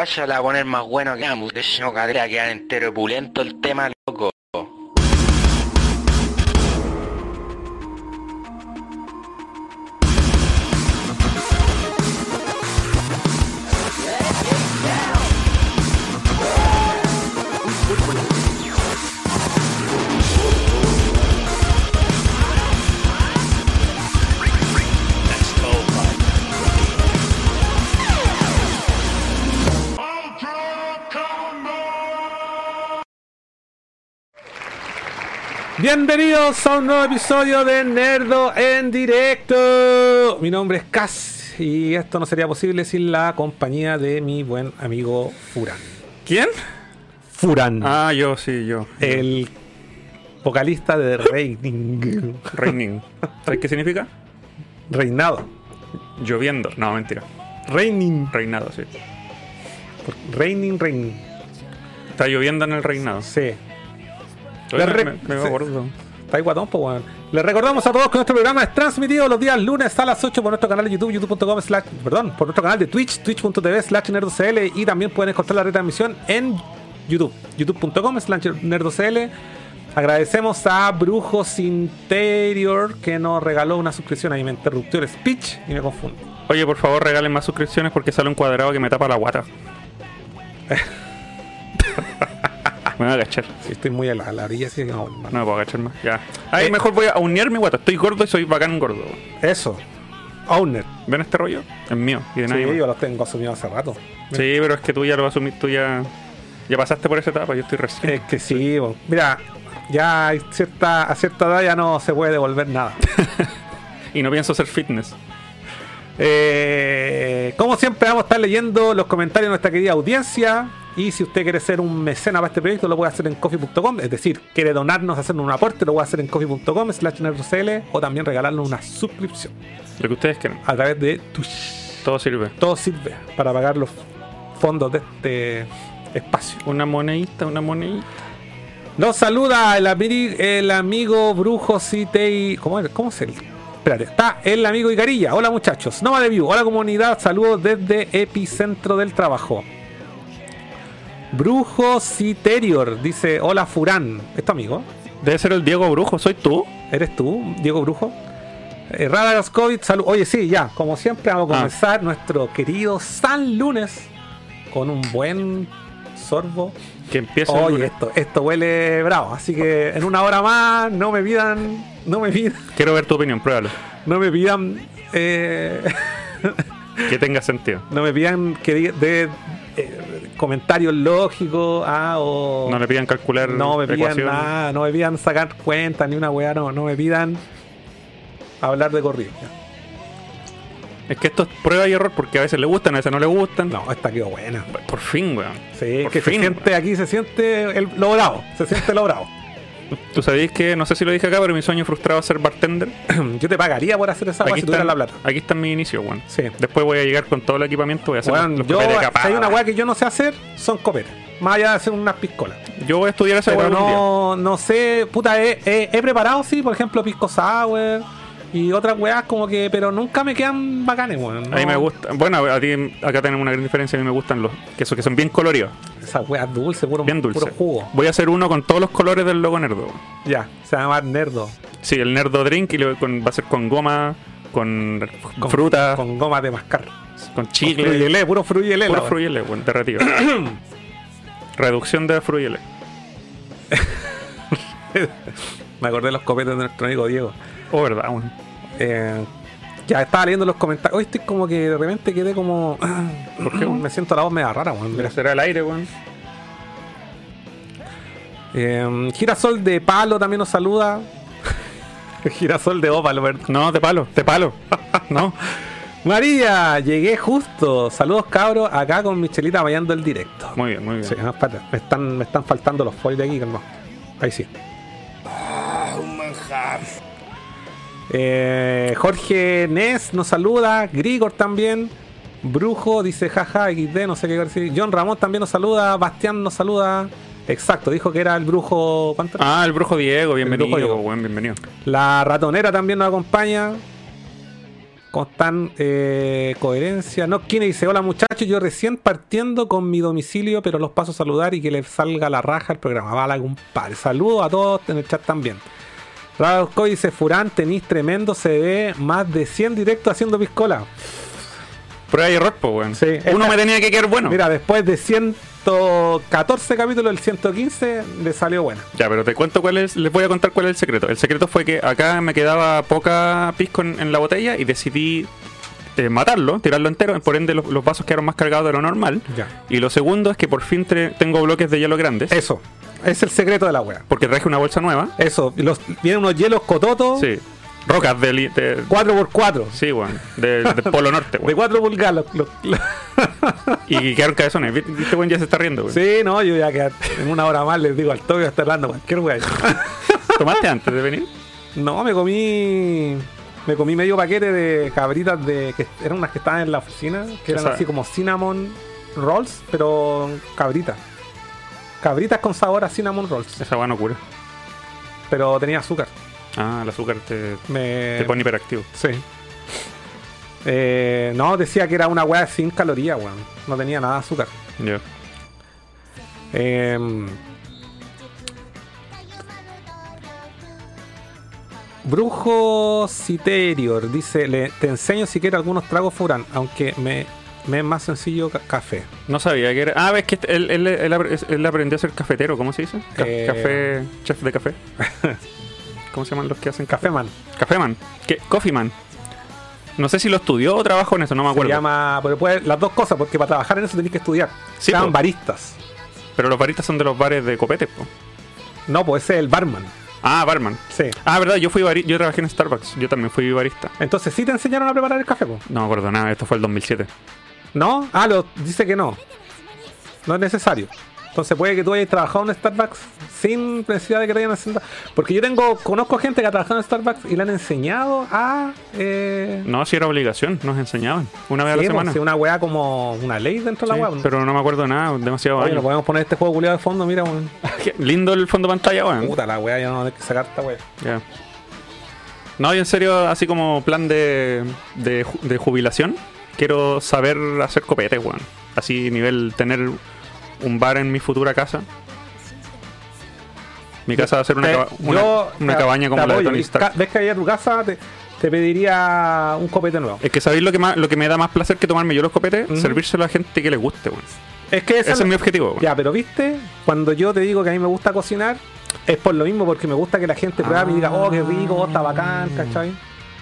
guaya la va a poner más bueno que ambos. De no cadera quedar entero pulento el tema, loco. Bienvenidos a un nuevo episodio de Nerdo en directo. Mi nombre es Cas y esto no sería posible sin la compañía de mi buen amigo Furan. ¿Quién? Furan, Ah, yo, sí, yo. el vocalista de Reining. Raining. ¿Sabes qué significa? Reinado. Lloviendo. No, mentira. Reining. Reinado, sí. Reining, Reining. Está lloviendo en el reinado. Sí. Oye, La re- me, me acuerdo. Está ahí guatón, pues, weón. Les recordamos a todos que nuestro programa es transmitido los días lunes a las 8 por nuestro canal de YouTube, youtube.com slash, perdón, por nuestro canal de Twitch, twitch.tv slash nerdocl y también pueden encontrar la retransmisión en YouTube, youtube.com slash nerdocl. Agradecemos a Brujos Interior que nos regaló una suscripción. Ahí me interrumpió el speech y me confundo. Oye, por favor, regalen más suscripciones porque sale un cuadrado que me tapa la guata. me voy a agachar. Si estoy muy a la, a la orilla, así que no. No me puedo agachar más. Ya. Ahí Eh. mejor voy a unear mi guata. Estoy gordo y soy bacán gordo. Eso. Owner. ¿Ven este rollo? Es mío y de Sí, nadie más. yo los tengo asumidos hace rato. Sí, pero es que tú ya lo asumís, tú ya. Ya pasaste por esa etapa, yo estoy recién. Es que sí, bo. mira, ya hay cierta, a cierta edad ya no se puede devolver nada. Y no pienso hacer fitness. Eh, como siempre vamos a estar leyendo los comentarios de nuestra querida audiencia. Y si usted quiere ser un mecena para este proyecto, lo puede hacer en coffee.com. Es decir, quiere donarnos, hacernos un aporte, lo puede hacer en coffee.com slash nerdocl o también regalarnos una suscripción Lo que ustedes quieran. a través de Twitch. Todo sirve. Todo sirve para pagar los fondos de este espacio. Una monedita, una monedita. Nos saluda el, amigo Brujo Citei. ¿Cómo, es? ¿Cómo es el? Espérate, está el amigo Icarilla. Hola muchachos. Nova de View. Hola comunidad. Saludos desde Epicentro del Trabajo. Brujo Citerior dice: Hola Furán. ¿Es tu amigo? Debe ser el Diego Brujo, ¿soy tú? ¿Eres tú, Diego Brujo? Eh, Radagast COVID, salud. Oye, sí, ya. Como siempre, vamos a Ah. comenzar nuestro querido San Lunes con un buen sorbo Que empieza Oye, esto, esto huele bravo, así que en una hora más no me pidan, no me pidan, Quiero ver tu opinión, pruébalo. no me pidan, eh, Que tenga sentido. no me pidan que diga- de eh, comentarios lógicos, ah, o No le pidan calcular no me pidan ecuaciones. nada, no me pidan sacar cuentas ni una weá, no, no me pidan hablar de corrido. Es que esto es prueba y error porque a veces le gustan, a veces no le gustan. No, esta quedó buena. Por fin, weón. Sí, Por que se fin, siente aquí, se siente el, lo bravo, se siente lo bravo. Tú sabéis que, no sé si lo dije acá, pero mi sueño frustrado es ser bartender. Yo te pagaría por hacer esa weá si están, la plata. aquí está mi inicio, weón. Sí. Después voy a llegar con todo el equipamiento, voy a hacer Weón, los, yo, copetes si hay una weá que yo no sé hacer, son copetes. Más allá de hacer unas piscolas. Yo voy a estudiar esa weá día. no, no sé, puta, he, he- he preparado, sí, por ejemplo, pisco sour y otras weas como que, pero nunca me quedan bacanes, weón. A mí no. me gusta. Bueno, a ti acá tenemos una gran diferencia. A mí me gustan los quesos que son bien coloridos, Esas weas dulces, puro, bien dulces. puro jugo. Voy a hacer uno con todos los colores del logo nerdo. Ya, se va a llamar nerdo. Sí, el nerdo drink y lo- con- va a ser con goma, con, Con- fruta, con, Con goma de mascar. chicle, Fruyelé, puro fruyelé. puro fruyele, weón, derretido. Reducción de fruyele. wea. Me acordé de los copetes de nuestro amigo Diego. Oh, verdad, weón. Eh, ya estaba leyendo los comentarios. Hoy estoy como que de repente quedé como. ¿Por qué? Me siento la voz media rara, weón. Mira, será el aire, weón. Eh, Girasol de Palo también nos saluda. Girasol de Ópalo, ¿verdad? No, de palo, de palo. No. María, llegué justo. Saludos cabros, acá con Michelita vayando el directo. Muy bien, muy bien. Sí, no, espérate, me están, me están faltando los foils de aquí, calma. Ahí sí. un manjar. Eh, Jorge Nes nos saluda, Grigor también, Brujo dice jaja XD, no sé qué decir. John Ramón también nos saluda, Bastián nos saluda. Exacto, dijo que era el brujo. ¿Cuánto? Ah, el brujo Diego, bienvenido, brujo Diego. buen bienvenido. La ratonera también nos acompaña. ¿Cómo están? Eh, coherencia. No, ¿quién dice? Hola muchachos, yo recién partiendo con mi domicilio, pero los paso a saludar y que les salga la raja el programa. Vale, compadre. Saludos a todos en el chat también. Radosco dice, Furán, tenis tremendo, se ve más de 100 directos haciendo piscola. Prueba y error, pues, weón. Sí, Uno esta- me tenía que quedar bueno. Mira, después de 114 capítulos, el 115 le salió buena. Ya, pero te cuento cuál es, les voy a contar cuál es el secreto. El secreto fue que acá me quedaba poca pisco en, en la botella y decidí eh, matarlo, tirarlo entero, por ende los, los vasos quedaron más cargados de lo normal. Ya. Y lo segundo es que por fin tengo bloques de hielo grandes, Eso, es el secreto de la wea. porque traje una bolsa nueva. Eso, los, vienen unos hielos cototos, Sí, rocas de... de- 4x4. sí, weón, de, de Polo Norte, De weón. 4 pulgadas. los- los- los- Y quedaron cabezones. ¿Viste, Este weón ya se está riendo, weón. Sí, no, yo ya que en una hora más les digo al toque estar hablando cualquier wea. ¿Tomaste antes de venir? No, me comí. Me comí medio paquete de cabritas de. que eran unas que estaban en la oficina, que eran así como cinnamon rolls, pero cabritas. Cabritas con sabor a cinnamon rolls, Esa no cura. pero tenía azúcar. Ah, el azúcar te, Me... te pone hiperactivo. Sí. Eh, no, decía que era una weá sin calorías, weón. No tenía nada de azúcar. Ya. Em, Brujo Citerior dice: le, Te enseño si quieres algunos tragos Furán, aunque me, me es más sencillo ca- café. No sabía que era. Ah, ves que él, él, él, apre- él aprendió a ser cafetero, ¿cómo se dice? Ca- Eh. Café. Chef de café. ¿Cómo se llaman los que hacen café? Café man. Café man. ¿Qué? Coffee man. No sé si lo estudió o trabajó en eso, no me Se acuerdo. llama. Pero puede, las dos cosas, porque para trabajar en eso tenés que estudiar. Sí, Se po. baristas. Pero los baristas son de los bares de copete, po. No, pues ese es el barman. Ah, barman. Sí. Ah, verdad, yo fui yo trabajé en Starbucks, yo también fui barista. Entonces sí te enseñaron a preparar el café, po? No me acuerdo nada, esto fue el 2007. ¿No? Ah, lo, dice que no. No es necesario. Entonces puede que tú hayas trabajado en Starbucks sin necesidad de que te hayan enseñado. Porque yo tengo, conozco gente que ha trabajado en Starbucks y le han enseñado a. Eh, No, si era obligación, nos enseñaban una vez a la pues, semana. sí, una weá como una ley dentro de Sí, la weá. pero no me acuerdo nada, demasiado Oye, años. podemos poner este juego culiado de fondo, mira, weón. Lindo el fondo de pantalla, weón. Puta la weá, ya no hay que sacar esta weá. Ya. No, yo en serio, así como plan de, de, de jubilación, quiero saber hacer copete, weón. Así nivel tener un bar en mi futura casa. Mi casa va a ser una, caba- una, yo una te- cabaña como la de. Tony Stark. Ves que ahí a tu casa, te, te pediría un copete nuevo. Es que sabéis lo que más, lo que me da más placer que tomarme yo los copetes, Ujú. servírselo a gente que le guste, weón. Es que Ese es mi objetivo, weón. Ya, pero viste, cuando yo te digo que a mí me gusta cocinar, es por lo mismo, porque me gusta que la gente pruebe y diga, oh, qué rico, oh, está bacán, ¿cachai?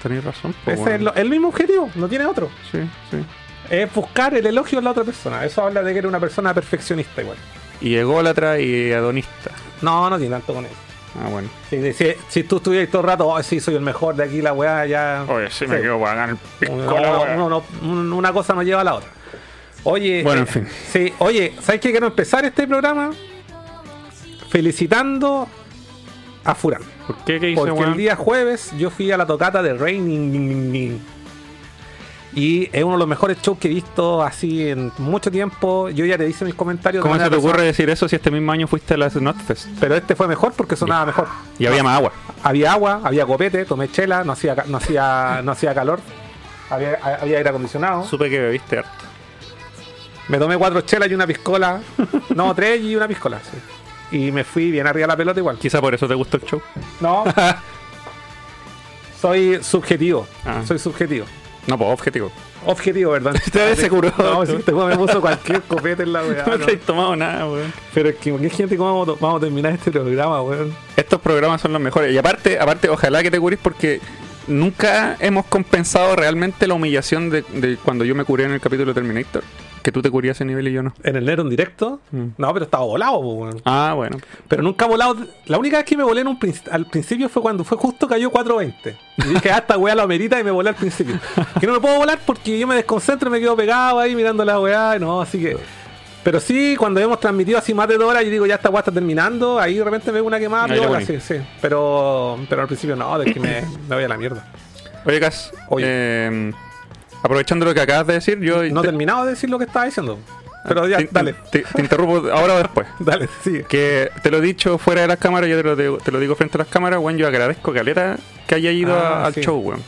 Tenéis razón. Ese es lo- el mismo objetivo, no tiene otro. Sí, sí. Es buscar el elogio en la otra persona. Eso habla de que eres una persona perfeccionista igual. Y ególatra y hedonista. No, no tiene tanto con eso. Ah, bueno. Si, si, si tú estuvieras todo el rato, oh, sí, soy el mejor de aquí, la weá, ya. Oye, sí, me quedo para ganar el la weá. no- un- una cosa no lleva a la otra. Oye, Bueno, eh, en fin. Sí, oye, ¿sabes qué quiero empezar este programa? Felicitando a Furán. ¿Por qué? ¿Qué hice, Porque el día jueves yo fui a la tocata de Raining. Y es uno de los mejores shows que he visto así en mucho tiempo. Yo ya te hice mis comentarios. ¿Cómo se te ocurre decir eso si este mismo año fuiste a la Notfest? Pero este fue mejor porque sonaba mejor. Y había más agua. Había agua, había copete, tomé chela, no hacía, no hacía, no hacía calor. Había, había aire acondicionado. Supe que bebiste harto. Me tomé cuatro chelas y una piscola. No, tres y una piscola. sí. Y me fui bien arriba de la pelota igual. Quizá por eso te gustó el show. No. Soy subjetivo. Ah. Soy subjetivo. No, pues objetivo. Objetivo, ¿verdad? Te seguro. No, si este me puso cualquier copete en la weá. No no. te has tomado nada, weón. Pero es que, ¿qué gente cómo vamos, a- vamos a terminar este programa, weón? Estos programas son los mejores. Y aparte, aparte, ojalá que te curís porque nunca hemos compensado realmente la humillación de, de cuando yo me curé en el capítulo de Terminator. Que tú te curías ese nivel y yo no. En el Nero en directo. Mm. No, pero estaba volado, weón. Ah, bueno. Pero nunca volado. La única vez que me volé en un princi- al principio fue cuando fue justo cayó 420. Y dije, ah, esta weá la amerita y me volé al principio. Que no me puedo volar porque yo me desconcentro y me quedo pegado ahí mirando la weá. y No, así que. Pero sí, cuando hemos transmitido así más de dos horas, yo digo, ya esta weá está terminando. Ahí de repente me veo una quemada, sí, sí. Pero, pero al principio no, de que me, me voy a la mierda. Oye, Cas, Oye. eh, aprovechando lo que acabas de decir, yo. No he te- terminado de decir lo que estaba diciendo. Pero ya, te, dale, Te, te interrumpo ahora o después. dale, sigue. Que te lo he dicho fuera de las cámaras, yo te lo, digo- te lo digo frente a las cámaras, weón. Yo agradezco, Caleta, que haya ido Ah, a- al sí. show, weón.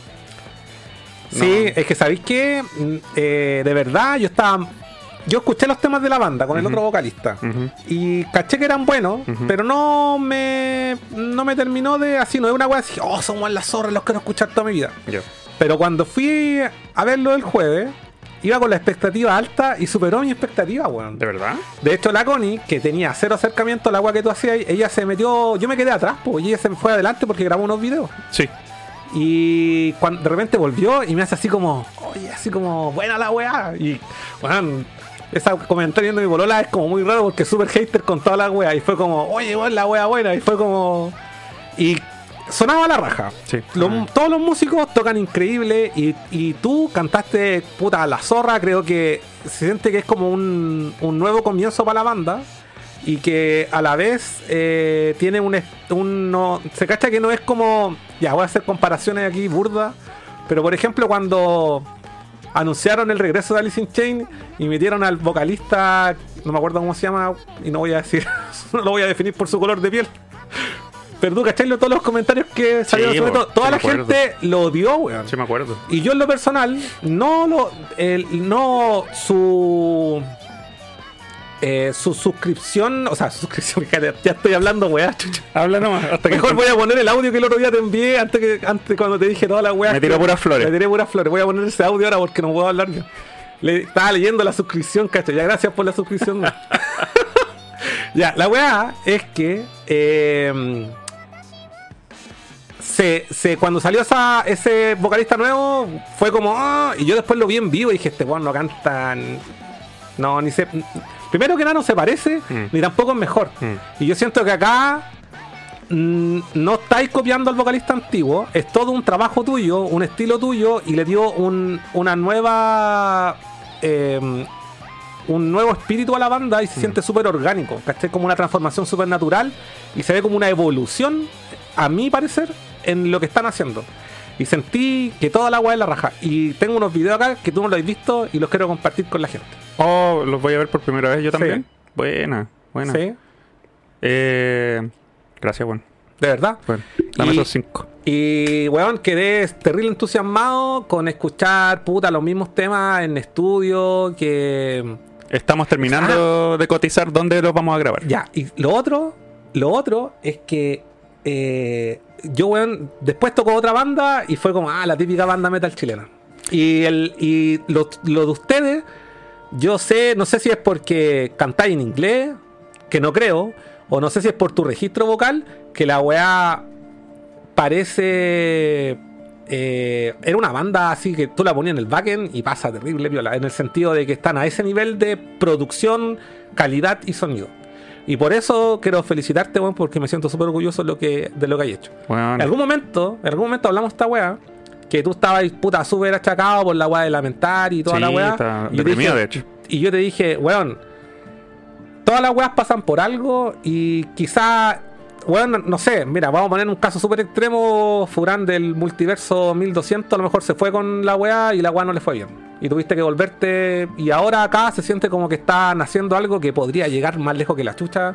Sí, No. es que sabéis que mm, eh, de verdad yo estaba. Yo escuché los temas de la banda con el otro vocalista. Y caché que eran buenos, pero no me no me terminó de así, no es una wea así, oh, son las zorras, los quiero escuchar toda mi vida. Yo. Pero cuando fui a verlo el jueves, iba con la expectativa alta y superó mi expectativa, weón. ¿De verdad? De hecho, la Connie, que tenía cero acercamiento al agua que tú hacías, ella se metió, yo me quedé atrás, pues, y ella se me fue adelante porque grabó unos videos. Sí. Y cuando de repente volvió y me hace así como, oye, así como, buena la weá. Y, weón, ese comentario de mi bolola es como muy raro porque es super hater con toda la weá. Y fue como, oye, weón, la weá buena. Y fue como. Y sonaba a la raja. Sí. Los- Ah. Todos los músicos tocan increíble y, y tú cantaste puta la zorra. Creo que se siente que es como un, un nuevo comienzo para la banda y que a la vez eh, tiene un, un no- se cacha que no es como ya voy a hacer comparaciones aquí burda pero por ejemplo cuando anunciaron el regreso de Alice in Chain y metieron al vocalista no me acuerdo cómo se llama y no voy a decir no lo voy a definir por su color de piel pero tú cachai todos los comentarios que salieron sobre todo toda la acuerdo. gente lo odió weón Sí me acuerdo. y yo en lo personal, no lo. el- no su. eh, su suscripción, o sea, suscripción, fíjate, ya estoy hablando, weá. Habla nomás. Hasta que Mejor voy a poner el audio que el otro día te envié antes que antes cuando te dije toda la weá. Me tiró puras flores. Me tiré puras flores. Voy a poner ese audio ahora porque no puedo hablar yo. Le, estaba leyendo la suscripción, cacho. Ya gracias por la suscripción. ya, la weá es que. eh, se, se- cuando salió esa, ese vocalista nuevo, fue como. "Ah", y yo después lo vi en vivo y dije: Este weón no canta. No, ni se. Primero que nada, no se parece, Mm. ni tampoco es mejor. Mm. Y yo siento que acá mm, no estáis copiando al vocalista antiguo, es todo un trabajo tuyo, un estilo tuyo, y le dio un- una nueva. eh, un nuevo espíritu a la banda y se siente súper orgánico, ¿cachai? Como una transformación súper natural y se ve como una evolución, a mi parecer, en lo que están haciendo. Y sentí que toda la agua es la raja. Y tengo unos videos acá que tú no los has visto y los quiero compartir con la gente. Oh, los voy a ver por primera vez yo también. Sí. Buena, buena. ¿Sí? Eh, gracias, Juan. De verdad. Bueno, dame Y- esos cinco. Y, weón, quedé terrible entusiasmado con escuchar, puta, los mismos temas en estudio, que... Estamos terminando de cotizar dónde los vamos a grabar. Ya, y lo otro, lo otro es que eh, yo, weón, después tocó otra banda y fue como, ah, la típica banda metal chilena. Y, el, y lo, lo de ustedes, yo sé, no sé si es porque cantáis en inglés, que no creo, o no sé si es por tu registro vocal, que la weá parece. eh, era una banda así que tú la ponías en el backend y pasa terrible viola, en el sentido de que están a ese nivel de producción, calidad y sonido. Y por eso quiero felicitarte, weón, porque me siento súper orgulloso de lo que, de lo que hay hecho. Bueno, En algún momento, en algún momento hablamos de esta weá, que tú estabas puta súper achacado por la weá de lamentar y toda Sí, la weá. Y yo te dije- de hecho. Y yo te dije, weón, todas las weas pasan por algo y quizá, weón, no sé, mira, vamos a poner un caso súper extremo, Furán del multiverso 1200 a lo mejor se fue con la wea y la wea no le fue bien. Y tuviste que volverte y ahora acá se siente como que están haciendo algo que podría llegar más lejos que la chucha.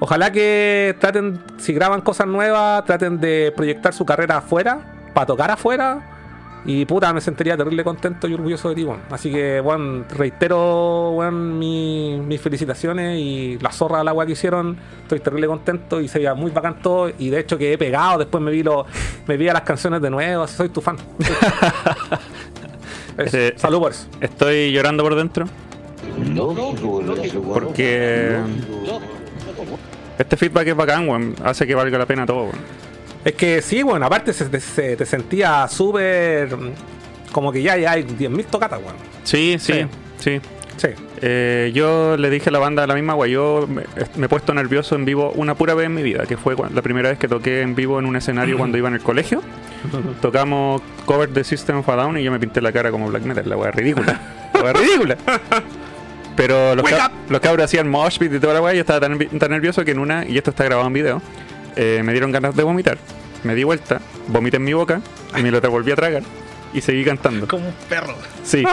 Ojalá que traten, si graban cosas nuevas, traten de proyectar su carrera afuera, para tocar afuera. Y puta, me sentiría terrible contento y orgulloso de ti, weón. Así que, weón, reitero, weón, mi- mis felicitaciones y la zorra al agua que hicieron. Estoy terrible contento y se veía muy bacán todo. Y de hecho que he pegado, después me vi lo, me vi a las canciones de nuevo, soy tu fan. Eso, Ese- salud por eso. Estoy llorando por dentro porque este feedback es bacán, weón. Hace que valga la pena todo, weón. Es que sí, bueno, aparte se, te- se- te sentía súper. Como que ya, ya hay 10.000 tocatas, weón. Sí, sí, Sí. sí. Sí. Eh, yo le dije a la banda la misma, güey. Yo me, me he puesto nervioso en vivo una pura vez en mi vida, que fue la primera vez que toqué en vivo en un escenario cuando iba en el colegio. Tocamos cover de System of a Down y yo me pinté la cara como Black Metal, la weá ridícula. La ridícula. Pero los, cab- los cabros hacían mosh pit y toda la weá. Yo estaba tan nervioso que en una, y esto está grabado en video, eh, me dieron ganas de vomitar. Me di vuelta, vomité en mi boca y me lo volví a tragar y seguí cantando. Como un perro. Sí.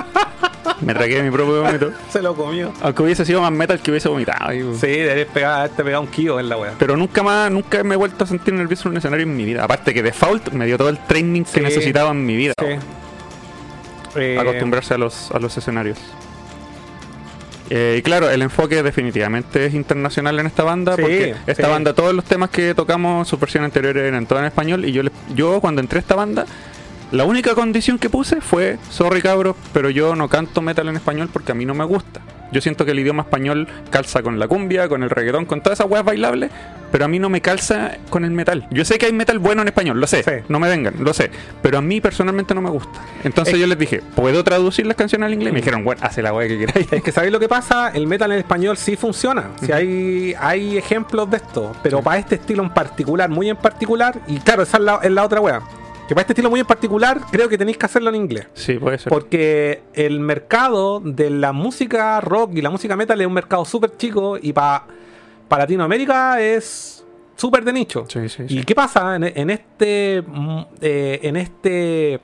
Me tragué mi propio vómito. Se lo comió. Aunque hubiese sido más metal que hubiese vomitado. Sí, debes pegar, haberte pegado un kilo en la wea. Pero nunca más, nunca me he vuelto a sentir nervioso en un escenario en mi vida. Aparte que Default me dio todo el training que necesitaba en mi vida. Sí. Eh, acostumbrarse a los, a los escenarios. Eh, y claro, el enfoque definitivamente es internacional en esta banda, Sí, porque esta sí. banda, todos los temas que tocamos, sus versiones anteriores eran todas en español, y yo, les- yo cuando entré a esta banda, la única condición que puse fue, sorry cabros, pero yo no canto metal en español porque a mí no me gusta. Yo siento que el idioma español calza con la cumbia, con el reggaetón, con todas esas weas bailables, pero a mí no me calza con el metal. Yo sé que hay metal bueno en español, lo sé, Sí. no me vengan, lo sé, pero a mí personalmente no me gusta. Entonces Es- yo les dije, ¿puedo traducir las canciones al inglés? Me dijeron, bueno, hace la wea que queráis. Es que sabéis lo que pasa, el metal en español sí funciona. Si hay, hay ejemplos de esto, pero para este estilo en particular, muy en particular, y claro, esa es la, es la otra wea. Que para este estilo muy en particular, creo que tenéis que hacerlo en inglés. Sí, puede ser. Porque el mercado de la música rock y la música metal es un mercado súper chico y para Latinoamérica es súper de nicho. Sí, sí, ¿Y qué pasa en, en este mm, eh, en este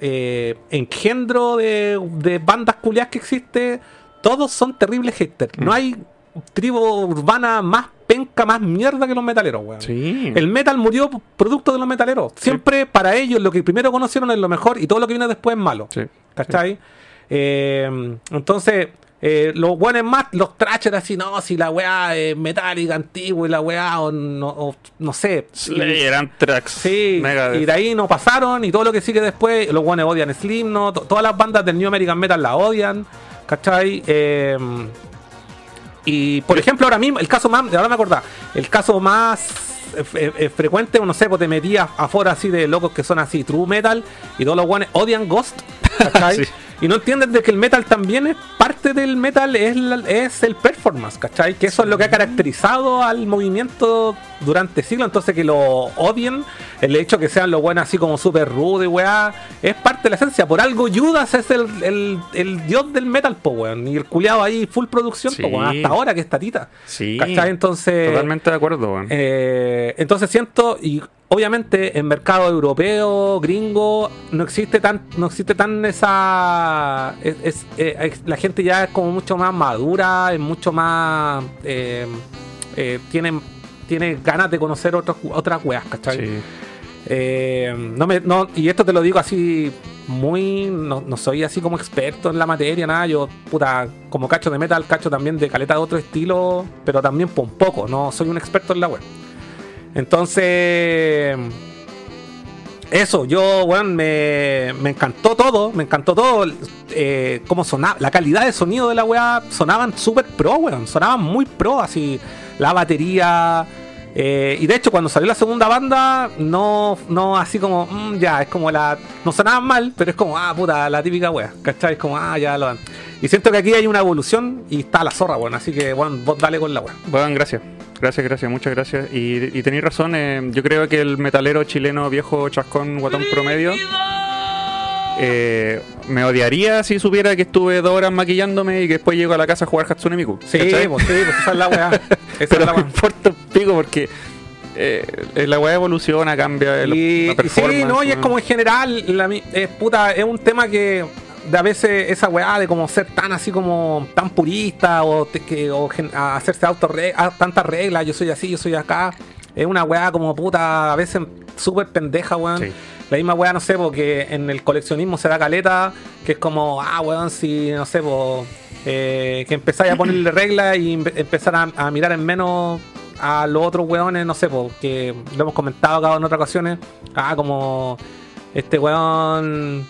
eh, engendro de, de bandas culiadas que existe? Todos son terribles. No Mm. hay tribu urbana más penca, más mierda que los metaleros, weón. Sí. El metal murió producto de los metaleros. Siempre para ellos lo que primero conocieron es lo mejor y todo lo que viene después es malo. Sí. ¿Cachai? Eh, entonces, eh, los buenos más, los trashers así, no, si la weá es metálica, antigua y la weá, o no, o no sé. Slayer, Anthrax, Sí, Megadeth. y de ahí no pasaron y todo lo que sigue después, los buenos odian Slim, ¿no? To- todas las bandas del New American Metal la odian, ¿cachai? Eh, y por ejemplo, ahora mismo, el caso más, ahora me acordaba, el caso más eh, eh, eh, frecuente, no sé, pues te metías afuera así de locos que son así, true metal, y todos los guanes odian Ghost. Y no entienden de que el metal también es parte del metal, es, la- es el performance, ¿cachai? Que eso es lo que ha caracterizado al movimiento durante siglos, entonces que lo odien, el hecho que sean los buenos así como súper rudo y weá, es parte de la esencia. Por algo Judas es el, el- el dios del metal, po weón, y el culiado ahí full producción, po, weón, hasta ahora que está tita. Sí. ¿Cachai? Entonces... Totalmente de acuerdo, weón. Eh, entonces siento, y obviamente en mercado europeo, gringo, no existe tan, no existe tan esa. es- es- eh, es- la gente ya es como mucho más madura, es mucho más. Eh, eh, tiene, tiene ganas de conocer otros, otras weas, ¿cachai? Sí. Eh, no me, no, y esto te lo digo así muy. No, no soy así como experto en la materia, nada. Yo, puta, como cacho de metal, cacho también de caleta de otro estilo, pero también por un poco. No soy un experto en la web. Entonces. Eso, yo, weón, me, me encantó todo, me encantó todo, eh, cómo sonaba, la calidad de sonido de la weá, sonaban súper pro, weón, sonaban muy pro, así, la batería, eh, y de hecho cuando salió la segunda banda, no, no así como, mm, ya, es como la, no sonaban mal, pero es como, ah, puta, la típica weá, ¿cachai? Es como, ah, ya lo dan. Y siento que aquí hay una evolución y está la zorra, weón, así que, bueno, vos dale con la weá. Bueno, gracias. Gracias, gracias, muchas gracias. Y, y tenéis razón, eh, yo creo que el metalero chileno viejo chascón guatón promedio eh, me odiaría si supiera que estuve dos horas maquillándome y que después llego a la casa a jugar Hatsune Miku. Sí, pues sí, pues esa es la weá. Esa es Pero la me importa un pico porque eh, la weá evoluciona, cambia. el- Y, la y sí, performance, no, y es como en general, la mi- es, puta, es un tema que a veces esa weá de como ser tan así como tan purista o, te- que, o gen- a hacerse auto tantas reglas, yo soy así, yo soy acá, es una weá como puta, a veces súper pendeja, weón. Sí. La misma weá, no sé, porque en el coleccionismo se da caleta, que es como, ah, weón, si, no sé, po, eh, que empezáis a ponerle reglas y empe- empezar a, a mirar en menos a los otros weones, no sé, porque lo hemos comentado acá en otras ocasiones, ah, como este weón,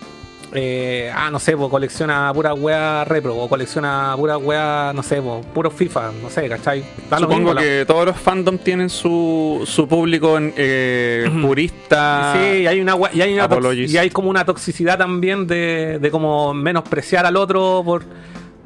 eh, ah, no sé, po, colecciona pura weá repro, o colecciona pura weá, no sé, po, puro FIFA, no sé, ¿cachai? Da Supongo mismo, la- que todos los fandom tienen su, su público eh, purista. Sí, y hay una y hay, una y hay como una toxicidad también de, de como menospreciar al otro por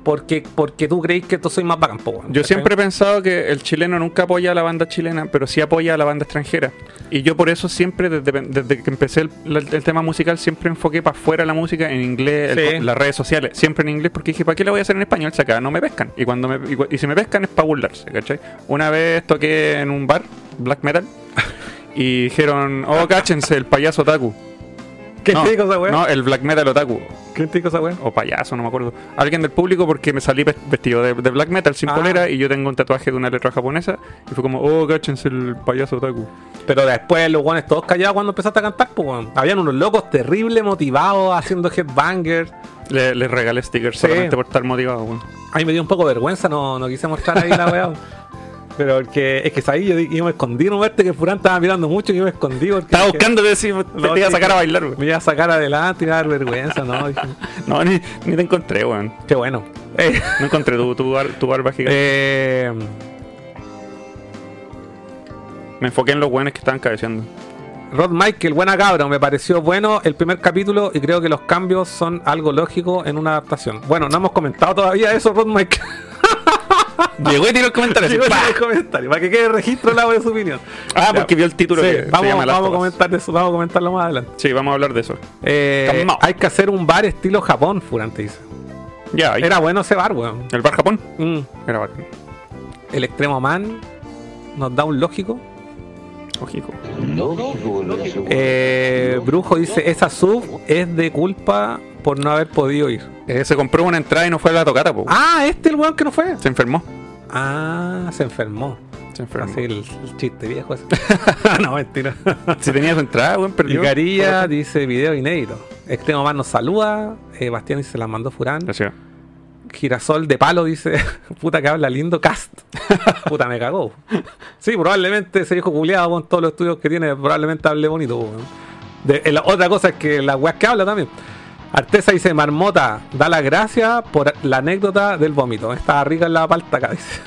porque porque tú creís que tú soy más bacán, po, Yo siempre he pensado que el chileno nunca apoya a la banda chilena, pero sí apoya a la banda extranjera. Y yo por eso siempre, desde, desde que empecé el, el tema musical, siempre enfoqué para afuera la música en inglés, el- Sí. las redes sociales, siempre en inglés, porque dije, ¿para qué la voy a hacer en español? Si acá no me pescan. Y cuando me, y, y si me pescan es para burlarse, ¿cachai? Una vez toqué en un bar, black metal, y dijeron, oh, cáchense, el payaso Taku. ¿Quién no, te dijo esa weá? No, el black metal otaku. ¿Quién te dijo esa weá? O payaso, no me acuerdo. Alguien del público porque me salí ves- vestido de, de black metal sin Ah. polera y yo tengo un tatuaje de una letra japonesa. Y fue como, oh, cáchense el payaso otaku. Pero después los guanes todos callados cuando empezaste a cantar, pues weón. Habían unos locos terribles motivados haciendo headbangers. Le, le regalé stickers Sí. solamente por estar motivado, weón. A mí me dio un poco de vergüenza, no, no quise mostrar ahí la weá. Pero porque es que ahí yo, yo me escondí, no verte que Furán estaba mirando mucho y yo me escondí porque Estaba buscando de si te, No, te iba a sacar a que- bailar, weón. Me iba a sacar adelante iba a dar vergüenza, ¿no? Dije, No, ni, ni te encontré, weón. qué bueno. Eh, No encontré tu, tu, bar- tu barba gigante. eh, Me enfoqué en los weones que estaban cabeceando. Rod Michael, buena cabra, me pareció bueno el primer capítulo y creo que los cambios son algo lógico en una adaptación. Bueno, no hemos comentado todavía eso, Rod Michael. Llegó y tiró el comentario. Llegó en ¡pa! el comentario, para que quede registro la de su opinión. Ah, Ya. porque vio el título Sí, que se vamos, llama vamos a comentar eso, vamos a comentarlo más adelante. Sí, vamos a hablar de eso. Eh, hay que hacer un bar estilo Japón, Furante dice. Ya, ahí. Era bueno ese bar, weón. el bar Japón. Mm. Era bacán. El extremo man nos da un lógico. Ojico. Eh, Brujo dice, esa sub es de culpa por no haber podido ir. Eh, se compró una entrada y no fue a la tocata, po. Ah, este el weón que no fue. Se enfermó. Ah, se enfermó. Se enfermó. Así el, el chiste viejo ese. no, mentira. Si tenía su entrada, weón, Y perdió. Carilla dice video inédito. Extremo Man nos saluda. Eh, Bastián dice la mandó Furán. Gracias. Girasol de palo dice, puta que habla lindo cast. puta me cagó. Sí, probablemente ese viejo culiado con todos los estudios que tiene, probablemente hable bonito. De- eh, la otra cosa es que la weas que habla también. Artesa dice, Marmota, da las gracias por la anécdota del vómito. Estaba rica en la palta acá, dice.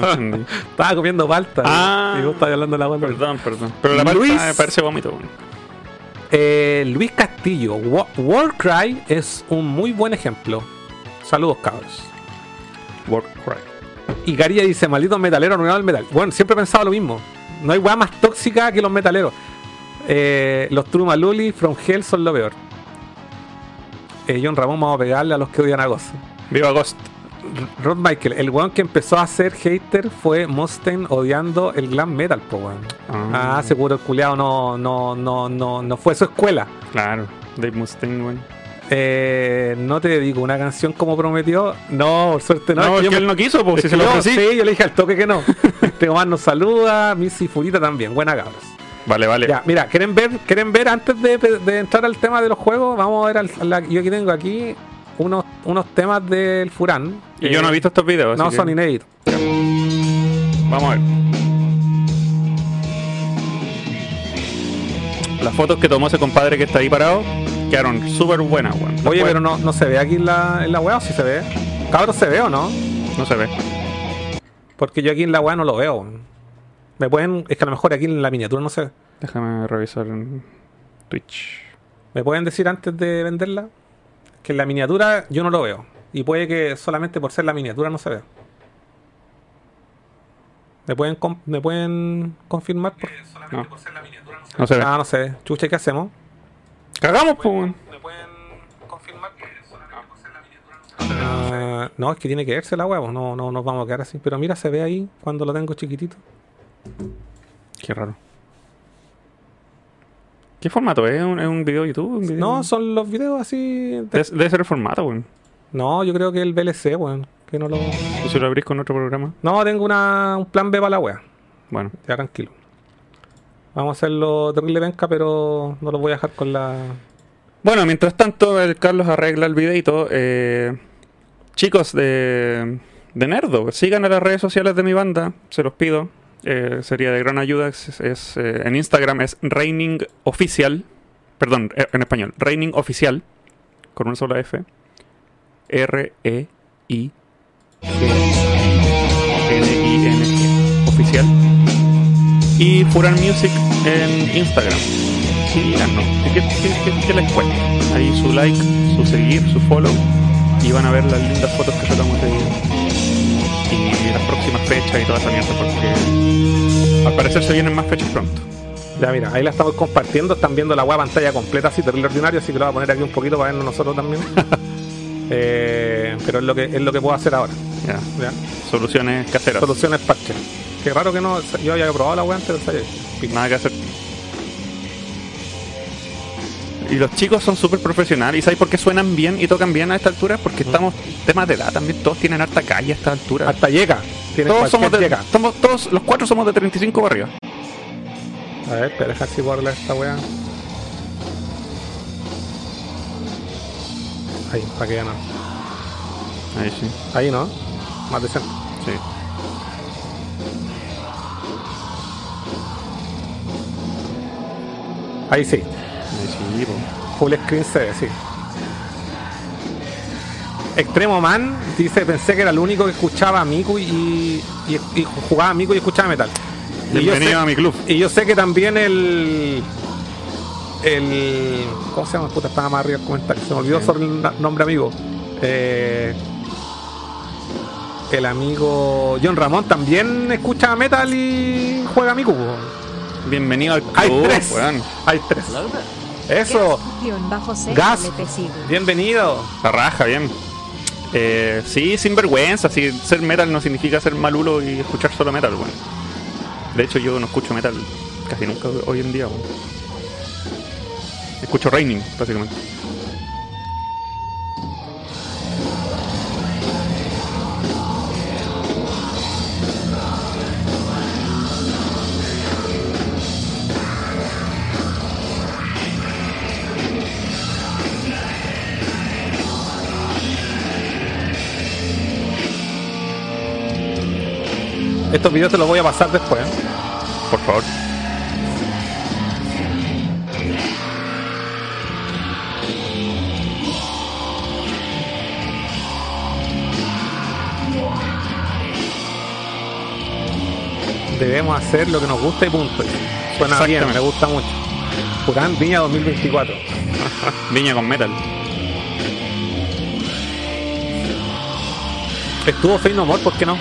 No entendí. Estaba comiendo palta. Ah. y vos estabas hablando de la palta. Perdón, perdón. Pero la Luis. me parece vómito. Eh, Luis Castillo, Wa- Warcry es un muy buen ejemplo. Saludos, cabros. Warcry. Y Garilla dice, maldito metalero arruinado el metal. Bueno, siempre he pensado lo mismo. No hay weá más tóxica que los metaleros. Eh, los Trumaluli, From Hell son lo peor. Eh, John Ramón, vamos a pegarle a los que odian a Ghost. Viva Ghost. Rod Michael, el weón que empezó a ser hater fue Mustaine odiando el glam metal, po weón. Ah. Ah, seguro el culiado no, no, no, no, no fue su escuela. Claro. Dave Mustaine, weón. Eh, no te dedico una canción como prometió. No, por suerte no. No, es que yo me- él no quiso, es si se lo ofrecí. Sí, yo le dije al toque que no. Este Omar nos saluda, Missy Furita también. Buena cabros. Vale, vale. Ya, mira, ¿quieren ver, quieren ver antes de, de entrar al tema de los juegos? Vamos a ver, al- la- yo aquí tengo aquí unos, unos temas del Furán. Y yo no he Eh, visto estos videos. No, así que son inéditos. Vamos a ver. Las fotos que tomó ese compadre que está ahí parado quedaron súper buenas, weón. Oye, pero no, no se ve aquí en la, en la web, ¿o sí se ve? Cabros, ¿se ve o no? No se ve. Porque yo aquí en la web no lo veo. Me pueden, es que a lo mejor aquí en la miniatura no se ve. Déjame revisar en Twitch. ¿Me pueden decir antes de venderla? Que en la miniatura yo no lo veo. Y puede que solamente por ser la miniatura no se vea. ¿Me pueden, com- ¿me pueden confirmar? Por... No. No se ve. Ah, no sé. Chucha, ¿qué hacemos? Cagamos, pues. ¿Me pueden confirmar? Ah, no, es que tiene que verse la huevo. No, no nos vamos a quedar así. Pero mira, se ve ahí cuando lo tengo chiquitito. Qué raro. ¿Qué formato es? ¿Es un, es un video de YouTube? ¿Un video? No, son los videos así. de- Debe, debe ser el formato, weón. No, yo creo que el VLC, weón. Que no lo. ¿Y si lo abrís con otro programa? No, tengo una, un plan B para la wea. Bueno. Ya tranquilo. Vamos a hacerlo terrible venca, pero no lo voy a dejar con la. Bueno, mientras tanto, el Carlos arregla el videito. Eh, chicos de, de Nerdo, sigan a las redes sociales de mi banda, se los pido. Eh, sería de gran ayuda. Es, es, eh, en Instagram es Raining Oficial. Perdón, eh, en español. Raining Oficial. Con una sola F. R-E-I. N-I-N-G. Oficial. Y Furan Music en Instagram. Síganos. ¿Qué, qué, qué, qué les cuesta? Ahí su like, su seguir, su follow. Y van a ver las lindas fotos que sacamos de próximas fechas y toda esa mierda. Porque al parecer se vienen más fechas pronto. Ya, mira, ahí la estamos compartiendo. Están viendo la web pantalla completa, así terrible ordinario. Así que lo voy a poner aquí un poquito para vernos nosotros también. Eh, pero es lo que es lo que puedo hacer ahora. Ya. ¿ya? Soluciones caseras. Soluciones parche. Qué raro que no. Yo había probado la web antes, pero. Nada que hacer. Y los chicos son súper profesionales. ¿Y sabes por qué suenan bien y tocan bien a esta altura? Porque estamos temas de edad también. Todos tienen harta calle a esta altura. Hasta llega. Todos somos de, llega. somos todos, los cuatro somos de 35 para arriba. A ver, espera, deja si arreglar esta weá. Ahí, para que ya no. Ahí sí, Ahí no. Más decente. sí. Ahí sí. Sí, po. Screen se ve, sí. Extremo Man dice, pensé que era el único que escuchaba a Miku y, y, y jugaba a Miku y escuchaba metal. Y yo Bienvenido sé- a mi club. Y yo sé que también el. El. ¿Cómo se llama? Puta, estaba más arriba el comentario. Se me olvidó sobre el nombre amigo. Eh, el amigo John Ramón también escucha metal y juega Miku. po. Bienvenido al club. Hay tres. Hay tres. Eso. Gas. Bienvenido. La raja, bien. Eh, sí, sin vergüenza. Sí, ser metal no significa ser malulo y escuchar solo metal, weón. De hecho, yo no escucho metal casi nunca hoy en día. Escucho Raining, básicamente. Estos videos te los voy a pasar después. ¿eh? Por favor. Debemos hacer lo que nos gusta y punto. Suena bien, me gusta mucho. Purán Viña 2024. Viña con metal. Estuvo Fey No More, ¿por qué no?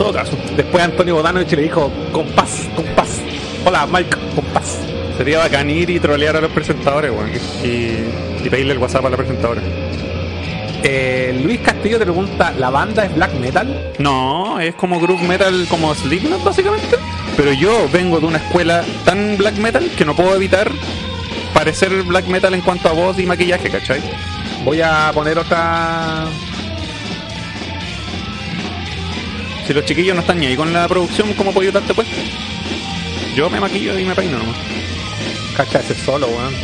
Todo caso. Después Antonio Bodanovich le dijo, compás, compás. Hola, Mike, compás. Sería bacán ir y trolear a los presentadores, weón. Y, y pedirle el WhatsApp a la presentadora. Eh, Luis Castillo te pregunta, ¿la banda es black metal? No, es como group metal como Slipknot básicamente. Pero yo vengo de una escuela tan black metal que no puedo evitar parecer black metal en cuanto a voz y maquillaje, ¿cachai? Voy a poner otra... Si los chiquillos no están ni ahí con la producción, ¿cómo puedo darte puesto? Yo me maquillo y me peino nomás. Cacha ese solo, weón.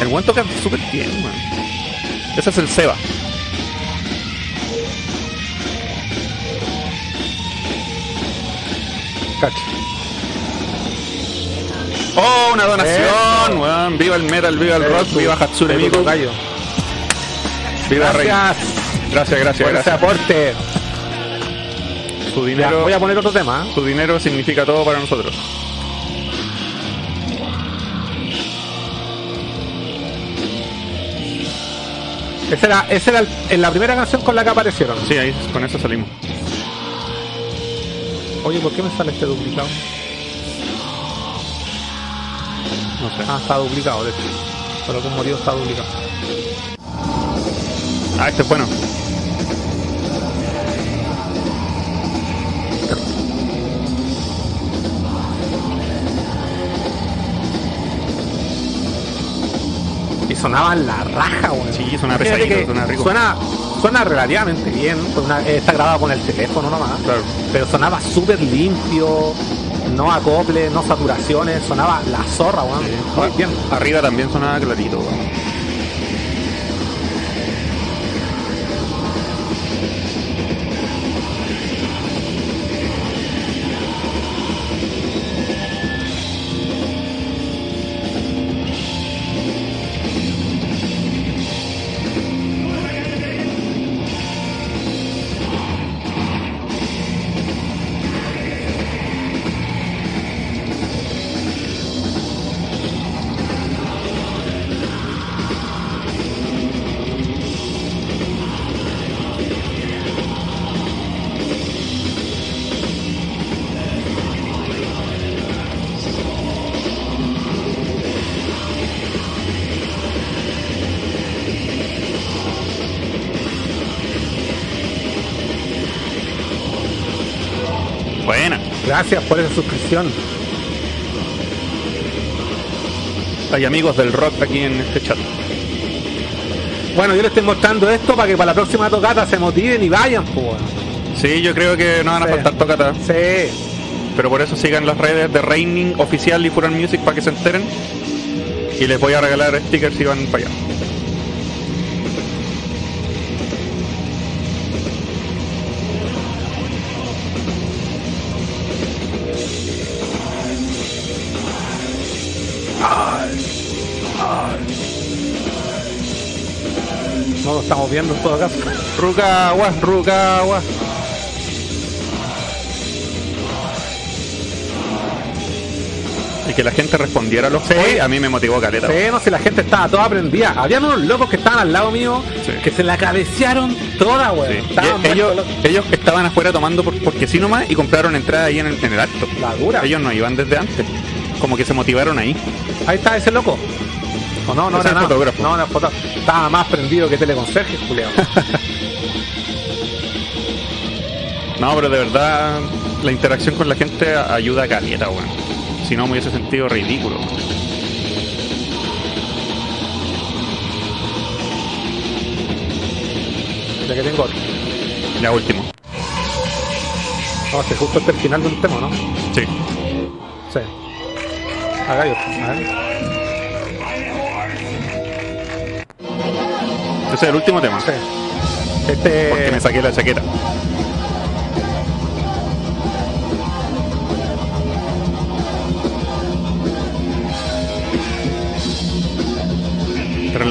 El buen toca súper bien, weón. Ese es el Seba. Cacha. ¡Oh, una donación! Eso. weón! ¡Viva el metal, viva el rock, viva Hatsune Miku! ¡Viva Rey! Gracias Gracias, gracias, por ese gracias. Ya, voy a poner otro tema. ¿eh? su dinero significa todo para nosotros. Esa era, esa era el- en la primera canción con la que aparecieron. Sí, ahí, con eso salimos. Oye, ¿por qué me sale este duplicado? No sé. Ah, está duplicado, de hecho. Por algún motivo está duplicado. Ah, este es bueno. Sonaban la raja, weón. Sí, suena pesadito, suena rico. Suena, suena relativamente bien. pues una- está grabado con el teléfono nomás. Claro. Pero sonaba súper limpio. No acople, no saturaciones. Sonaba la zorra, weón. Bien. Arriba también sonaba clarito. weón. Gracias por esa suscripción. hay amigos del rock aquí en este chat. Bueno, yo les estoy mostrando esto para que para la próxima tocata se motiven y vayan, pues. Sí, yo creo que no van a Sí. faltar tocatas. Sí. Pero por eso sigan las redes de Raining Oficial y Furan Music para que se enteren. Y les voy a regalar stickers si van para allá. Viendo en todo caso. Rukawa, Rukawa. Y que la gente respondiera a los Sí. a mí me motivó caleta. Sí, no sé, la gente estaba toda prendida. Habían unos locos que estaban al lado mío Sí. que se la cabecearon toda, Sí. weón. Y Estaban ellos, ellos estaban afuera tomando por- porque sí nomás y compraron entrada ahí en el, en el acto. La dura. Ellos no iban desde antes. Como que se motivaron ahí. Ahí está ese loco. O no, no era es nada. fotógrafo. No, no era fotógrafo. Estaba más prendido que teleconserje, Julián. No, pero de verdad la interacción con la gente ayuda a caleta, weón. Si no me hubiese sentido ridículo. ya que tengo otro. Ya último. No, este justo este es el final de un tema, ¿no? Sí. Sí. Acá hay otro. A ver. Ese es el último tema. Sí. Este. Porque me saqué la chaqueta.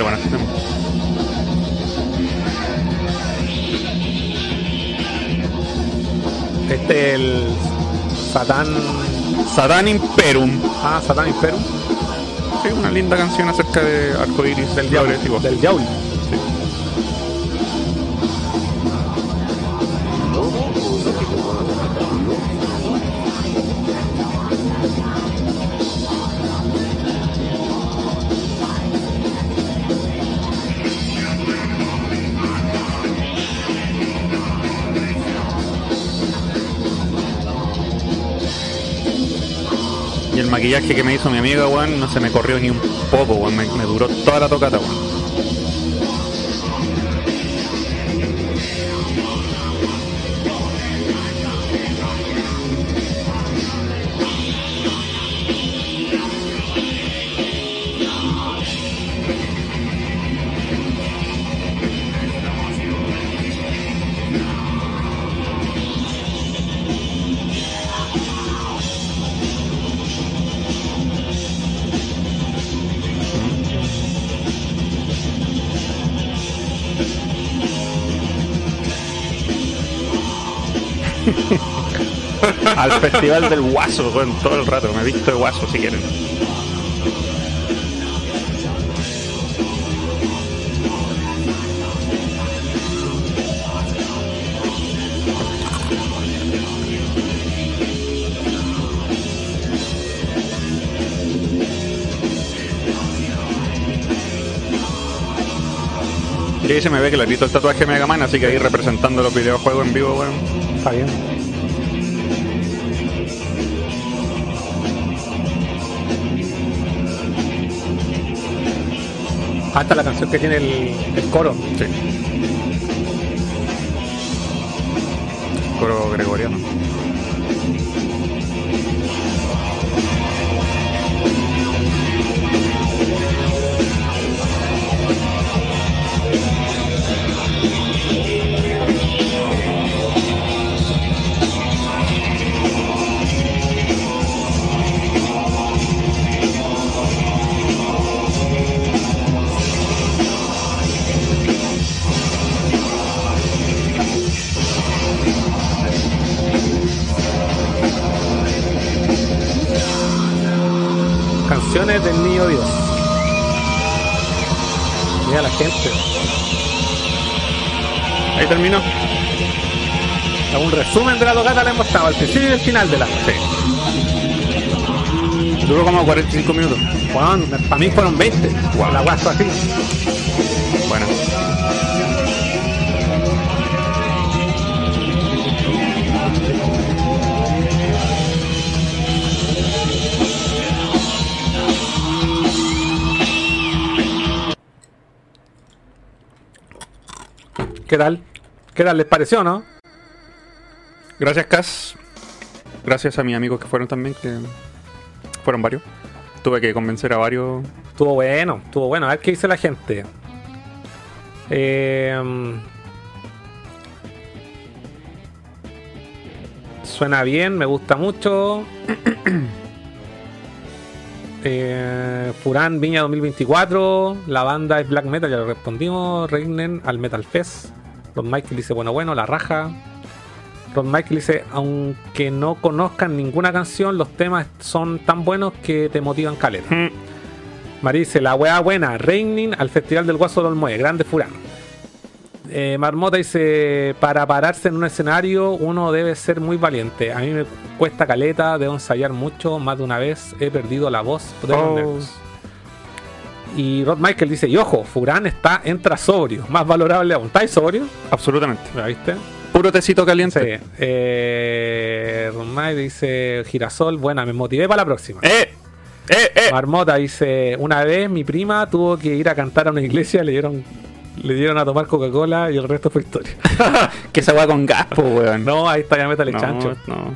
Bueno este tema. Este el Satán. Satan Imperum. Ah, Satán Imperum. Sí, una linda canción acerca de arcoiris Del diablo. Del diablo. Maquillaje que me hizo mi amiga, weón, no se me corrió ni un poco, weón. Me, duró toda la tocata, weón. Festival del guaso, weón, todo el rato. Me he visto de guaso si quieren. Y ahí se me ve clarito el tatuaje Mega Man, así que ahí representando los videojuegos en vivo, weón. Está bien. Hasta la canción que tiene el, coro. estaba al principio y al final de la. Sí. Duró como 45 minutos. Bueno, para mí fueron 20. Wow. La guaso así. Bueno. ¿Qué tal? ¿Qué tal? ¿Les pareció, no? Gracias, Cas. Gracias a mis amigos que fueron también, que fueron varios. Tuve que convencer a varios. Estuvo bueno, estuvo bueno. A ver qué dice la gente. Eh, suena bien, me gusta mucho. Eh, Furán Viña 2024. La banda es Black Metal, ya lo respondimos. Reignen al Metal Fest. Ron Michael dice, bueno, bueno, la raja. Ron Michael dice, aunque no conozcan ninguna canción, los temas son tan buenos que te motivan caleta. Mm. Mari dice, la weá buena, Raining al Festival del Guaso del Muelle, grande Furán. Eh, Marmota dice, para pararse en un escenario uno debe ser muy valiente. A mí me cuesta caleta, debo ensayar mucho, más de una vez he perdido la voz de Oh. Y Rod Michael dice, y ojo, Furán está, entra sobrio, más valorable aún. ¿Estáis sobrio? Absolutamente. ¿La viste? Puro tecito Sí. caliente. Eh, Rod Michael dice, Girasol, buena, me motivé para la próxima. ¡Eh! ¡Eh! ¡Eh! Marmota dice, una vez mi prima tuvo que ir a cantar a una iglesia, le dieron, le dieron a tomar Coca-Cola y el resto fue historia. Que esa weá con gas, weón. no, ahí está ya métale no, chancho. no.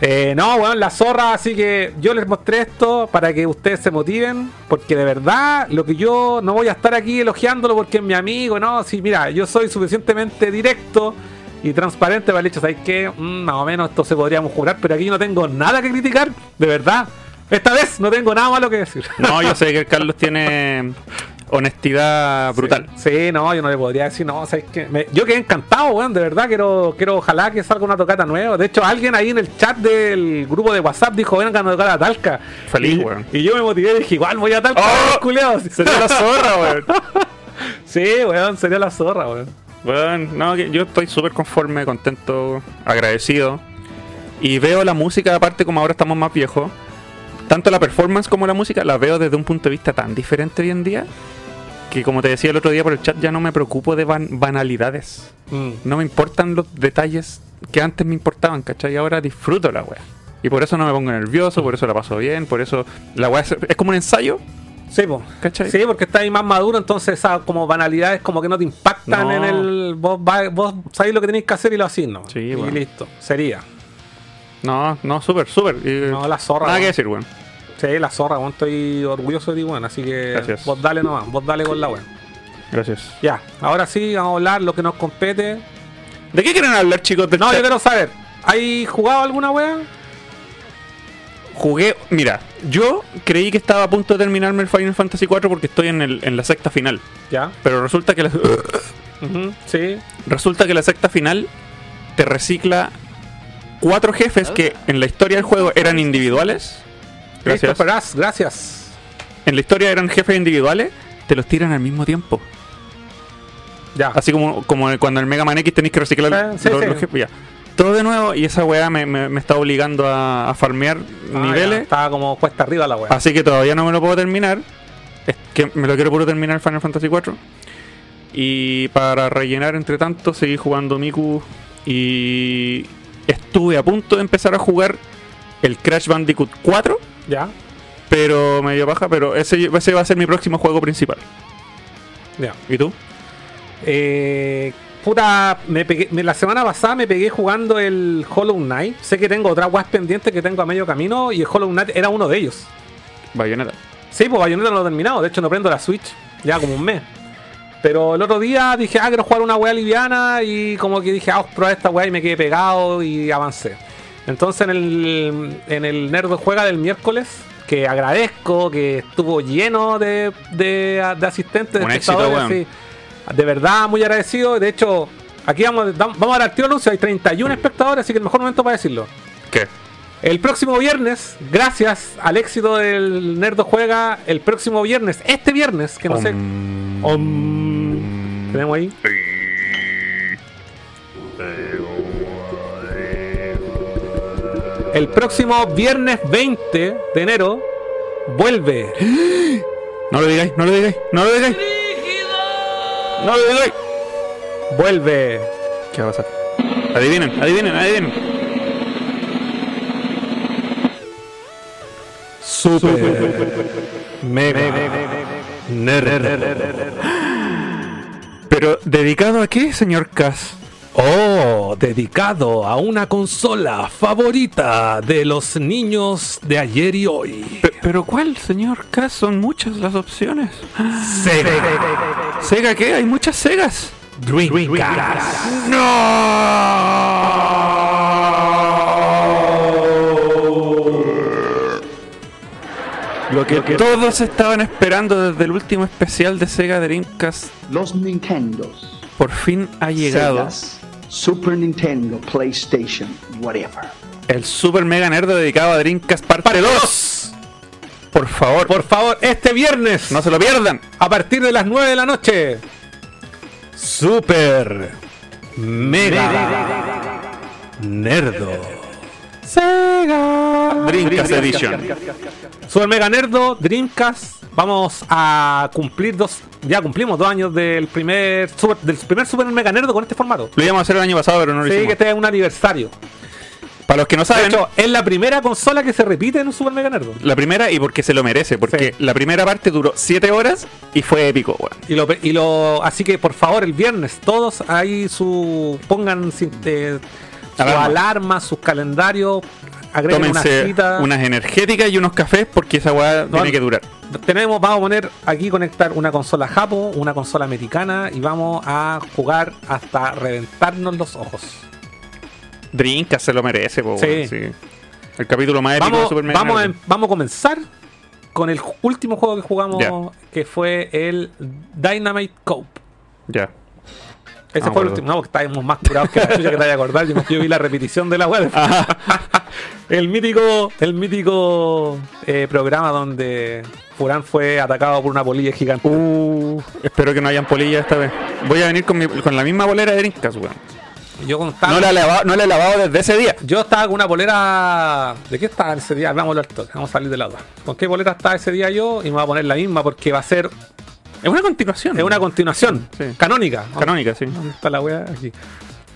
Eh, no, weón, la zorra, así que yo les mostré esto para que ustedes se motiven, porque de verdad, lo que yo no voy a estar aquí elogiándolo porque es mi amigo, no, sí, mira, yo soy suficientemente directo y transparente para el hecho, ¿sabes qué? Mm, más o menos esto se podríamos jurar, pero aquí no tengo nada que criticar, de verdad. Esta vez no tengo nada malo que decir. No, yo sé que el Carlos tiene honestidad brutal. Sí, sí, no, yo no le podría decir, no, ¿sabes qué? Me- yo quedé encantado, weón, de verdad, quiero, quiero, ojalá que salga una tocata nueva. De hecho, alguien ahí en el chat del grupo de WhatsApp dijo, vengan a tocar a Talca. Feliz, y, weón. y yo me motivé y dije, igual voy a Talca, ¡Oh! culiados. Sería la zorra, weón. Sí, weón, sería la zorra, weón. Bueno, no, yo estoy súper conforme, contento, agradecido. Y veo la música, aparte como ahora estamos más viejos, tanto la performance como la música la veo desde un punto de vista tan diferente hoy en día, que como te decía el otro día por el chat, ya no me preocupo de ban- banalidades. Mm. No me importan los detalles que antes me importaban, ¿cachai? Y ahora disfruto la wea. Y por eso no me pongo nervioso, por eso la paso bien, por eso la wea es, es como un ensayo, Sí. Sí, porque está ahí más maduro, entonces esas como banalidades como que no te impactan No. en el... Vos, va- vos sabéis lo que tenéis que hacer y lo hacís, ¿no? Sí, y weón. listo, sería. No, no, súper, súper. No, la zorra, Nada que weón. decir, weón. Sí, la zorra, weón, estoy orgulloso de ti, weón, así que Gracias. vos dale nomás, vos dale con la weón. Gracias. Ya, ahora sí, vamos a hablar lo que nos compete. ¿De qué quieren hablar, chicos? del No, chat? yo quiero saber, ¿hay jugado alguna wea? Jugué, mira, yo creí que estaba a punto de terminarme el Final Fantasy IV porque estoy en, el- en la sexta final. Ya, Pero resulta que la, sí, resulta que la sexta final te recicla cuatro jefes que en la historia del juego eran individuales. Gracias. Peraz, gracias. En la historia eran jefes individuales, te los tiran al mismo tiempo. Ya, Así como, como cuando en el Mega Man X tenéis que reciclar Eh, sí, los, sí. los jefes. Ya. Todo de nuevo y esa weá me, me- me está obligando a, a farmear Ah, ya, niveles. estaba como cuesta arriba la wea. Así que todavía no me lo puedo terminar. Es que me lo quiero puro terminar Final Fantasy IV. Y para rellenar entre tanto, seguí jugando Miku. Y estuve a punto de empezar a jugar el Crash Bandicoot 4. Ya, Pero me dio baja. Pero ese, ese va a ser mi próximo juego principal. ya. ¿Y tú? Eh, puta, me pegué- me- la semana pasada me pegué jugando el Hollow Knight. Sé que tengo otras weas pendientes que tengo a medio camino y el Hollow Knight era uno de ellos. Bayonetta. Sí, pues Bayonetta no lo he terminado. De hecho, no prendo la Switch ya como un mes. Pero el otro día dije, ah, quiero jugar una wea liviana y como que dije, ah, voy a probar esta wea y me quedé pegado y avancé. Entonces en el, en el Nerd Juega del miércoles, que agradezco, que estuvo lleno de, de, de asistentes, de Un éxito, espectadores, weón. sí. De verdad, muy agradecido. De hecho, aquí vamos, vamos a dar tiro anuncio, hay 31 espectadores, así que el mejor momento para decirlo. ¿Qué? El próximo viernes, gracias al éxito del Nerdo Juega, el próximo viernes, este viernes, que no sé. Om. Tenemos ahí. El próximo viernes 20 de enero vuelve. No lo digáis, no lo digáis, no lo digáis. No lo digáis. Vuelve. ¿Qué va a pasar? Adivinen, adivinen, adivinen. Super Mega Nerd Pero, ¿dedicado a qué, señor Cass? Oh, dedicado a una consola favorita de los niños de ayer y hoy. Pe- ¿Pero cuál, señor Cass? Son muchas las opciones. Sega. ¿Sega qué? Hay muchas Segas. Dreamcast. Lo que todos estaban esperando desde el último especial de Sega Dreamcast Los Nintendos, por fin ha llegado. Segas, Super Nintendo, PlayStation, whatever. El Super Mega Nerd dedicado a Dreamcast parte 2. Por favor, Por favor, este viernes, no se lo pierdan. a partir de las 9 de la noche, Super Mega Nerdo. Sega. Dreamcast Edition. Super Mega Nerdo, Dreamcast. Vamos a cumplir dos. Ya cumplimos dos años del primer Super, del primer Super Mega Nerdo con este formato. Lo íbamos a hacer el año pasado, pero no lo Sí, que hicimos. este es un aniversario. Para los que no De saben, hecho, es la primera consola que se repite en un Super Mega Nerdo. la primera y porque se lo merece, porque Sí. la primera parte duró 7 horas y fue épico, weón. Y lo, y lo así que por favor el viernes todos ahí su pongan sin- eh, su Alarma. alarma, sus calendarios, agreguen una Tómense cita. unas energéticas y unos cafés porque esa weá tiene que durar. Tenemos, vamos a poner aquí conectar una consola japo, una consola americana y vamos a jugar hasta reventarnos los ojos. Dreamcast se lo merece, po, Sí. sí. El capítulo más épico de Vamos, Super Mega vamos, a, em- vamos a comenzar con el último juego que jugamos, que fue el Dynamite Cope. Ya. Ese Ah, fue el último. No, porque estábamos más curados que la chucha que te vaya a acordar. Yo, yo vi la repetición de la web. el mítico, el mítico eh, programa donde Furán fue atacado por una polilla gigante. Uh, espero que no hayan polillas esta vez. Voy a venir con, mi- con la misma bolera de Dreamcast, weón. yo, con- No la, he lavado, no la he lavado desde ese día. yo estaba con una polera. ¿De qué estaba ese día? Vamos a hablar todo, Vamos a salir de la duda. ¿Con qué polera estaba ese día yo? Y me voy a poner la misma porque va a ser. Es una continuación. Es una continuación Sí. canónica. canónica, sí. ¿Dónde está la wea? Aquí.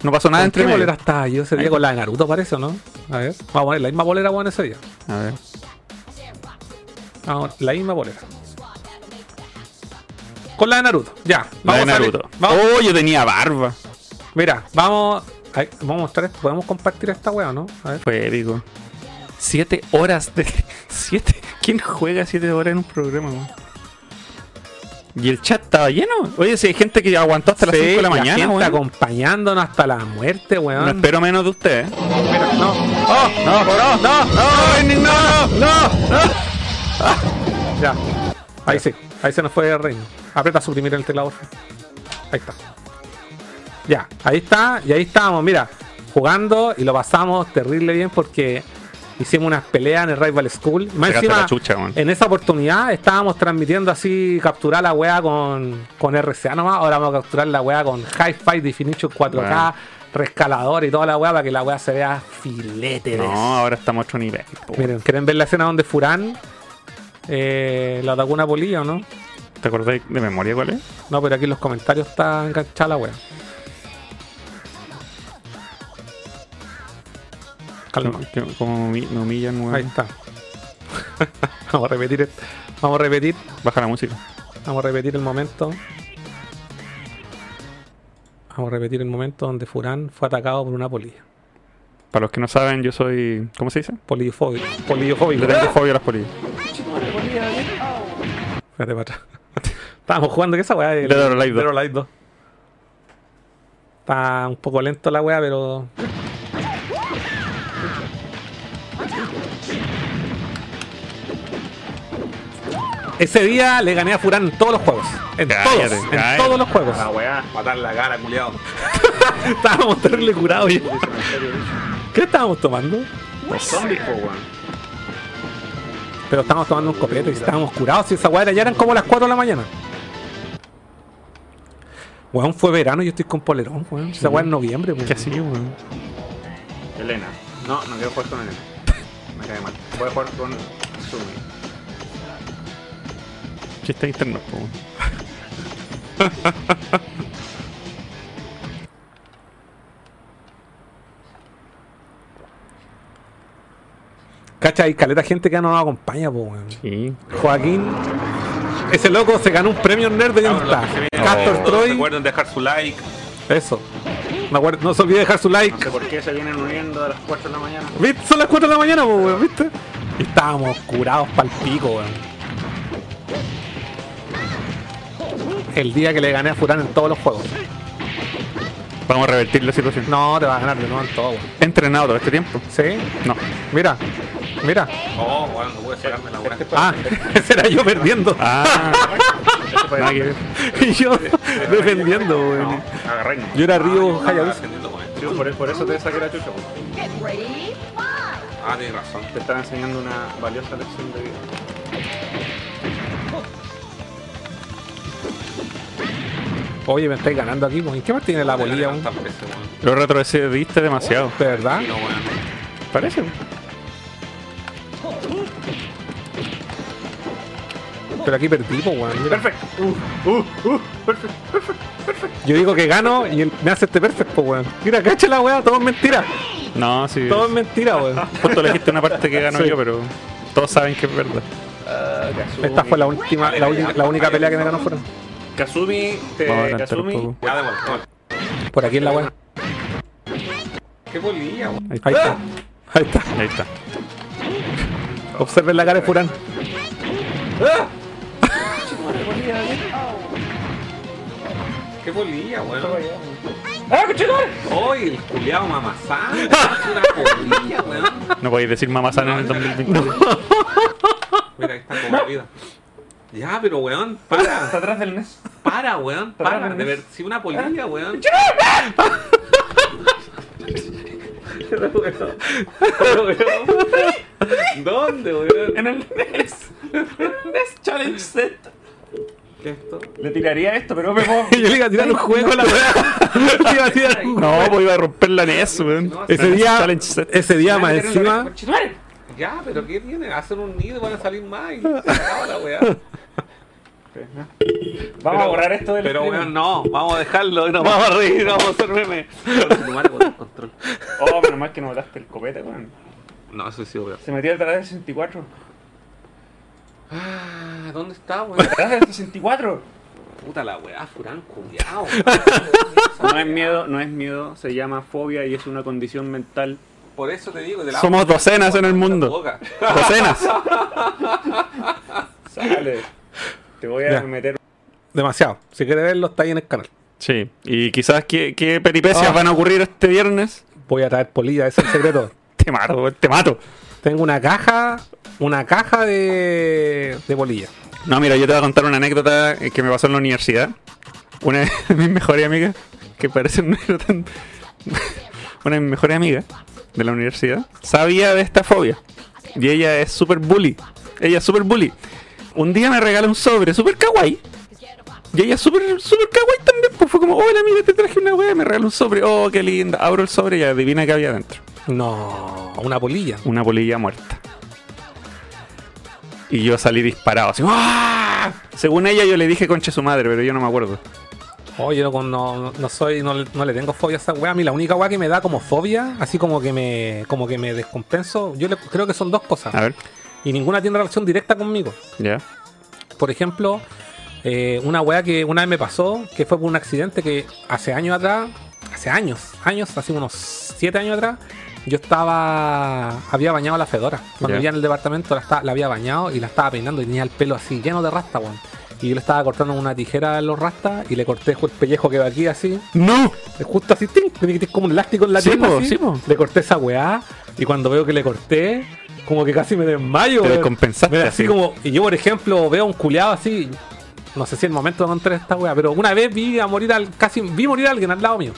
No pasó nada ¿Con entre qué medio. bolera estaba yo ese día? Ahí. Con la de Naruto parece, ¿o no? A ver. Vamos a poner la misma bolera, weón, ese día. A ver. Vamos, la misma bolera. Con la de Naruto, ya. La de Naruto. Oh, yo tenía barba. Mira, vamos. vamos a mostrar esto. ¿Podemos compartir esta wea o no? A ver. Fue épico. Siete horas de. Siete. ¿Quién juega siete horas en un programa, weón? Y el chat estaba lleno. Oye, si hay gente que aguantó hasta las Sí, 5 de la la mañana, gente weón. acompañándonos hasta la muerte, weón. No espero menos de usted, ¿eh? Mira, no. ¡Oh! ¡No! ¡No! ¡No! ¡No! ¡No! ¡No! ¡No! Ya. Ahí sí. Ahí se nos fue el reino. Aprieta suprimir el teclado. Ahí está. Ya. Ahí está. Y ahí estábamos, mira. Jugando y lo pasamos terrible bien porque hicimos unas peleas en el Rival School. Más encima, chucha, en esa oportunidad estábamos transmitiendo así, capturar la weá con, con RCA nomás. Ahora vamos a capturar la weá con Hi-Fi Definition 4K, Bueno. rescalador y toda la weá para que la weá se vea filete No, ahora estamos a otro nivel. po. Miren, ¿quieren ver la escena donde Furán eh, lo atacó una polilla o no? ¿Te acordáis de memoria cuál es? No, pero aquí en los comentarios está enganchada la wea. Calma, Como, que- como me humillan, weón. ahí está. vamos a repetir, esto. vamos a repetir, Baja la música. vamos a repetir el momento. Vamos a repetir el momento donde Furán fue atacado por una polilla. Para los que no saben, yo soy. ¿Cómo se dice? Polillofóbico. Polillofóbico. Le tengo fobia a las polillas. Espérate para atrás. Estábamos jugando que esa weá es Dead or Alive 2. Dead or Alive 2. Está un poco lento la weá, pero. Ese día le gané a Furán en todos los juegos. En Cállate, todos. En cállate. todos los juegos. weá, matar la cara, culiado. Estábamos terrible curados. ¿Qué estábamos tomando? Zombies, po, weón. Pero estábamos tomando un copete y estábamos curados. Y esa weá ya eran como las 4 de la mañana. Weón, fue verano y yo estoy con polerón, weón. Esa weá en noviembre, weón. ¿Qué así, weón? Elena. No, no quiero jugar con Elena. Me cae mal. Voy a jugar con Sumi. Chiste interno, weón. Cacha, hay caleta gente que no nos acompaña, po, weón. Sí. Joaquín, ese loco se ganó un premio nerd y ya no está. Castor No. Troy. Recuerden dejar su like. Eso. Acuerdo- no se olvide dejar su like. No sé por qué se vienen uniendo a las 4 de la mañana. ¿Viste? Son las 4 de la mañana, po, weón, ¿viste? Y estábamos curados pa'l pico, weón. El día que le gané a Furán en todos los juegos. Vamos a revertir la situación. No, te vas a ganar de nuevo en todo, weón. ¿He entrenado todo este tiempo? ¿Sí? No. Mira, mira. Oh, bueno, no a sacarme la buena. Ah, ese era yo perdiendo. Ah, nada que ver. y yo defendiendo, weón. Agarré. Yo era Ryu Hayabusa. Por, por eso te saqué la chucha. Ah, tienes razón. Te estaba enseñando una valiosa lección de vida. Oye, me estáis ganando aquí. ¿En qué más tiene la bolilla, weón? Lo retrocediste demasiado. ¿De verdad? Parece. Pero aquí perdí, po, weón. Perfecto. Uh, uh, uh, perfecto. Yo digo que gano y me hace este perfecto, po, weón. Mira, cacha la weá, todo es mentira. No, sí. Todo es mentira, weón. Justo elegiste una parte que gano Sí. yo, pero todos saben que es verdad. Esta fue la última, la única pelea que me ganó fueron. Kazumi, te, Kazumi. Ah. Ya de vuelta. Por aquí en la weá. Qué bolilla, weón. Ahí está. Ahí está. Ahí está. Observen la cara de Furán. Qué bolilla, weón. ¡Ah, ¡Ay, el culiao mamazán! Es una bolilla, weón. No podéis decir mamazán en el 2020. Mira, ahí está como vida. Ya, pero weón, para. Está atrás del NES. Para, weón, para. De ver, si una polilla, weón. ¿Dónde, weón? En el NES. NES Challenge Set. ¿Qué es esto? Le tiraría esto, pero me puedo... Yo le iba a tirar un juego a la weá. Le iba a tirar un- No, pues iba a romper la NES, weón. Ese día, Challenge Set. ese día más encima. Ya, pero ¿qué tiene? Hacen un nido y van a salir más y se acaba la weá. Vamos a borrar esto del Pero weón, no, vamos a dejarlo y nos vamos a reír, vamos a hacer meme. control. Oh, menos mal que no botaste el copete, weón. No, eso sí, weón. Se metió detrás del 64. Ah, ¿dónde está, weón? ¿Detrás del 64? Puta la weá, Furán, culiao. No es miedo, no es miedo, se llama fobia y es una condición mental. Por eso te digo, de la Somos docenas en el mundo. boca. Docenas. Sale. Te voy a Ya. meter. Demasiado. Si quieres verlo, está ahí en el canal. Sí, y quizás qué, qué peripecias Ah. van a ocurrir este viernes. Voy a traer polilla, ese es el secreto. Te mato, te mato. Tengo una caja, una caja de, de polilla. No, mira, yo te voy a contar una anécdota eh, que me pasó en la universidad. Una de mis mejores amigas, que parece anécdota tan- Una de mis mejores amigas de la universidad, sabía de esta fobia. Y ella es súper bully. Ella es súper bully. Un día me regala un sobre súper kawaii. Y ella es súper, súper kawaii también. Pues fue como, hola amiga, te traje una wea. Me regaló un sobre. Oh, qué linda. Abro el sobre y adivina qué había dentro. No, una polilla. Una polilla muerta. Y yo salí disparado, así. ¡ah! Según ella, yo le dije conche su madre, pero yo no me acuerdo. Oye, no, no, no soy, no, le- no le tengo fobia a esa weá. A mí la única weá que me da como fobia, así como que me, como que me descompenso, yo le- creo que son dos cosas. A ver, Y ninguna tiene relación directa conmigo. ya. Por ejemplo, eh, una weá que una vez me pasó, que fue por un accidente que hace años atrás, hace años, años, hace unos siete años atrás, yo estaba, había bañado a la Fedora. Cuando vivía en el departamento la, estaba- la había bañado y la estaba peinando y tenía el pelo así lleno de rasta, weón. Y yo le estaba cortando una tijera en los rastas y le corté el pellejo que va aquí así. ¡No! Es justo así, ¡ting! Tenía que tener como un elástico en la Sí, po, sí, po. Le corté esa weá y cuando veo que le corté, como que casi me desmayo. Te Me da así como, y yo por ejemplo veo a un culeado así, no sé si el momento de contar esta weá, pero una vez vi a morir al, casi vi morir a alguien al lado mío.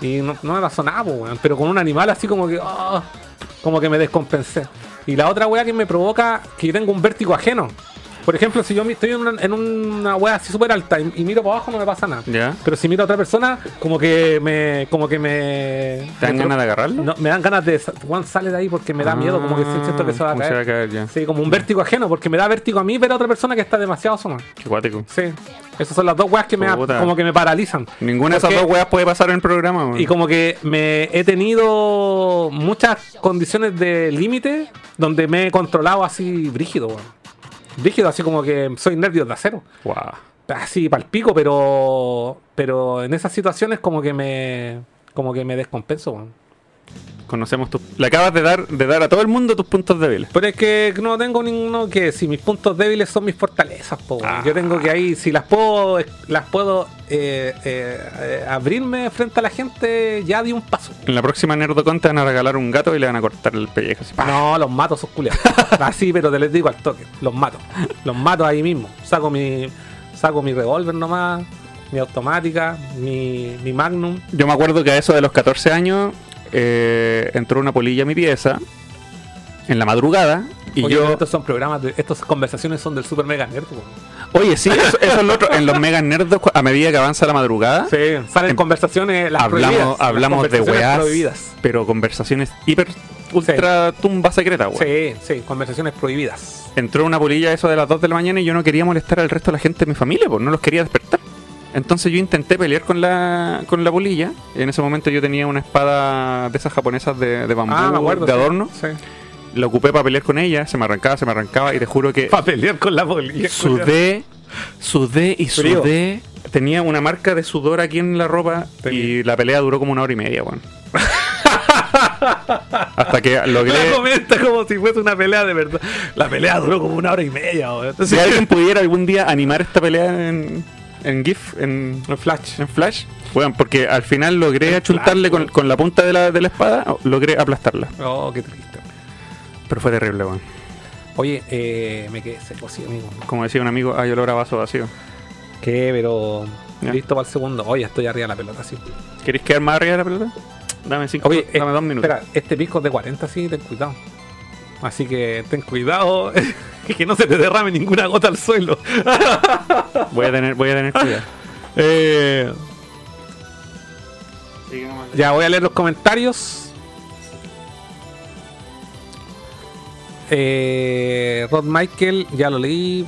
Y no, no me pasó nada, po, weón, pero con un animal así como que, ah, como que me descompensé. Y la otra weá que me provoca que yo tengo un vértigo ajeno. Por ejemplo, si yo estoy en una, en una weá así súper alta y, y miro para abajo no me pasa nada. Pero si miro a otra persona, como que me. como que me. ¿Te dan ganas de agarrarlo? No, me dan ganas de. Juan sale de ahí porque me da miedo, como que siento que se va a Ah, caer. va a caer, ya. Sí, como un vértigo ajeno, porque me da vértigo a mí ver a otra persona que está demasiado asomada. Qué cuático. Sí. Esas son las dos weas que me como que me paralizan. Ninguna de esas dos weas puede pasar en el programa, weón. Y como que me he tenido muchas condiciones de límite donde me he controlado así brígido, weón. Brígido, así como que soy nervios de acero. Guau. así palpico, pero pero en esas situaciones como que me como que me descompenso, weón. Conocemos tu. Le acabas de dar, de dar a todo el mundo tus puntos débiles. Pero es que no tengo ninguno que si mis puntos débiles son mis fortalezas, po. Ah. yo tengo que ahí si las puedo las puedo eh, eh, eh, abrirme frente a la gente ya di un paso. En la próxima Nerdocon te van a regalar un gato y le van a cortar el pellejo. No, los mato esos culiados. Así, pero te les digo al toque, los mato. Los mato ahí mismo. Saco mi saco mi revólver nomás, mi automática, mi, mi magnum. Yo me acuerdo que a eso de los 14 años eh, entró una polilla a mi pieza en la madrugada y Oye, yo. estos son programas, de, estas conversaciones son del Super Mega Nerd. Oye, sí, eso, eso es lo otro. En los mega nerdos, a medida que avanza la madrugada, Sí, salen Em- conversaciones, las hablamos, las hablamos de weás, prohibidas. pero conversaciones hiper ultra tumba secreta, weón. Sí, sí, conversaciones prohibidas. Entró una polilla eso de las 2 de la mañana y yo no quería molestar al resto de la gente de mi familia, pues no los quería despertar. Entonces yo intenté pelear con la, con la polilla. En ese momento yo tenía una espada de esas japonesas de, de bambú, Ah, me acuerdo. de adorno. Sí. La ocupé para pelear con ella, se me arrancaba, se me arrancaba y te juro que Para pelear con la polilla. sudé, sudé y Frío. sudé. Tenía una marca de sudor aquí en la ropa y la pelea duró como una hora y media, weón. Hasta que logré... La comenta como si fuese una pelea de verdad. La pelea duró como una hora y media, weón. Si alguien pudiera algún día animar esta pelea en, en GIF, en, En Flash. en Flash, bueno, porque al final logré achuntarle Flash, con, con la punta de la, de la espada, logré aplastarla. Oh, qué triste. Pero fue terrible, weón. Oye, eh, me quedé seco, sí, amigo. Como decía un amigo, hay olor a vaso vacío. ¿Qué? Pero listo para el segundo. Oye, estoy arriba de la pelota, sí. ¿Queréis quedar más arriba de la pelota? Dame cinco, Oye, dame eh, dos minutos. Espera, este pisco es de 40, sí, ten cuidado. Así que ten cuidado que no se te derrame ninguna gota al suelo. Voy a tener, voy a tener cuidado. Eh, ya voy a leer los comentarios. Eh, Rod Michael, ya lo leí.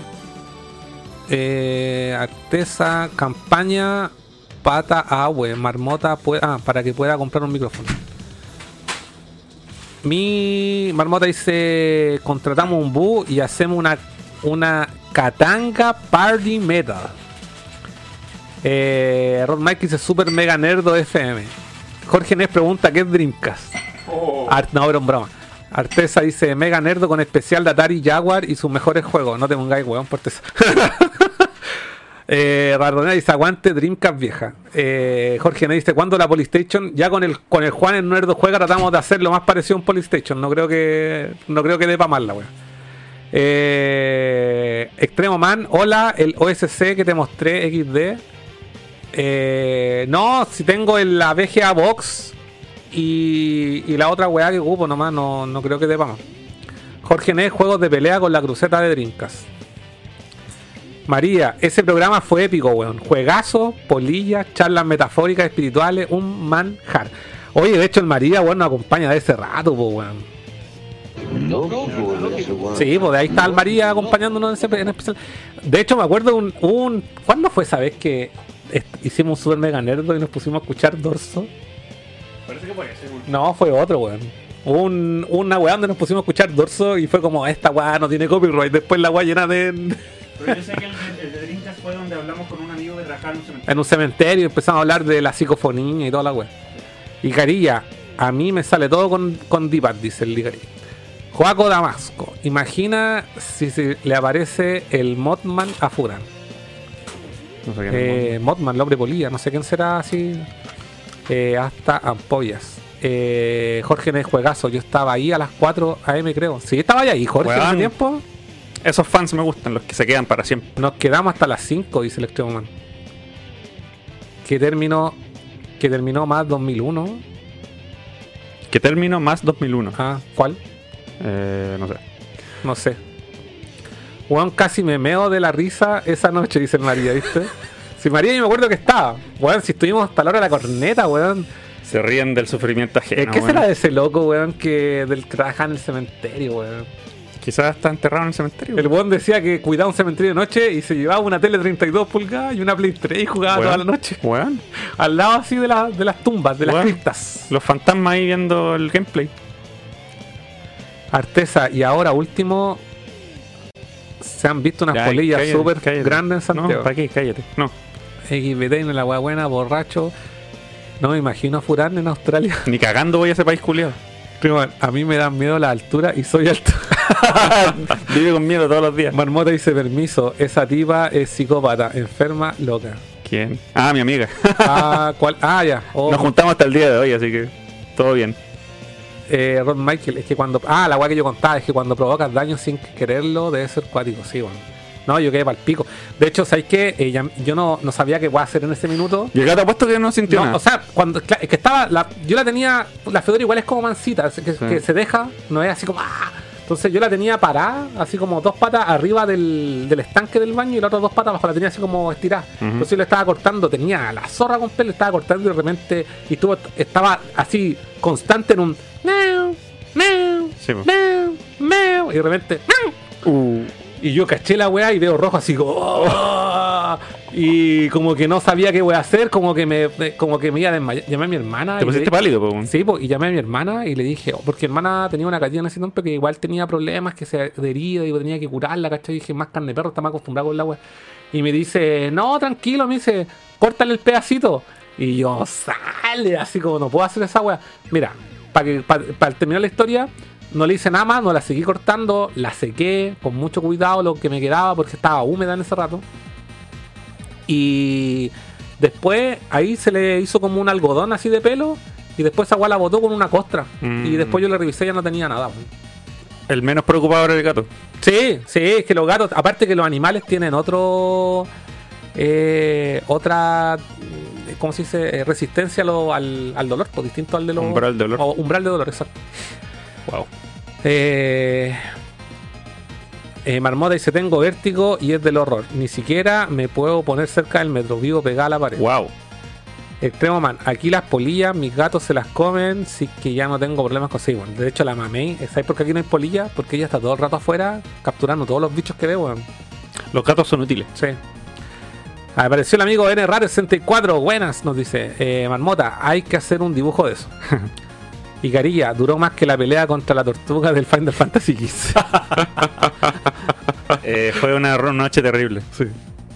Eh, Artesa, campaña, pata, agua, marmota, ah, para que pueda comprar un micrófono. Mi marmota dice: contratamos un bu y hacemos una, una Katanga Party Metal. Eh, Rod Mike dice Super Mega Nerdo FM. Jorge Nes pregunta ¿qué es Dreamcast? Art- no, pero en broma. Artesa dice Mega Nerdo con especial de Atari Jaguar y sus mejores juegos. No te pongáis weón por Artesa. eh, Rardonea dice aguante Dreamcast vieja. Eh, Jorge Nes dice ¿cuándo la Polystation? Ya con el con el Juan en Nerdo juega tratamos de hacer lo más parecido a un Polystation. No creo que no creo que dé para mal la weón. Eh, Extremo Man, hola, el OSC que te mostré XD. Eh, no, si tengo el, la VGA Box y, y la otra weá que ocupo nomás, no, no creo que para más. Jorge Nes, juegos de pelea con la cruceta de Drinkas. María, ese programa fue épico, weón. Juegazo, polillas, charlas metafóricas, espirituales, un manjar. Oye, de hecho el María, weón, nos acompaña de ese rato, po, weón. Sí, pues de ahí está el María acompañándonos en, ese- en especial. De hecho, me acuerdo un, un. ¿Cuándo fue esa vez que hicimos un super mega nerdo y nos pusimos a escuchar Dorso? Parece que puede ser. No, fue otro, weón. Un, una weá donde nos pusimos a escuchar Dorso y fue como, esta weá no tiene copyright. Después la weá llena de. Pero yo sé que el, el de Drinkas fue donde hablamos con un amigo que trabajaba en un cementerio. en un cementerio empezamos a hablar de la psicofonía y toda la weá. Y Carilla, a mí me sale todo con, con Dipat, dice el Ligari. Joaco Damasco, imagina si se le aparece el Mothman a Furan. No sé Eh, Mothman, el hombre polilla, no sé quién será así. Eh, hasta ampollas. Eh, Jorge en el juegazo, yo estaba ahí a las 4 am creo. Sí, estaba ahí, Jorge, en ese tiempo. Esos fans me gustan, los que se quedan para siempre. Nos quedamos hasta las 5, dice el extremo man. Que terminó, que terminó más 2001. ¿Qué término más 2001? Ah, ¿cuál? Eh, no sé. No sé. Juan casi me meo de la risa esa noche, dice el María, ¿viste? Si María yo me acuerdo que estaba. Weón, si estuvimos hasta la hora de la corneta, weón. Se ríen del sufrimiento ajeno. ¿Qué weón. será de ese loco, weón, que del que trabaja en el cementerio, weón? Quizás está enterrado en el cementerio. El weón decía que cuidaba un cementerio de noche y se llevaba una tele 32 pulgadas y una Play 3 y jugaba toda la noche. Weón. Al lado así de, la- de las tumbas, de las criptas. Los fantasmas ahí viendo el gameplay. Artesa, y ahora último. se han visto unas Ya, polillas súper grandes en Santiago. No, ¿para qué? Cállate. No, XBT en la hueá buena, borracho. No me imagino Furán en Australia. ni cagando voy a ese país culiado. Primo, a mí me dan miedo la altura y soy alto. Vive con miedo todos los días. Marmota dice permiso, esa tipa es psicópata, enferma, loca. ¿Quién? Ah, mi amiga. Ah, ¿cuál? Ah, ya. Oh, Nos juntamos hasta el día de hoy, así que todo bien. eh, Rod Michael, es que cuando. Ah, la weá que yo contaba, es que cuando provocas daño sin quererlo, debe ser cuático, sí, bueno. No, yo quedé para el pico. De hecho, ¿sabes qué? Eh, ya- yo no, no sabía qué voy a hacer en ese minuto. Y el gato apuesto que no sintió No, nada. o sea, cuando es que estaba, la- yo la tenía, la Fedora igual es como mansita, es que, Sí. que se deja, no es así como, ¡ah! entonces yo la tenía parada, así como dos patas arriba del, del estanque del baño y las otras dos patas abajo, la tenía así como estirada. Entonces yo le estaba cortando, tenía la zorra con pelo, le estaba cortando y de repente, y estuvo, estaba así constante en un, meow, meow, Sí, po. meow, meow, y de repente, meow, Uh, y yo caché la weá y veo rojo así como. "Oh". Y como que no sabía qué voy a hacer, como que me, como que me iba a desmayar. Llamé a mi hermana. te pusiste pálido, po. Sí, po, y llamé a mi hermana y le dije, oh, porque mi hermana tenía una catilla en ese tiempo que igual tenía problemas, que se adhería y tenía que curarla, ¿cachai? Y dije, más carne de perro, está más acostumbrado con la weá. Y me dice, no, tranquilo, me dice, córtale el pedacito. Y yo, sale, así como no puedo hacer esa weá. Mira, para que para terminar la historia, no le hice nada más, no la seguí cortando, la sequé con mucho cuidado lo que me quedaba porque estaba húmeda en ese rato. Y después ahí se le hizo como un algodón así de pelo. Y después esa weá la botó con una costra. Mm. Y después yo le revisé y ya no tenía nada. El menos preocupado era el gato. Sí, sí, es que los gatos, aparte que los animales tienen otro. eh, otra. ¿Cómo se dice? Eh, resistencia lo- al, al dolor, pues distinto al de los. Umbral de dolor. o umbral de dolor, exacto. Wow. Eh, eh, Marmota dice: Tengo vértigo y es del horror. Ni siquiera me puedo poner cerca del metro. Vivo pegada a la pared. Wow. Extremo man, aquí las polillas, mis gatos se las comen, sí que ya no tengo problemas con bueno, De hecho, la mamé, ¿sabes por qué aquí no hay polillas? Porque ella está todo el rato afuera capturando todos los bichos que ve, weón. Los gatos son útiles. Sí. Apareció el amigo N Raro 64, buenas, nos dice. Eh, Marmota, hay que hacer un dibujo de eso. y Carilla, duró más que la pelea contra la tortuga del Final Fantasy XV. Eh, fue una noche terrible. sí.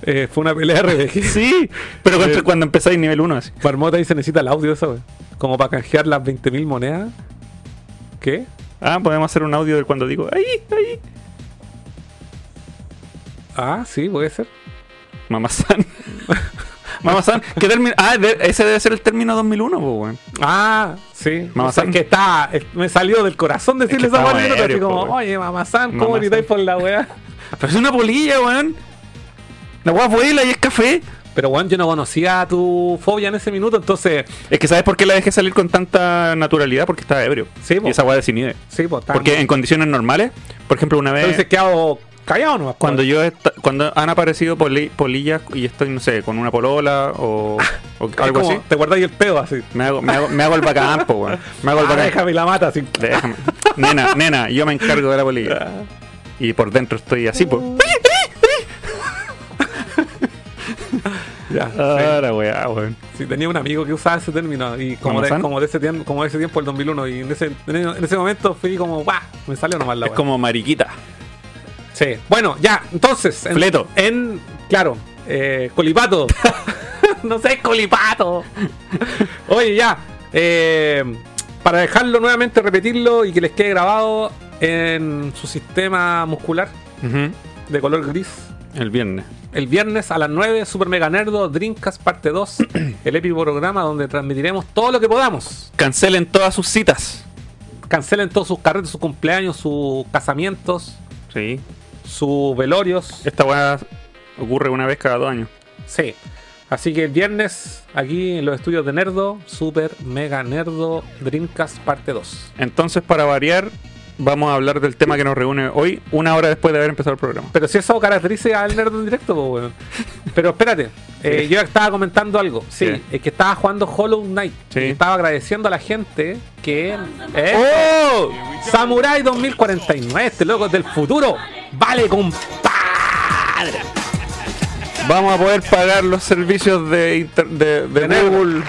Eh, fue una pelea RPG. Sí, pero cuando, cuando empezáis nivel 1 así. Marmota dice necesita el audio weón. Como para canjear las 20.000 monedas. ¿Qué? Ah, podemos hacer un audio de cuando digo, ahí, ahí. Ah, sí, puede ser. Mamazán. Mamazán. ¿Qué término? Ah, de- ese debe ser el término 2001, pues, weón. Ah, sí. Mamazán. O sea, que está. Me salió del corazón decirle Es que esa así ebrios, como, po, oye, mamazán, ¿cómo gritáis por la weá? Pero es una polilla, weón. La weá vuela y es café. Pero weón, yo no conocía tu fobia en ese minuto, entonces. Es que ¿sabes por qué la dejé salir con tanta naturalidad? Porque estaba ebrio. Sí, po. y esa weá desinhibe. Sí, pues está. Porque en condiciones normales, por ejemplo, una vez... Entonces quedado callado. Cuando pues. yo esta- cuando han aparecido poli- polillas y estoy, no sé, con una polola o, o Es algo como, así, Te guardáis el pedo así. me hago, me hago, me hago el bacán, po, weón. Me hago el Ah, bacán. déjame la mata así. Déjame. Nena, nena, yo me encargo de la polilla. Y por dentro estoy así, pues. Ya. Ah, la weá, weón. Sí, tenía un amigo que usaba ese término y como de, como de ese tiempo, como de ese tiempo el 2001 y en ese, en ese momento fui como, ¡guau! Me salió nomás la Es weá. como mariquita. Sí. Bueno, ya, entonces. En, Fleto. En, claro, eh, Colipato. no sé, Colipato. Oye, ya. eh, para dejarlo nuevamente, repetirlo y que les quede grabado en su sistema muscular de color gris. El viernes. El viernes a las 9, Super Mega Nerdo, Drinkas parte 2, el épico programa donde transmitiremos todo lo que podamos. Cancelen todas sus citas. Cancelen todos sus carretes, sus cumpleaños, sus casamientos, Sí. Sus velorios. Esta weá ocurre una vez cada dos años. Sí. Así que el viernes, aquí en los estudios de Nerdo, Super Mega Nerdo, Dreamcast parte 2. Entonces, para variar, vamos a hablar del tema que nos reúne hoy, una hora después de haber empezado el programa. Pero si eso caracteriza al Nerdo en directo, pues weón. Pero espérate, eh, yo estaba comentando algo. Sí, ¿Qué? es que estaba jugando Hollow Knight. Sí. Y estaba agradeciendo a la gente que. eh, ¡Oh! Samurai 2049, este loco es del futuro. Vale, compadre. Vamos a poder pagar los servicios de, inter- de, de. Google,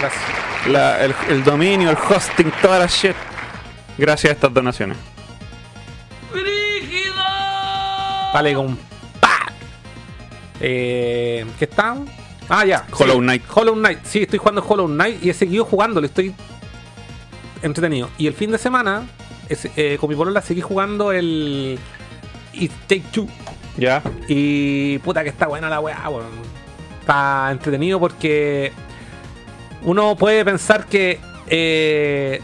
Gracias. la- el, el dominio, el hosting, toda la shit. Gracias a estas donaciones. Sale con ¡pa! Eh, ¿Qué está? Ah, ya. Hollow sí. Knight. Hollow Knight. Sí, estoy jugando Hollow Knight y he seguido jugando, le estoy entretenido. Y el fin de semana, es- eh, con mi polola seguí jugando el It Take Two. Ya. Y puta que está buena la weá, weón. Está entretenido porque uno puede pensar que eh,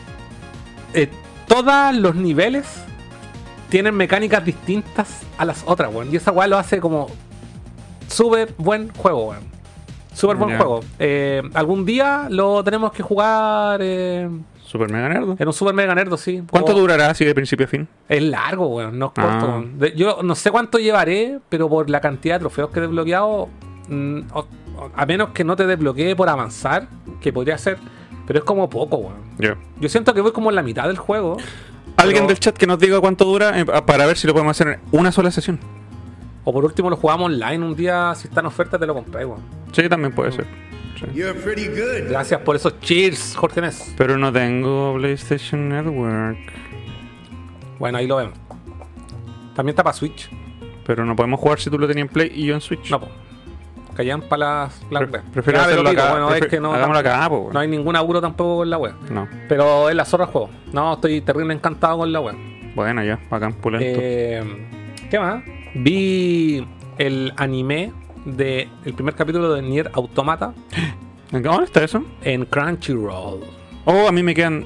eh, todos los niveles tienen mecánicas distintas a las otras, weón. Y esa weá lo hace como súper buen juego, weón. Súper buen juego. Eh, algún día lo tenemos que jugar eh, Super mega nerd. en un super mega nerdo, sí. ¿Cuánto O- durará así de principio a fin? es largo, weón, no es corto. Ah. De- Yo no sé cuánto llevaré, pero por la cantidad de trofeos que he desbloqueado, mm, o- o- a menos que no te desbloquee por avanzar, que podría ser, pero es como poco, weón. Ya. Yo siento que voy como en la mitad del juego. Alguien pero- del chat que nos diga cuánto dura eh, para ver si lo podemos hacer en una sola sesión. O por último lo jugamos online un día, si está en oferta te lo compré, weón. Sí, también puede ser. Sí. You're pretty good. Gracias por esos cheers, Jorge Nes. Pero no tengo PlayStation Network. Bueno, ahí lo vemos. También está para Switch. Pero no podemos jugar si tú lo tenías en Play y yo en Switch. No. Callan para las, las Pre- prefiero hacerlo acá. Bueno, es Prefiero- que no, hagámoslo acá, po, no hay ningún apuro tampoco con la wea. No. Pero es la zorra juego. No, estoy terrible encantado con la web. Bueno, ya, bacán, pulento. Eh, ¿Qué más? Vi el anime de el primer capítulo de Nier Automata ¿En qué dónde está eso? en Crunchyroll. Oh, a mí me quedan.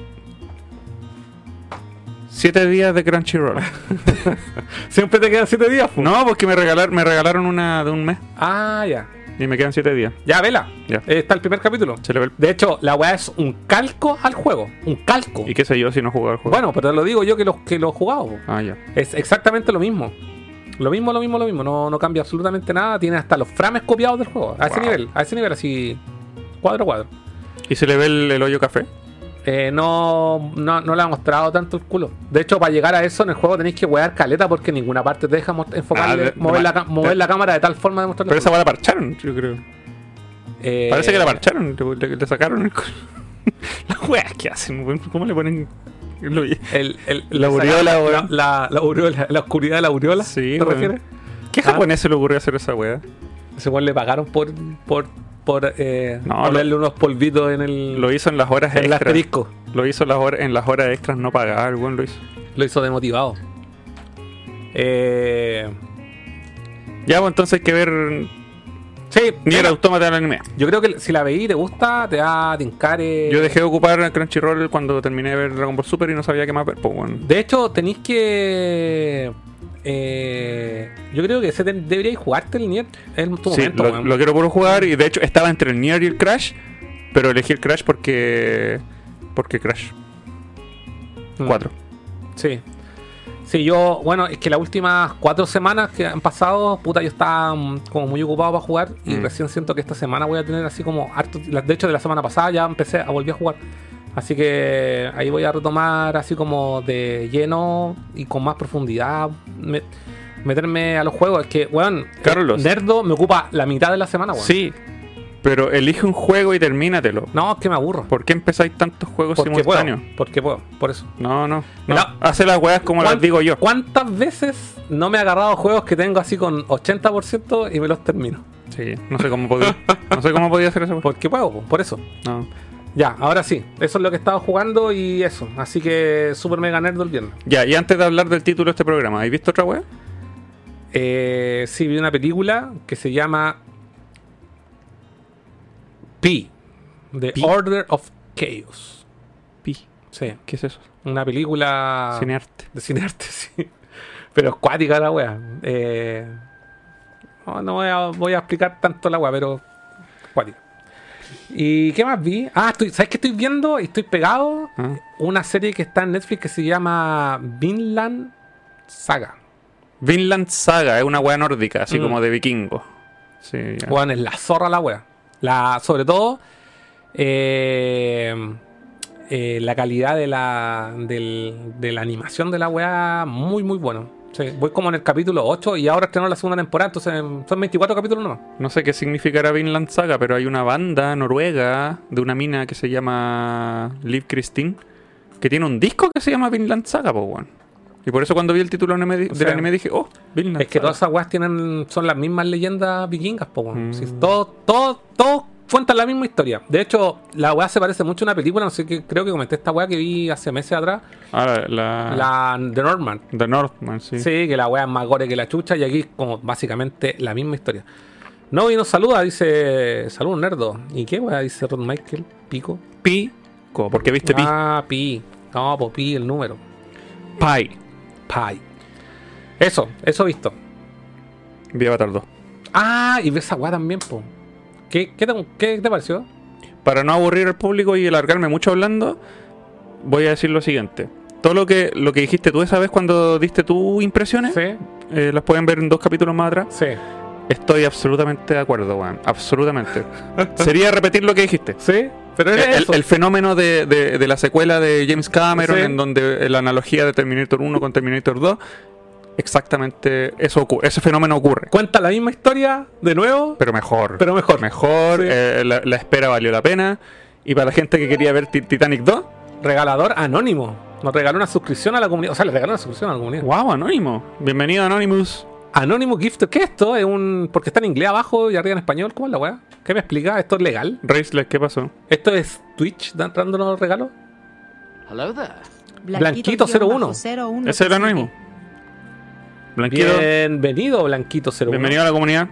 Siete días de Crunchyroll. Siempre te quedan 7 días, fu. no, porque me regalaron, me regalaron una de un mes. Ah, ya. Y me quedan siete días. Ya, vela. Ya. Eh, Está el primer capítulo. Se le ve el- De hecho, la weá es un calco al juego. Un calco. ¿Y qué sé yo si no jugaba el juego? Bueno, pero te lo digo yo que lo, que lo he jugado. Ah, ya. Es exactamente lo mismo. Lo mismo, lo mismo, lo mismo. No, no cambia absolutamente nada. Tiene hasta los frames copiados del juego. A ese nivel. A ese nivel así. Cuadro a cuadro. ¿Y se le ve el, el hoyo café? Eh, no, no, no le ha mostrado tanto el culo. De hecho, para llegar a eso en el juego tenéis que wear caleta porque en ninguna parte te deja enfocarle, Ah, de- mover, de- la, ca- mover de- la cámara de tal forma de mostrarle. Pero esa weá la parcharon, yo creo. Eh, Parece que la parcharon, le, sacaron el. Las weas que hacen. ¿Cómo le ponen.? El, el- La aureola. La, la, la aureola, la oscuridad de la aureola. Sí, ¿Te refieres? ¿Qué Ah. japonés se le ocurrió hacer esa wea? Ese weón le pagaron por, por, por eh, No, ponerle unos polvitos en el, Lo hizo en las horas en el extras. asterisco. Lo hizo en las horas, en las horas extras no pagadas, el weón lo hizo. Lo hizo demotivado. Eh, Ya, pues entonces hay que ver. sí, Nier mira, Automata del anime. yo creo que si la veí y te gusta, te va a tincar. eh, Yo dejé de ocupar Crunchyroll cuando terminé de ver Dragon Ball Super y no sabía qué más ver, pues bueno. De hecho, tenéis que. Eh, yo creo que ese te- deberíais jugarte el Nier. Es tu Sí, momento, lo, quiero puro jugar y de hecho estaba entre el Nier y el Crash, pero elegí el Crash porque. Porque Crash Mm. 4. Sí. Sí, yo, bueno, es que las últimas cuatro semanas que han pasado, puta, yo estaba mm, como muy ocupado para jugar y Mm. recién siento que esta semana voy a tener así como harto. De hecho, de la semana pasada ya empecé a volver a jugar. Así que ahí voy a retomar así como de lleno y con más profundidad. me- meterme a los juegos. Es que, weón, Carlos. Nerdo me ocupa la mitad de la semana, weón. Sí, pero elige un juego y termínatelo. No, es que me aburro. ¿Por qué empezáis tantos juegos Porque puedo. simultáneos? Porque puedo, por eso. No, no. no. Hace las weas como las ¿Cuán- digo yo. ¿Cuántas veces no me he agarrado juegos que tengo así con 80% y me los termino? Sí, no sé cómo podía. No sé cómo podía hacer eso. Porque puedo, po, por eso. No. Ya, ahora sí. Eso es lo que he estado jugando y eso. Así que Super Mega Nerd el viernes. Ya, y antes de hablar del título de este programa, ¿has visto otra wea? Eh, sí, vi una película que se llama P. The Pi. Order of Chaos. Pi. Sí. ¿Qué es eso? Una película Cinearte. de cinearte, sí. Pero es cuática la wea. Eh, no no voy, a, voy a explicar tanto la wea, pero cuática. ¿Y qué más vi? Ah, estoy, ¿sabes qué estoy viendo? Y estoy pegado. Ah. Una serie que está en Netflix que se llama Vinland Saga. Vinland Saga es una wea nórdica, así Mm. como de vikingo. Sí, ya. Bueno, es la zorra la wea. La, sobre todo, eh, eh, la calidad de la, del- de la animación de la wea, muy, muy bueno. Sí, voy como en el capítulo 8 y ahora estrenó la segunda temporada, entonces son 24 capítulos nomás. No sé qué significará Vinland Saga, pero hay una banda noruega de una mina que se llama Liv Christine que tiene un disco que se llama Vinland Saga, pues. Y por eso cuando vi el título del anime, del sea, anime dije, oh, Vinland Es que Saga. todas esas weas tienen, son las mismas leyendas vikingas. Mm. Si todos, todos, todos cuentan la misma historia. De hecho, la wea se parece mucho a una película, no sé qué, creo que comenté esta wea que vi hace meses atrás, Ah, la, la The Northman. The Northman, sí. Sí. que la wea es más gore que la chucha y aquí es como básicamente la misma historia. No, y nos saluda, dice, salud nerdo. ¿Y qué wea? Dice Ron Michael, pico. Pi, como porque viste Pi. Ah, pi. No, pues pi el número. Pi. Pi. Eso, eso visto. Vi Avatar 2. Ah, y ves esa weá también, po. ¿Qué, qué, te, qué te pareció? Para no aburrir al público y alargarme mucho hablando, voy a decir lo siguiente. Todo lo que, lo que dijiste tú esa vez cuando diste tus impresiones, Sí, eh, las pueden ver en dos capítulos más atrás. sí. Estoy absolutamente de acuerdo, weón. Absolutamente. Sería repetir lo que dijiste. Sí, pero El, el- fenómeno de, de- de la secuela de James Cameron, Sí. en donde la analogía de Terminator 1 con Terminator 2, exactamente eso ocurre. Ese fenómeno ocurre. Cuenta la misma historia de nuevo, Pero mejor. pero mejor. mejor. Sí. eh, la, la espera valió la pena. Y para la gente que quería ver Ti- Titanic 2, Regalador anónimo. Nos regaló una suscripción a la comunidad. O sea, le regaló una suscripción a la comunidad. wow, Anónimo. Bienvenido Anonymous. Anónimo Gift. ¿Qué es esto? Es un. Porque está en inglés abajo y arriba en español. ¿Cómo es la weá? ¿Qué me explica? ¿Esto es legal? Raceless, ¿qué pasó? ¿Esto es Twitch dándonos regalos? Blanquito 01. Ese era Anónimo. Blanquito. Bienvenido, Blanquito01. Bienvenido a la comunidad.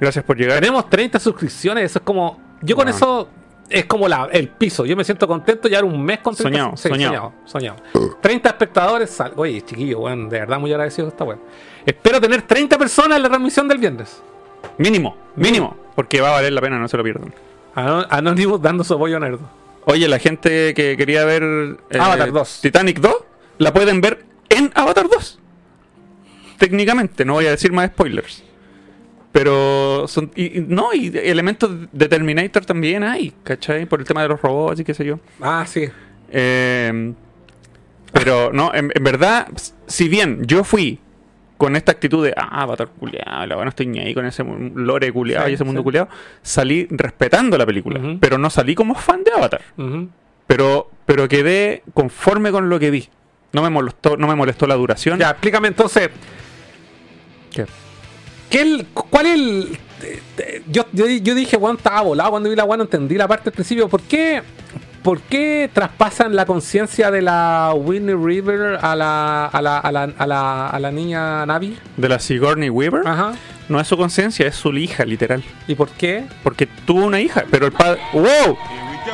Gracias por llegar. Tenemos 30 suscripciones. Eso es como. Yo con eso. Es como la, el piso. Yo me siento contento ya un mes con 30 Soñado, sí, soñado. soñado, soñado. 30 espectadores. sal- Oye, chiquillo, weón, de verdad muy agradecido de esta weón. Espero tener 30 personas en la transmisión del viernes. Mínimo, mínimo. Porque va a valer la pena, no se lo pierdan. Anonymous dando su apoyo a Nerdo. Oye, la gente que quería ver eh, Avatar 2. Titanic 2, la pueden ver en Avatar 2. Técnicamente, no voy a decir más spoilers. Pero son. Y, no, y elementos de Terminator también hay, ¿cachai? Por el tema de los robots y qué sé yo. Ah, sí. Eh, pero no, en, en verdad, si bien yo fui con esta actitud de ah, Avatar culiado, la bueno, estoy ni ahí con ese lore culiado Sí, y ese mundo sí. culiado, salí respetando la película, pero no salí como fan de Avatar. Pero, pero quedé conforme con lo que vi. No me molestó, no me molestó la duración. Ya, explícame entonces. ¿Qué? ¿qué el, ¿Cuál es el.? eh, eh, Yo, yo, yo dije, weón, estaba volado cuando vi la weón, no entendí la parte del principio. ¿Por qué, ¿Por qué traspasan la conciencia de la Winnie River a la, a la, a la, a la, a la niña Navi? De la Sigourney Weaver, Ajá. no es su conciencia, es su hija, literal. ¿Y por qué? Porque tuvo una hija, pero el padre. ¡Wow!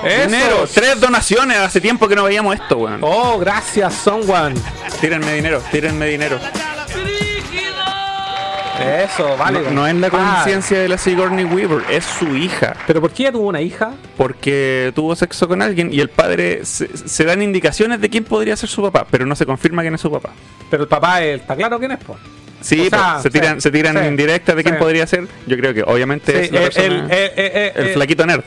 Dinero, tres donaciones. Hace tiempo que no veíamos esto, weón. Oh, gracias, someone. Tírenme dinero, tírenme dinero. Eso, vale. no, no es la Ah, conciencia de la Sigourney Weaver, es su hija. ¿Pero por qué ella tuvo una hija? Porque tuvo sexo con alguien y el padre se, se dan indicaciones de quién podría ser su papá, pero no se confirma quién es su papá. Pero el papá eh, está claro quién es, po. Sí, O sea, pues, se tiran, sí, se tiran sí, indirectas de quién sí. podría ser. Yo creo que obviamente es la el, persona- el- eh, eh, eh, el eh, flaquito nerd.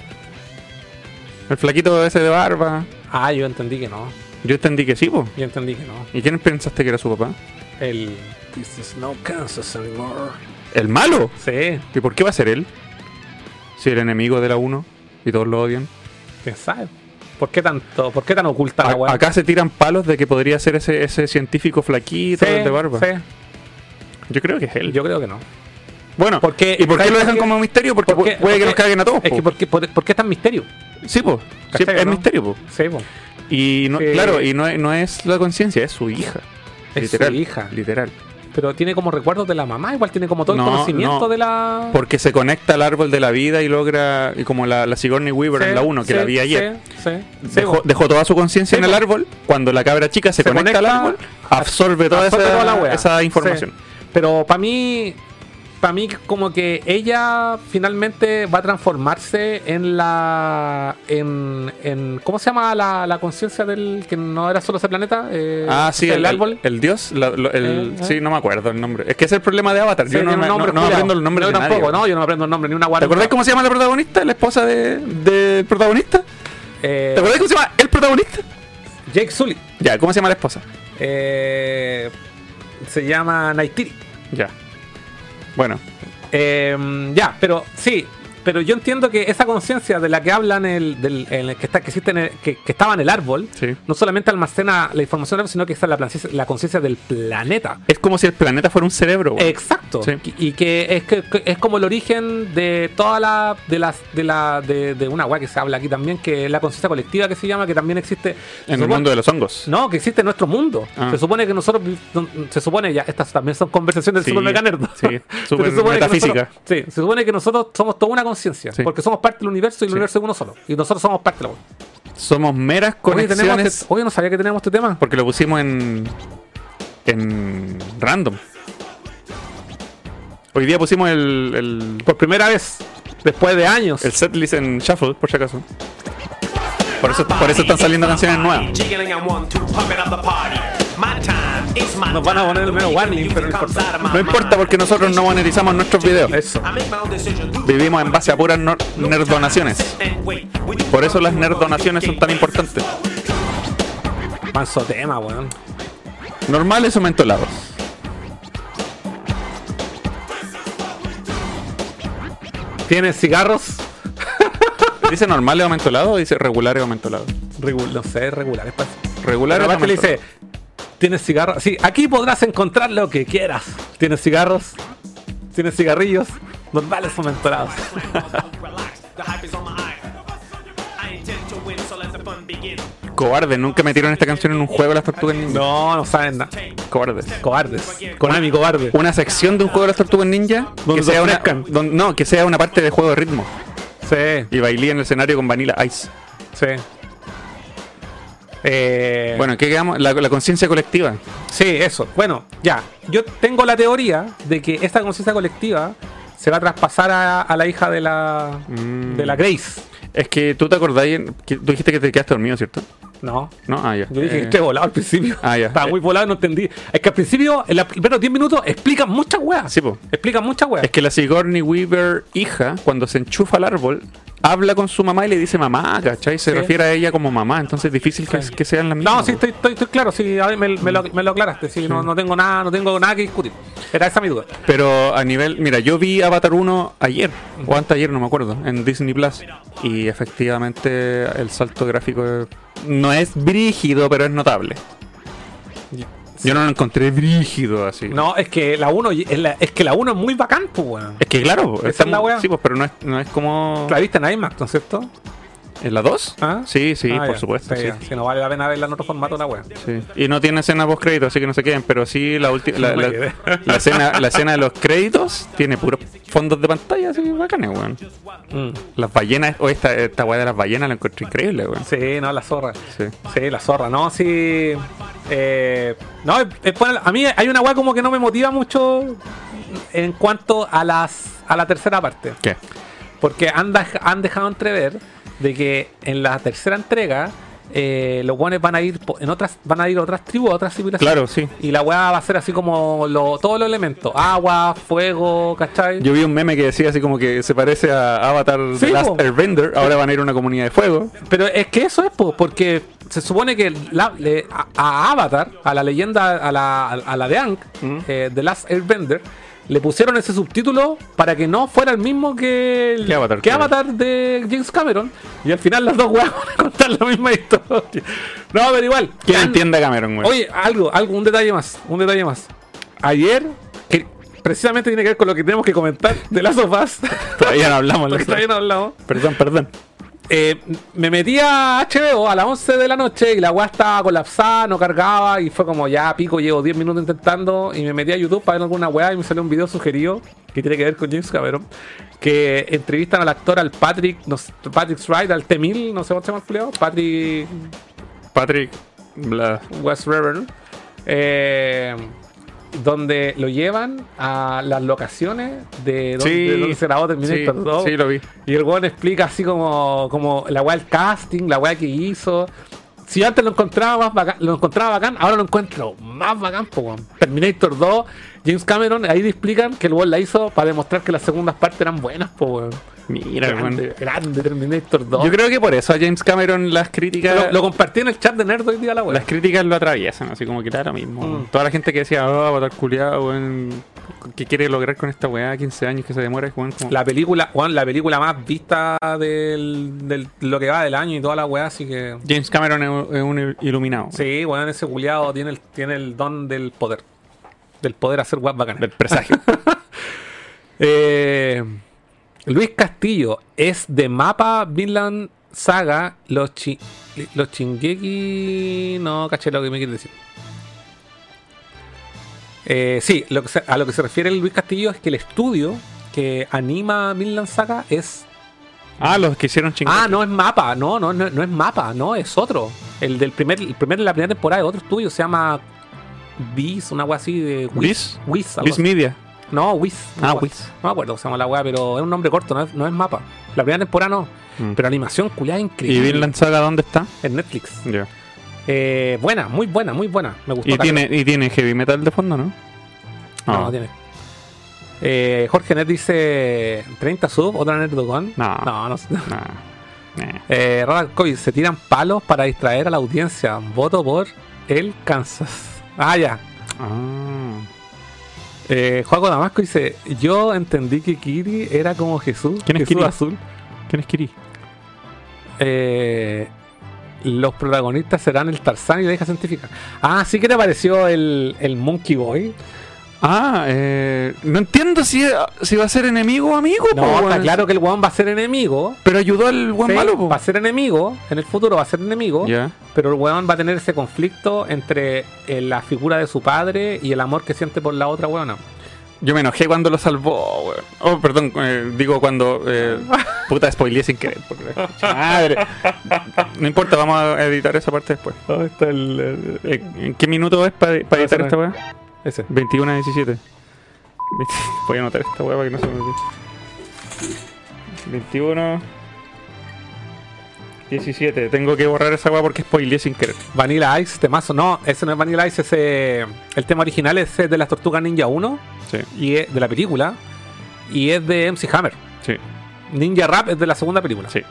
El flaquito ese de barba. Ah, yo entendí que no. Yo entendí que sí, po. Yo entendí que no. ¿Y quién pensaste que era su papá? El. This is no Kansas anymore. ¿El malo? Sí, ¿Y por qué va a ser él? Si el enemigo de la 1 y todos lo odian. quién sabe. ¿Por qué tanto? ¿Por qué tan oculta la weá? acá se tiran palos de que podría ser ese, ese científico flaquito Sí, de barba. sí. Yo creo que es él. Yo creo que no. Bueno, Porque- ¿y por qué ¿sabes lo dejan qué? como misterio? Porque puede que Porque- nos caguen a todos. Es po. que ¿por qué, por, qué es tan misterio? Sí, pues. ¿Cachai, es no? misterio, po. Sí, po. Y no, Sí. claro, y no es, no es la conciencia, es su hija. Es literal, su hija. Literal. Pero tiene como recuerdos de la mamá, igual tiene como todo el No, conocimiento no. de la. Porque se conecta al árbol de la vida y logra, y como la, la Sigourney Weaver Sí, en la 1, que la vi ayer. Sí, sí. sí, Dejó, dejó toda su conciencia en el árbol. Cuando la cabra chica se, Se conecta, al árbol, absorbe toda, absorbe esa, toda esa información. Pero para mí, para mí como que ella finalmente va a transformarse en la, en, en ¿cómo se llama la, la conciencia del que no era solo ese planeta? Eh, Ah, sí, el, el, árbol. El, dios, la- lo- el- Eh, eh. sí, no me acuerdo el nombre. Es que es el problema de Avatar. Sí, yo no, me, nombre no- no aprendo el nombre Yo de tampoco, nadie. no, yo no aprendo el nombre ni una ¿Te guarda. acordás cómo se llama la protagonista? ¿La esposa de- del protagonista? Eh, ¿Te acordás cómo se llama el protagonista? Jake Sully. Ya, ¿cómo se llama la esposa? Eh, se llama Naitiri. Ya. Bueno, Eh, ya, pero sí. Pero yo entiendo que esa conciencia de la que hablan el, del, el que está que existe en el- que, que estaba en el árbol, Sí. no solamente almacena la información, sino que está la, la conciencia del planeta. Es como si el planeta fuera un cerebro. Exacto. Sí. Y que es, que es como el origen de toda la. de las. de la. de, de una weá que se habla aquí también, que es la conciencia colectiva que se llama, que también existe. en el mundo de los hongos. No, que existe en nuestro mundo. Ah. Se supone que nosotros. Se supone ya. Estas también son conversaciones Sí, del Super Mega sí, que metafísica. nosotros- sí, se supone que nosotros somos toda una conciencia. Sí. Porque somos parte del universo y el Sí. universo es uno solo. Y nosotros somos parte de la. Somos meras Oye, conexiones. este- oye, no sabía que teníamos este tema. Porque lo pusimos en. en. random. Hoy día pusimos el. el, Por primera vez. Después de años. el setlist en Shuffle, por si acaso. Por eso, por eso están saliendo canciones nuevas. Nos van a poner el menos warning, pero no importa. No importa porque nosotros no monetizamos nuestros videos. Eso. Vivimos en base a puras nor- nerdonaciones. Por eso las nerdonaciones son tan importantes. Manso tema, weón. Normales o mentolados. ¿Tienes cigarros? ¿Dice normales o mentolados o dice regulares o mentolados? No sé, regulares. Regulares o aparte le mentolados. dice, ¿tienes cigarros? Sí, aquí podrás encontrar lo que quieras. ¿Tienes cigarros? ¿Tienes cigarrillos? Normales o mentolados. Cobardes, nunca metieron esta canción en un juego de las tortugas ninja. No, no saben nada. Cobardes. Cobardes. Konami, cobarde. Una sección de un juego de las tortugas ninja Donde que sea, una, don- no, que sea una parte de juego de ritmo. Sí, Y bailé en el escenario con Vanilla Ice. sí. Eh, Bueno, ¿qué quedamos? La, la conciencia colectiva. Sí, eso. Bueno, ya. Yo tengo la teoría de que esta conciencia colectiva se va a traspasar a, a la hija de la, Mm. de la Grace. Es que tú te acordáis, que tú dijiste que te quedaste dormido, ¿cierto? No. No, ah, ya. Yo dije Eh, que estoy volado al principio. Ah, ya. Estaba Eh. muy volado no entendí. Es que al principio, en los primeros 10 minutos, explican muchas weas. Sí, po. Explican muchas weas. Es que la Sigourney Weaver, hija, cuando se enchufa al árbol, habla con su mamá y le dice mamá, ¿cachai? Se Sí. refiere a ella como mamá, entonces es difícil que, Sí. que sean las mismas. No, sí, estoy, estoy, estoy claro. Sí, a ver, me, me lo, me lo aclaraste. Sí, no, no tengo nada, no tengo nada que discutir. Era esa mi duda. Pero a nivel, mira, yo vi Avatar 1 ayer, o antes ayer, no me acuerdo, en Disney Plus. Y efectivamente el salto gráfico es- no es brígido, pero es notable. Yo no lo encontré brígido así. No, es que la 1 es, es que la 1 es muy bacán, pues, weón. Es que claro, está es la muy- sí, pues, pero no es, no es como... La viste en IMAX, ¿no es cierto? ¿En la 2? ¿Ah? Sí, sí, Ah, por ya. supuesto. Sí. Si no vale la pena verla en otro formato, la wea. Sí. Y no tiene escena post crédito, así que no se queden, pero sí la última la, escena, la escena de los créditos tiene puros fondos de pantalla así bacanes, weón. Mm. Las ballenas, o esta, esta weá de las ballenas la encuentro increíble, weón. Sí, no, la zorra. Sí. Sí, la zorra, no, sí. eh, no, a mí hay una weá como que no me motiva mucho en cuanto a las a la tercera parte. ¿Qué? Porque han dejado entrever de que en la tercera entrega eh, los buenos van a ir en otras van a ir a otras tribus, a otras civilizaciones. Claro, sí. Y la weá va a ser así como lo- todos los elementos: agua, fuego, ¿cachai? Yo vi un meme que decía así como que se parece a Avatar Sí, The Last po. Airbender, ahora van a ir a una comunidad de fuego. Pero es que eso es, po, porque se supone que la- le- a, a Avatar, a la leyenda, a la, a la de Aang, eh, The Last Airbender, le pusieron ese subtítulo para que no fuera el mismo que, el- Que Avatar, que. Avatar de James Cameron. Y al final las dos weas van a contar la misma historia. No, pero igual. ¿Quién entiende Cameron, weón? Oye, algo, algo, un detalle más, un detalle más. Ayer, que precisamente tiene que ver con lo que tenemos que comentar de las sofás. Todavía no hablamos. todavía no hablamos. Perdón, perdón. Eh, me metí a HBO a las 11 de la noche y la weá estaba colapsada, no cargaba y fue como ya pico, llevo 10 minutos intentando y me metí a YouTube para ver alguna weá y me salió un video sugerido que tiene que ver con James Cameron que entrevistan al actor al Patrick, no sé, Patrick Wright, al T-1000, no sé cómo se llama el culiao, Patrick Patrick, bla. West River, eh, donde lo llevan a las locaciones de donde, Sí, de donde se grabó Terminator sí, 2. sí, lo vi. Y el weón explica así como, como la weá del casting, la weá que hizo. si antes lo encontraba más bacán, lo encontraba bacán, ahora lo encuentro más bacán, po. Terminator 2, James Cameron, ahí explican que el weón la hizo para demostrar que las segundas partes eran buenas, po, weón. Mira. Grande, grande Terminator 2. Yo creo que por eso a James Cameron las críticas. lo, lo compartí en el chat de Nerd hoy día la weón. Las críticas lo atraviesan, así como que da lo mismo. Mm. Toda la gente que decía, oh, avatar culiado, weón, ¿qué quiere lograr con esta weá? 15 años que se demora, weón. Como... La película, weón, la película más vista del, del- lo que va del año y toda la weá, así que. James Cameron es un, es un iluminado. Sí, weón, ese culiado tiene el, tiene el don del poder. Del poder hacer weas bacanas. Del presagio. Eh, Luis Castillo es de mapa Vinland Saga. Los, chi, los Chingeki. No caché lo que me quiere decir. Eh, sí, lo que se- a lo que se refiere Luis Castillo es que el estudio que anima Vinland Saga es. ah, los que hicieron chingados. Ah, no es mapa, no, no, no, no es mapa, no, es otro. El del primer, el primer de la primera temporada de otro estudio se llama Viz, una wea así de. Wiz, Viz así. Media. No, Wiz. Ah, no, Wiz. No me acuerdo cómo se llama la weá, pero es un nombre corto, no es, no es mapa. La primera temporada no. Mm. Pero animación culiada ¿Y increíble. Vinland Saga dónde está? En Netflix. Ya. Eh, buena, muy buena, muy buena. Me gustó. Y tiene, y tiene heavy metal de fondo, ¿no? No, Ah. no tiene. Eh, Jorge Net dice 30 sub, otra Nerdocon. No. no, no. Nah. Nah. Eh, Ronald Coy, se tiran palos para distraer a la audiencia. Voto por el Kansas. Ah, ya. Ah. Eh, Juaco Damasco dice: Yo entendí que Kiri era como Jesús. ¿Quién es Jesús Kiri? azul. ¿Quién es Kiri? Eh, los protagonistas serán el Tarzán y la hija científica. Ah, sí que te pareció el, el Monkey Boy. Ah, eh, no entiendo si, si va a ser enemigo o amigo. po, No, está weón. claro que el weón va a ser enemigo. Pero ayudó al Sí, malo, po. va a ser enemigo. En el futuro va a ser enemigo. Ya. Pero el weón va a tener ese conflicto entre eh, la figura de su padre y el amor que siente por la otra weona. Yo me enojé cuando lo salvó, weón. Oh, perdón, eh, digo cuando. Eh, puta, spoileé sin querer. Madre. No importa, vamos a editar esa parte después. ¿Dónde está el, Eh, ¿En qué minuto es para editar esta weá? ese? 21 a 17. Voy a anotar esta weá para que no se me olvide. 21. 17. Tengo que borrar esa weá porque spoileé sin querer. Vanilla Ice, temazo. No, ese no es Vanilla Ice, ese. El tema original es de las Tortugas Ninja 1 Sí, y es de la película. Y es de MC Hammer. sí, Ninja Rap es de la segunda película. sí.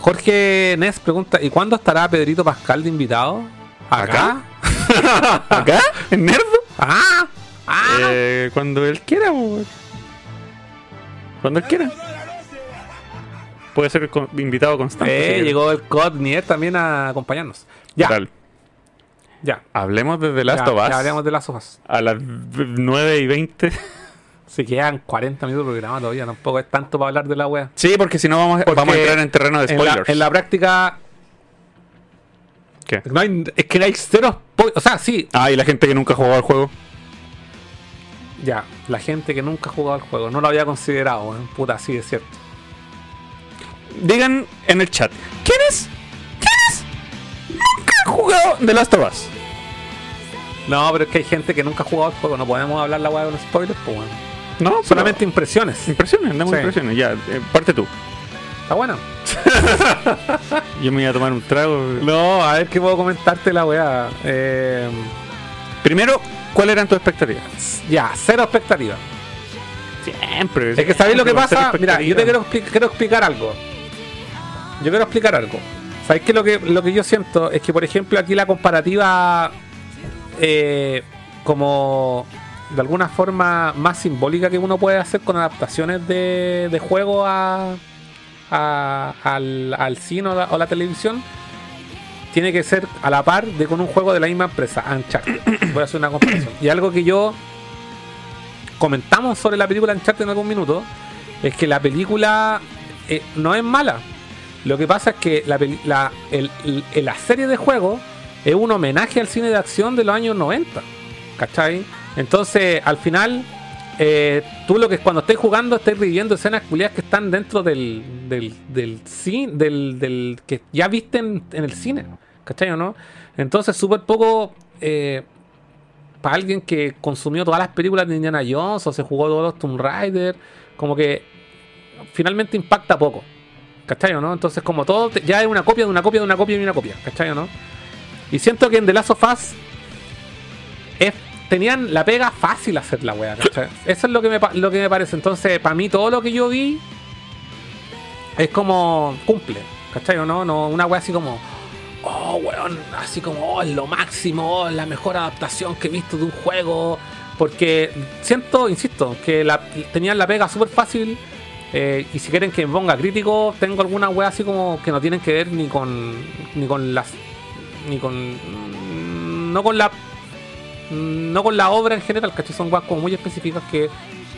Jorge Ness pregunta: ¿Y cuándo estará Pedrito Pascal de invitado? ¿Acá? ¿Acá? ¿En Nerdo? ¡Ah! ¡Ah! Eh, cuando él quiera. Cuando él quiera. Puede ser invitado constante. Eh, llegó el COD Nier también a acompañarnos. Ya, ya. Hablemos de The Last ya, of Us. ya hablamos de las sofas. A las 9 y 20. Se quedan 40 minutos de programa todavía. Tampoco es tanto para hablar de la wea. Sí, porque si no vamos, Porque vamos a entrar en terreno de En la, spoilers. en la práctica, ¿Qué? no hay, es que no hay cero. spo- O sea, sí, Ah, y la gente que nunca ha jugado al juego. ya. La gente que nunca ha jugado al juego no lo había considerado, weón. Puta, sí, es cierto. Digan en el chat. ¿Quiénes? ¿Quiénes? Nunca han jugado The Last of Us. No, pero es que hay gente que nunca ha jugado al juego. No podemos hablar la wea de un spoiler, pues, weón. No, pero- Solamente impresiones. Impresiones, damos Sí. impresiones. Ya, eh, parte tú. Está buena. Yo me voy a tomar un trago. No, a ver qué puedo comentarte la wea. Eh, Primero, ¿cuáles eran tus expectativas? ya, cero expectativa. Siempre. Es que sabéis lo que pasa. Mira, yo te expectativas. quiero explicar algo. Yo quiero explicar algo. ¿Sabéis que lo que lo que yo siento es que, por ejemplo, aquí la comparativa eh, como de alguna forma más simbólica que uno puede hacer con adaptaciones de, de juego a, a- al, al cine o la, televisión tiene que ser a la par de con un juego de la misma empresa, Uncharted. Voy a hacer una comparación. Y algo que yo comentamos sobre la película Uncharted en algún minuto es que la película eh, no es mala. Lo que pasa es que la, la, la serie de juegos es un homenaje al cine de acción de los años 90. ¿Cachai? Entonces, al final, eh, tú lo que cuando estés jugando estás reviviendo escenas culiadas que están dentro del, del, del cine, del, del que ya viste en, en el cine. ¿Cachai o no? Entonces, súper poco. eh, para alguien que consumió todas las películas de Indiana Jones o se jugó todos los Tomb Raider, como que finalmente impacta poco. ¿Cachai o no? Entonces, como todo, te- ya es una copia de una copia de una copia de una copia. ¿Cachai o no? Y siento que en The Last of Us es- tenían la pega fácil hacer la wea, ¿cachai? Eso es lo que me, lo que me parece. Entonces, para mí, todo lo que yo vi es como cumple, ¿cachai o no? no una wea así como, oh, weón, así como, oh, es lo máximo, oh, es la mejor adaptación que he visto de un juego. Porque siento, insisto, que la, tenían la pega súper fácil. Eh, y si quieren que me ponga crítico, tengo alguna wea así como que no tienen que ver ni con. ni con las. ni con. mm, no con la. mm, no con la obra en general, ¿cachai? Son weas como muy específicas que,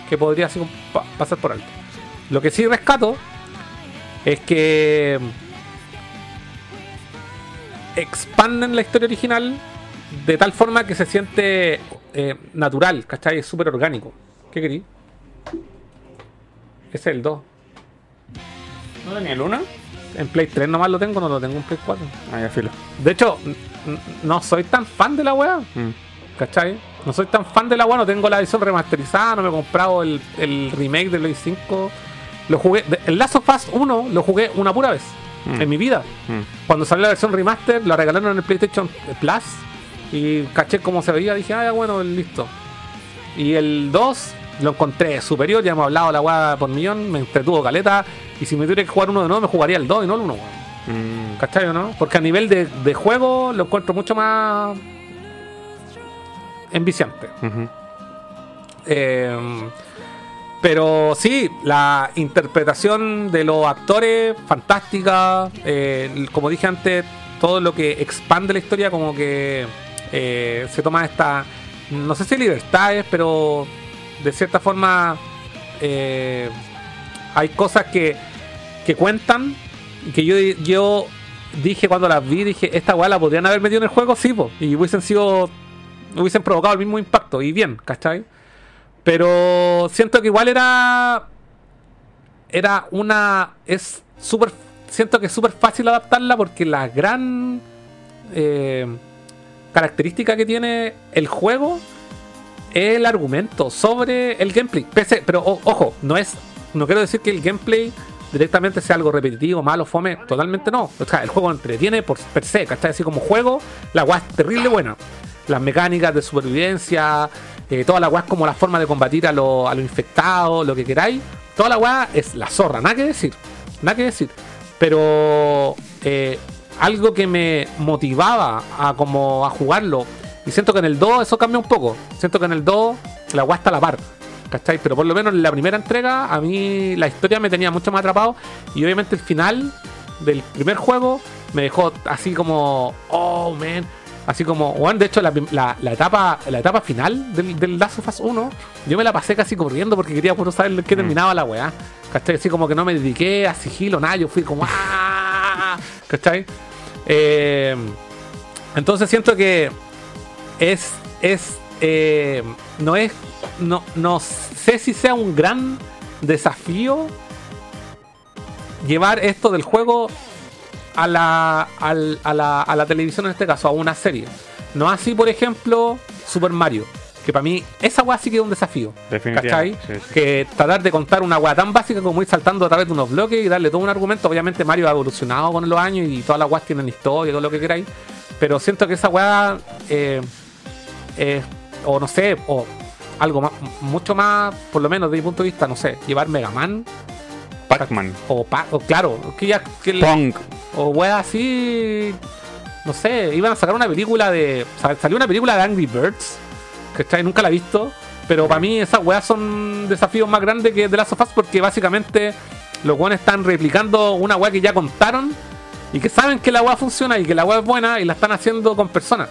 que podría así pasar por alto. Lo que sí rescato es que expanden la historia original de tal forma que se siente eh, natural, ¿cachai? Es súper orgánico. ¿Qué querí? Ese es el 2. ¿No tenía el 1? En Play 3 nomás lo tengo, no lo tengo en Play 4. Ah, ya filo. De hecho, no soy tan fan de la weá, Mm. ¿cachai? No soy tan fan de la weá, no tengo la edición remasterizada, no me he comprado el, el remake de Play 5. Lo jugué, el Last of Us 1 lo jugué una pura vez Mm. en mi vida. Mm. Cuando salió la versión remaster, la regalaron en el PlayStation Plus y caché cómo se veía. Dije, ah, ya, bueno, listo. Y el 2 lo encontré superior, ya hemos hablado de la weá por millón, me entretuvo caleta. Y si me tuviera que jugar uno de nuevo, me jugaría el 2 y no el 1, weón. Mm. ¿Cachai o no? Porque a nivel de, de juego lo encuentro mucho más enviciante. Eh, pero sí, la interpretación de los actores, fantástica. eh, como dije antes, todo lo que expande la historia, como que eh, se toma esta, no sé si libertades, pero de cierta forma eh, hay cosas que, que cuentan que yo, yo dije cuando las vi, dije, esta weá la podrían haber metido en el juego, sí, y hubiesen sido, hubiesen provocado el mismo impacto, y bien, ¿cachai? Pero siento que igual era. Era una. Es súper. Siento que es súper fácil adaptarla porque la gran. eh, característica que tiene el juego el argumento sobre el gameplay. Pero ojo, no es. No quiero decir que el gameplay directamente sea algo repetitivo, malo, fome. Totalmente no. O sea, el juego entretiene por per se, ¿cachai? Así como juego, la weá es terrible buena. Las mecánicas de supervivencia, eh, toda la es como la forma de combatir a los a lo infectados, lo que queráis. Toda la weá es la zorra, nada que decir. Nada que decir. Pero eh, algo que me motivaba a como a jugarlo. Y siento que en el 2 eso cambia un poco. Siento que en el 2 la weá está a la par. ¿Cachai? Pero por lo menos en la primera entrega a mí la historia me tenía mucho más atrapado. Y obviamente el final del primer juego me dejó así como, oh man. Así como, bueno, de hecho la, la- la etapa la etapa final del, del Last of Us 1, yo me la pasé casi corriendo porque quería puro saber qué terminaba la weá. ¿Cachai? Así como que no me dediqué a sigilo, nada, yo fui como, ¡ah! ¿Cachai? Eh, entonces siento que es, es, eh, no es, no, no sé si sea un gran desafío llevar esto del juego a la, al- a la, a la televisión en este caso, a una serie. No así, por ejemplo, Super Mario. Que para mí, esa weá sí que es un desafío. ¿Cachai? Definitivamente, sí, sí. Que tratar de contar una weá tan básica como ir saltando a través de unos bloques y darle todo un argumento. Obviamente Mario ha evolucionado con los años y todas las weas tienen historia y todo lo que queráis. Pero siento que esa weá, eh, eh, o no sé, o algo más, mucho más, por lo menos desde mi punto de vista, no sé, llevar Mega Man Pac-Man. o, pa- o claro, que ya que el- Pong. o weá así, no sé, iban a sacar una película de, sa- salió una película de Angry Birds, que nunca la he visto, pero para mí esas weas son desafíos más grandes que The Last of Us porque básicamente los weones están replicando una wea que ya contaron y que saben que la wea funciona y que la wea es buena y la están haciendo con personas.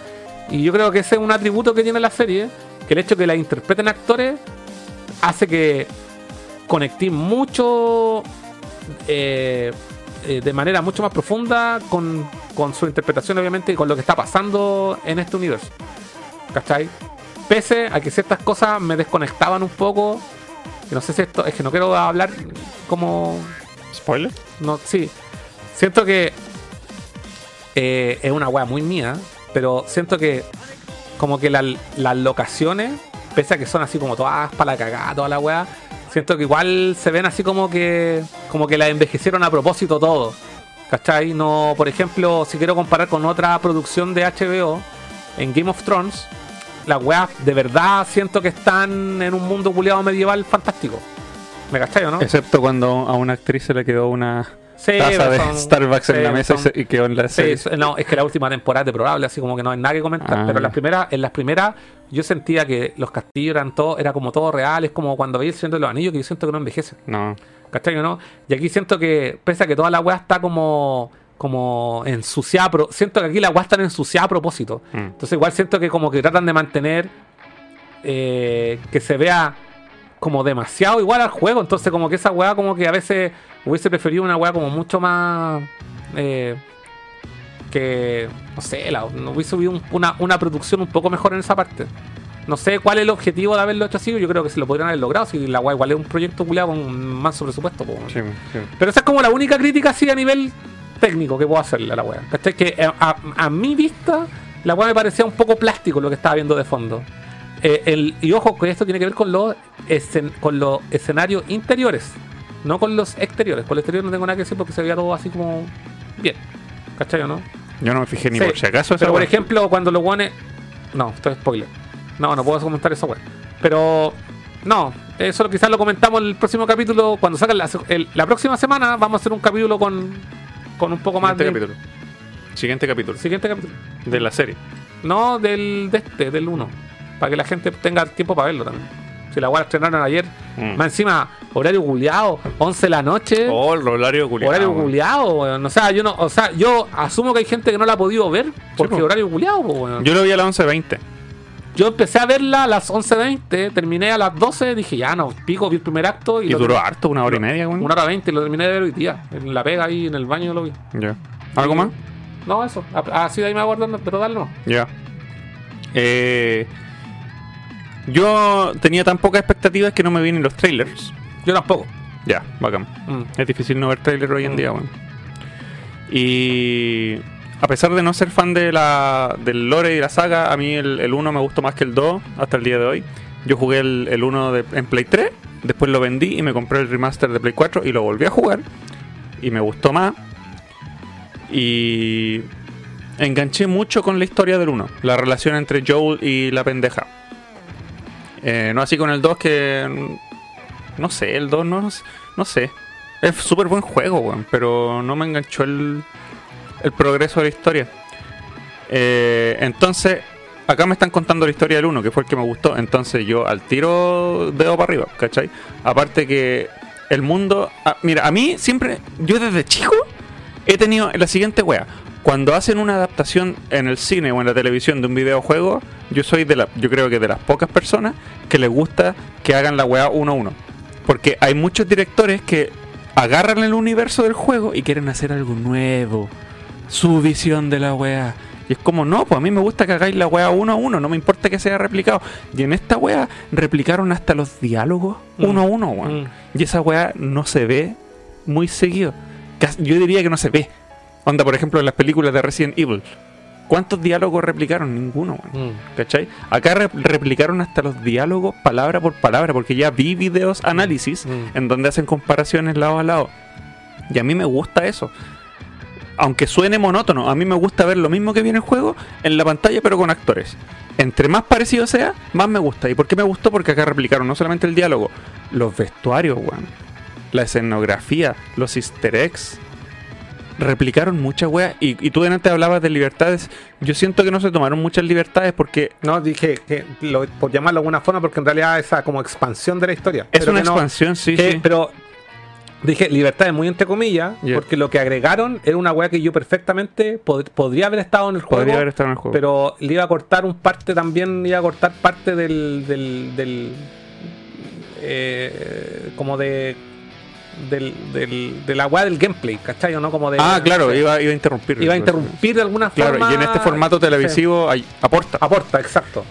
Y yo creo que ese es un atributo que tiene la serie, que el hecho de que la interpreten actores hace que conecté mucho eh, eh, de manera mucho más profunda con, con su interpretación, obviamente, y con lo que está pasando en este universo. ¿Cachai? Pese a que ciertas cosas me desconectaban un poco. Y no sé si esto. Es que no quiero hablar como. ¿Spoiler? No, sí. Siento que eh, es una wea muy mía, pero siento que como que la- las locaciones, pese a que son así como todas para la cagada, toda la wea, siento que igual se ven así como que como que la envejecieron a propósito todo. ¿Cachai? No, por ejemplo, si quiero comparar con otra producción de HBO en Game of Thrones, las weas de verdad siento que están en un mundo culiado medieval fantástico. ¿Me cachai o no? Excepto cuando a una actriz se le quedó una Sí, taza de son- Starbucks en la mesa y, son- se- y quedó en la Sí, serie. no, es que la última temporada es deplorable, así como que no hay nada que comentar. Ah. Pero en las primeras, en las primeras, yo sentía que los castillos eran todo, era como todo real, es como cuando veía el Señor de los Anillos, que yo siento que no envejece. No. ¿Cachai no? Y aquí siento que, pese a que toda la weá está como, como ensuciada, pero siento que aquí la weá está ensuciada a propósito. Mm. Entonces igual siento que como que tratan de mantener eh, que se vea como demasiado igual al juego. Entonces como que esa weá como que a veces hubiese preferido una weá como mucho más... eh, que, no sé, la, hubiese habido un- una, una producción un poco mejor en esa parte. No sé cuál es el objetivo de haberlo hecho así. Yo creo que se lo podrían haber logrado. Si la weá igual es un proyecto culiado con manso presupuesto. Sí, sí. Pero esa es como la única crítica así a nivel técnico que puedo hacerle a la. ¿Cachai? Que eh, a, a mi vista, la wea me parecía un poco plástico lo que estaba viendo de fondo. Eh, el, y ojo, que esto tiene que ver con los, escen- con los escenarios interiores, no con los exteriores. Con los exteriores no tengo nada que decir porque se veía todo así como bien. ¿Cachai o no? Yo no me fijé ni Sí, por si acaso. esa Pero por ejemplo, cuando los guanes. No, esto es spoiler. No, no puedo comentar eso, weón. Pero. No, eso quizás lo comentamos en el próximo capítulo. Cuando salga la, el- la próxima semana, vamos a hacer un capítulo con. Con un poco más Siguiente de. capítulo. Siguiente capítulo. Siguiente capítulo. De la serie. No, del de este, del 1. Para que la gente tenga tiempo para verlo también. Si la la estrenaron ayer. Mm. Más encima, horario guleado, 11 de la noche. Oh, el horario culiado. Horario culiado, weón. O sea, yo no, o sea, yo asumo que hay gente que no la ha podido ver porque po. horario culiado, weón. Yo lo vi a las 11.20. Yo empecé a verla a las 11.20, terminé a las 12, dije ya no, pico, vi el primer acto y, Y lo duró harto, una hora y media, weón. Una hora 20 y lo terminé de ver hoy día. En la pega ahí en el baño lo vi. Ya. ¿Algo Y- más? No, eso. A- Así de ahí me voy guardando, pero dale no. Ya. Eh, yo tenía tan pocas expectativas que no me vi ni los trailers. Yo tampoco. Ya, bacán. Mm. Es difícil no ver trailers hoy en Mm. día, weón. Y a pesar de no ser fan de la, del lore y la saga, a mí el 1 me gustó más que el 2 hasta el día de hoy. Yo jugué el 1 en Play 3, después lo vendí y me compré el remaster de Play 4 y lo volví a jugar. Y me gustó más. Y enganché mucho con la historia del 1, la relación entre Joel y la pendeja. Eh, no así con el 2 que... No sé, el 2 no, no sé. Es súper buen juego, weón, pero no me enganchó el, el progreso de la historia. Eh, entonces, acá me están contando la historia del 1, que fue el que me gustó. Entonces yo al tiro dedo para arriba, ¿cachai? Aparte que el mundo... ah, mira, a mí siempre, yo desde chico he tenido la siguiente wea. Cuando hacen una adaptación en el cine o en la televisión de un videojuego, yo soy de la, yo creo que de las pocas personas que les gusta que hagan la wea uno a uno. Porque hay muchos directores que agarran el universo del juego y quieren hacer algo nuevo. Su visión de la wea. Y es como, no, pues a mí me gusta que hagáis la wea uno a uno, no me importa que sea replicado. Y en esta wea replicaron hasta los diálogos Mm. uno a uno, weón. Mm. Y esa wea no se ve muy seguido. Yo diría que no se ve. Onda, por ejemplo, en las películas de Resident Evil. ¿Cuántos diálogos replicaron? Ninguno, weón. Mm. ¿Cachai? Acá re- replicaron hasta los diálogos palabra por palabra, porque ya vi videos análisis Mm. en donde hacen comparaciones lado a lado. Y a mí me gusta eso. Aunque suene monótono, a mí me gusta ver lo mismo que viene el juego en la pantalla, pero con actores. Entre más parecido sea, más me gusta. ¿Y por qué me gustó? Porque acá replicaron no solamente el diálogo, los vestuarios, weón. La escenografía, los easter eggs. Replicaron muchas weas. Y, y tú antes hablabas de libertades. Yo siento que no se tomaron muchas libertades porque No, dije que lo, por llamarlo de alguna forma, porque en realidad esa como expansión de la historia. es Pero una no- expansión, sí, que- sí. Pero dije libertad es muy entre comillas, Yeah. porque lo que agregaron era una weá que yo perfectamente pod- podría haber estado en el juego. Podría haber estado en el juego. Pero le iba a cortar un parte también, iba a cortar parte del. del, del eh, como de. Del, del, de la weá del gameplay, ¿cachai? ¿O no? Como de, ah, claro, sí. iba, iba a interrumpir. Iba a interrumpir de alguna Claro, forma. y en este formato televisivo hay- aporta. Sí, aporta, exacto.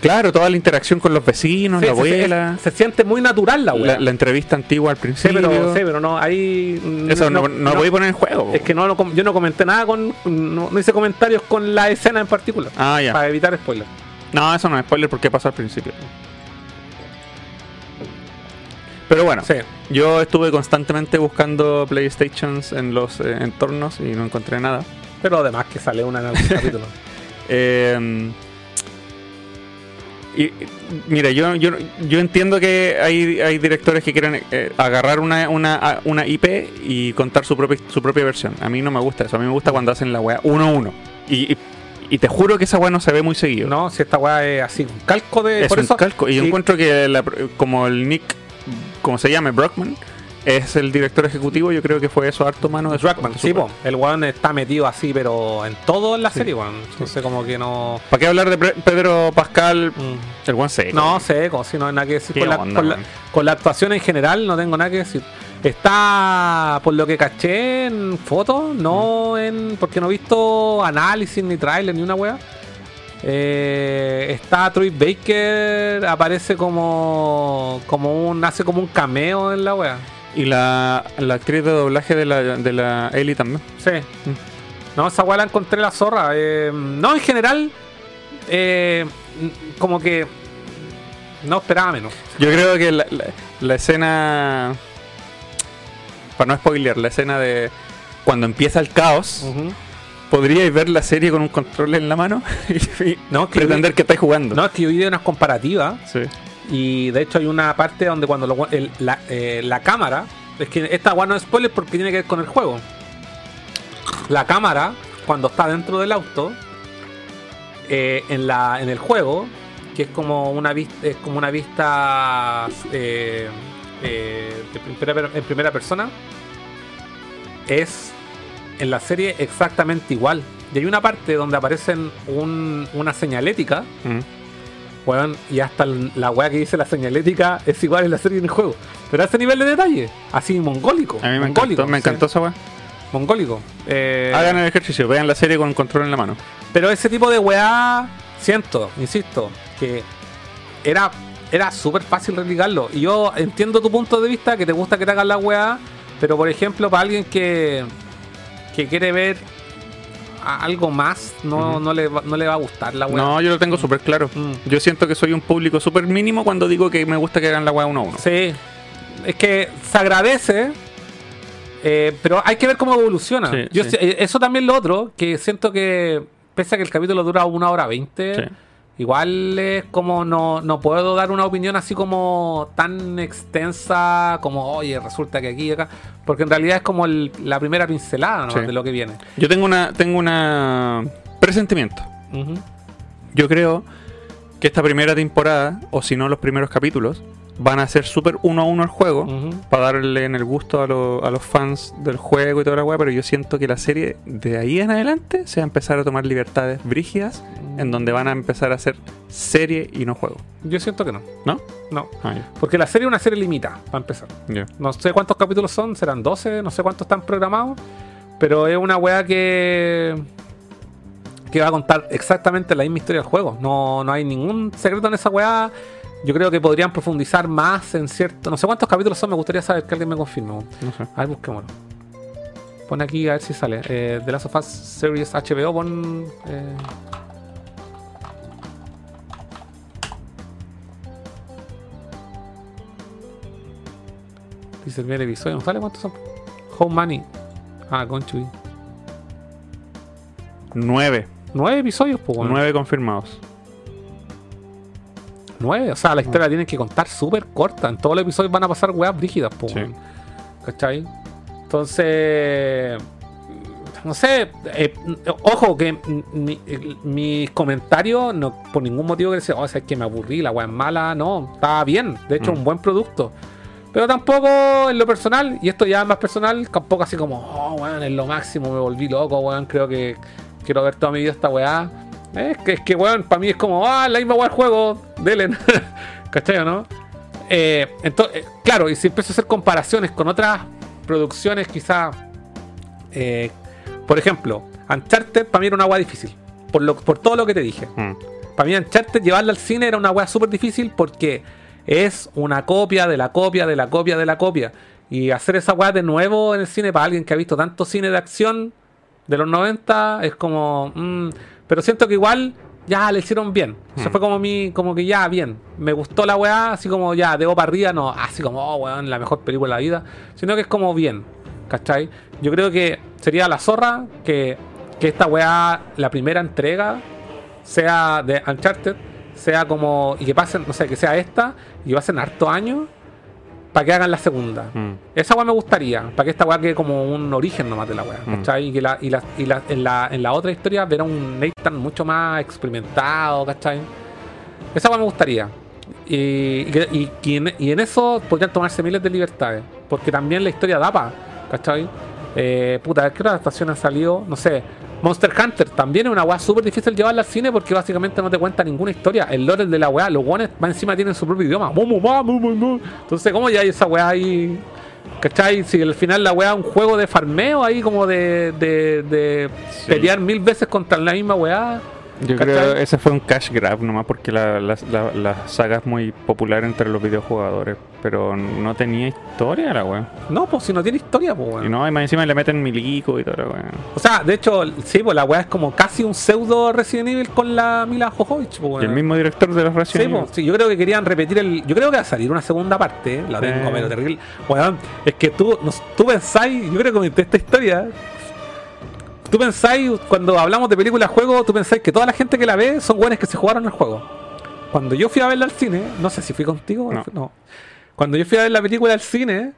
Claro, toda la interacción con los vecinos, Sí, la abuela, Se, se siente muy natural la weá. la, la entrevista antigua al Sí, principio. pero, sí, pero no, ahí. Eso no, no, lo voy a poner en juego. Es que no, yo no comenté nada con. No, no hice comentarios con la escena en particular. Ah, ya. Para evitar spoilers. No, eso no es spoiler porque pasa al principio. Pero bueno, Sí. yo estuve constantemente buscando PlayStations en los eh, entornos y no encontré nada. Pero además que sale una en algún capítulo. Eh, y, mira, yo, yo, yo entiendo que hay, hay directores que quieren eh, agarrar una, una, una IP y contar su propia, su propia versión. A mí no me gusta eso. A mí me gusta cuando hacen la weá uno a uno. Y, y, y te juro que esa weá no se ve muy seguido. No, si esta weá es así, un calco de. es por un eso, calco. Y yo encuentro que la- como el Nick, como se llame, Brockman, es el director ejecutivo, yo creo que fue eso harto mano de de sí, po. El weón está metido así, pero en todo en la Sí. serie, weón. Entonces, como que no. ¿Para qué hablar de Pedro Pascal? mm. El buen seco. No sé, como si no hay nada que decir. ¿Qué Con la, onda, con, la, weón? con la actuación en general no tengo nada que decir. Está, por lo que caché en fotos, no Mm. en. Porque no he visto análisis ni trailer ni una wea. Eh, está Troy Baker, aparece como. como un. hace como un cameo en la wea. Y la, la actriz de doblaje de la, de la Ellie también. Sí. No, esa weá la encontré la zorra. Eh, no, en general, eh, como que no esperaba menos. Yo creo que la, la- la escena. Para no spoilear, la escena de cuando empieza el caos, podríais ver la serie con un control en la mano y, No, que pretender que estáis jugando. No, es que yo vi unas comparativas Sí. y de hecho hay una parte donde cuando lo- el- la, eh, la cámara, es que esta weá no es spoiler porque tiene que ver con el juego. La cámara, cuando está dentro del auto, eh, en, la, en el juego, que es como una vista, es como una vista eh, eh, en primera persona, es en la serie exactamente igual. Y hay una parte donde aparecen un- una señalética, Mm. weón, y hasta la weá que dice la señalética es igual en la serie y en el juego. Pero a ese nivel de detalle, así mongólico. A mí me mongólico, encantó, me encantó esa weá. Mongólico. Eh, Hagan el ejercicio, vean la serie con control en la mano. Pero ese tipo de weá, siento, insisto, que era, era súper fácil replicarlo. Y yo entiendo tu punto de vista, que te gusta que te hagan la weá, pero por ejemplo, para alguien que, que quiere ver algo más, no, no, le, va- no le va a gustar la weá. No, yo lo tengo súper claro. Mm. Yo siento que soy un público súper mínimo cuando digo que me gusta que hagan la weá uno a uno. Sí, es que se agradece, eh, pero hay que ver cómo evoluciona. Sí, Yo sí. eh, Eso también lo otro, que siento que, pese a que el capítulo dura una hora veinte, Sí. Igual es como no, no puedo dar una opinión así como tan extensa como, oye, resulta que aquí y acá, porque en realidad es como el- la primera pincelada Sí. de lo que viene. Yo tengo una, tengo una presentimiento. Yo creo que esta primera temporada, o si no los primeros capítulos, van a ser súper uno a uno el juego. Para darle en el gusto a, lo- a los fans del juego y toda la weá, pero yo siento que la serie de ahí en adelante se va a empezar a tomar libertades brígidas en donde van a empezar a hacer serie y no juego. Yo siento que no. ¿No? No. Ah. Porque la serie es una serie limitada, para empezar. Ya. No sé cuántos capítulos son, serán 12, no sé cuántos están programados. Pero es una weá que. que va a contar exactamente la misma historia del juego. No, no hay ningún secreto en esa weá. Yo creo que podrían profundizar más en cierto. No sé cuántos capítulos son, me gustaría saber que alguien me confirme. No sé. A ver, busquémoslo. Pon aquí a ver si sale. Eh, The Last of Us Series HBO, pon. eh, Dice el primer episodio. ¿No sale cuántos son? Home Money. Ah, Conchuy. Nueve. Nueve episodios, pues bueno. Nueve confirmados. Nueve. O sea, la historia la tienen que contar súper corta. En todos los episodios van a pasar weas brígidas, pues. Sí. ¿Cachai? Entonces. No sé. eh, ojo, que mi- mis comentarios, no, por ningún motivo que decir, oh, es que me aburrí, la wea es mala. No, estaba bien. De hecho, Mm. un buen producto. Pero tampoco en lo personal, y esto ya es más personal, tampoco así como, oh, weón, es lo máximo, me volví loco, weón, creo que quiero ver toda mi vida esta weá. Es que, es que weón, para mí es como, ah, la misma del juego, dele. ¿Cachai o no? Eh, entonces, claro, y si empiezo a hacer comparaciones con otras producciones, quizá, eh, por ejemplo, Uncharted para mí era una weá difícil, por, lo, por todo lo que te dije. Mm. Para mí Uncharted llevarla al cine era una weá súper difícil porque es una copia de la copia de la copia de la copia. Y hacer esa weá de nuevo en el cine para alguien que ha visto tanto cine de acción de los 90 es como... mm, pero siento que igual ya le hicieron bien. Eso Hmm. fue como mi, como que ya, bien. Me gustó la weá, así como ya, debo para arriba, no, así como, oh, weón, la mejor película de la vida. Sino que es como bien, ¿cachai? Yo creo que sería la zorra que, que esta weá, la primera entrega, sea de Uncharted, sea como, y que pasen, no sé, que sea esta, y pasen harto años, para que hagan la segunda. Mm. Esa weá me gustaría, para que esta weá quede como un origen nomás de la weá, Mm. ¿cachai? Y que la, y la, y la- en, la, en la otra historia ver a un Nathan mucho más experimentado, ¿cachai? Esa weá me gustaría. Y, y, y- en, y en eso podrían tomarse miles de libertades, porque también la historia da pa, ¿cachai? Eh, puta, ¿qué otra adaptación ha salido? No sé. Monster Hunter también es una weá súper difícil llevarla al cine porque básicamente no te cuenta ninguna historia. El lore de la weá, los weones más encima tienen su propio idioma. Entonces, ¿cómo ya hay esa weá ahí? ¿Cachai? Si al final la weá es un juego de farmeo ahí como de, de, de pelear mil veces contra la misma weá. Yo ¿Cachai? creo que ese fue un cash grab nomás porque la, la, la- la saga es muy popular entre los videojugadores, pero no tenía historia la weá. No, pues si no tiene historia, pues weón. Y no, y más encima le meten milico y todo la weá. O sea, de hecho, sí, pues la weá es como casi un pseudo Resident Evil con la Mila Jojovich, pues Y el weón. mismo director de los Sí, Resident Evil. pues, sí, yo creo que querían repetir el. Yo creo que va a salir una segunda parte, ¿eh? la tengo, Sí. pero terrible. Weón, es que tú, nos- tú pensáis, yo creo que esta historia. Tú pensáis, cuando hablamos de películas juego, tú pensáis que toda la gente que la ve son buenos que se jugaron el juego. Cuando yo fui a verla al cine, no sé si fui contigo o No. no. Cuando yo fui a ver la película al cine,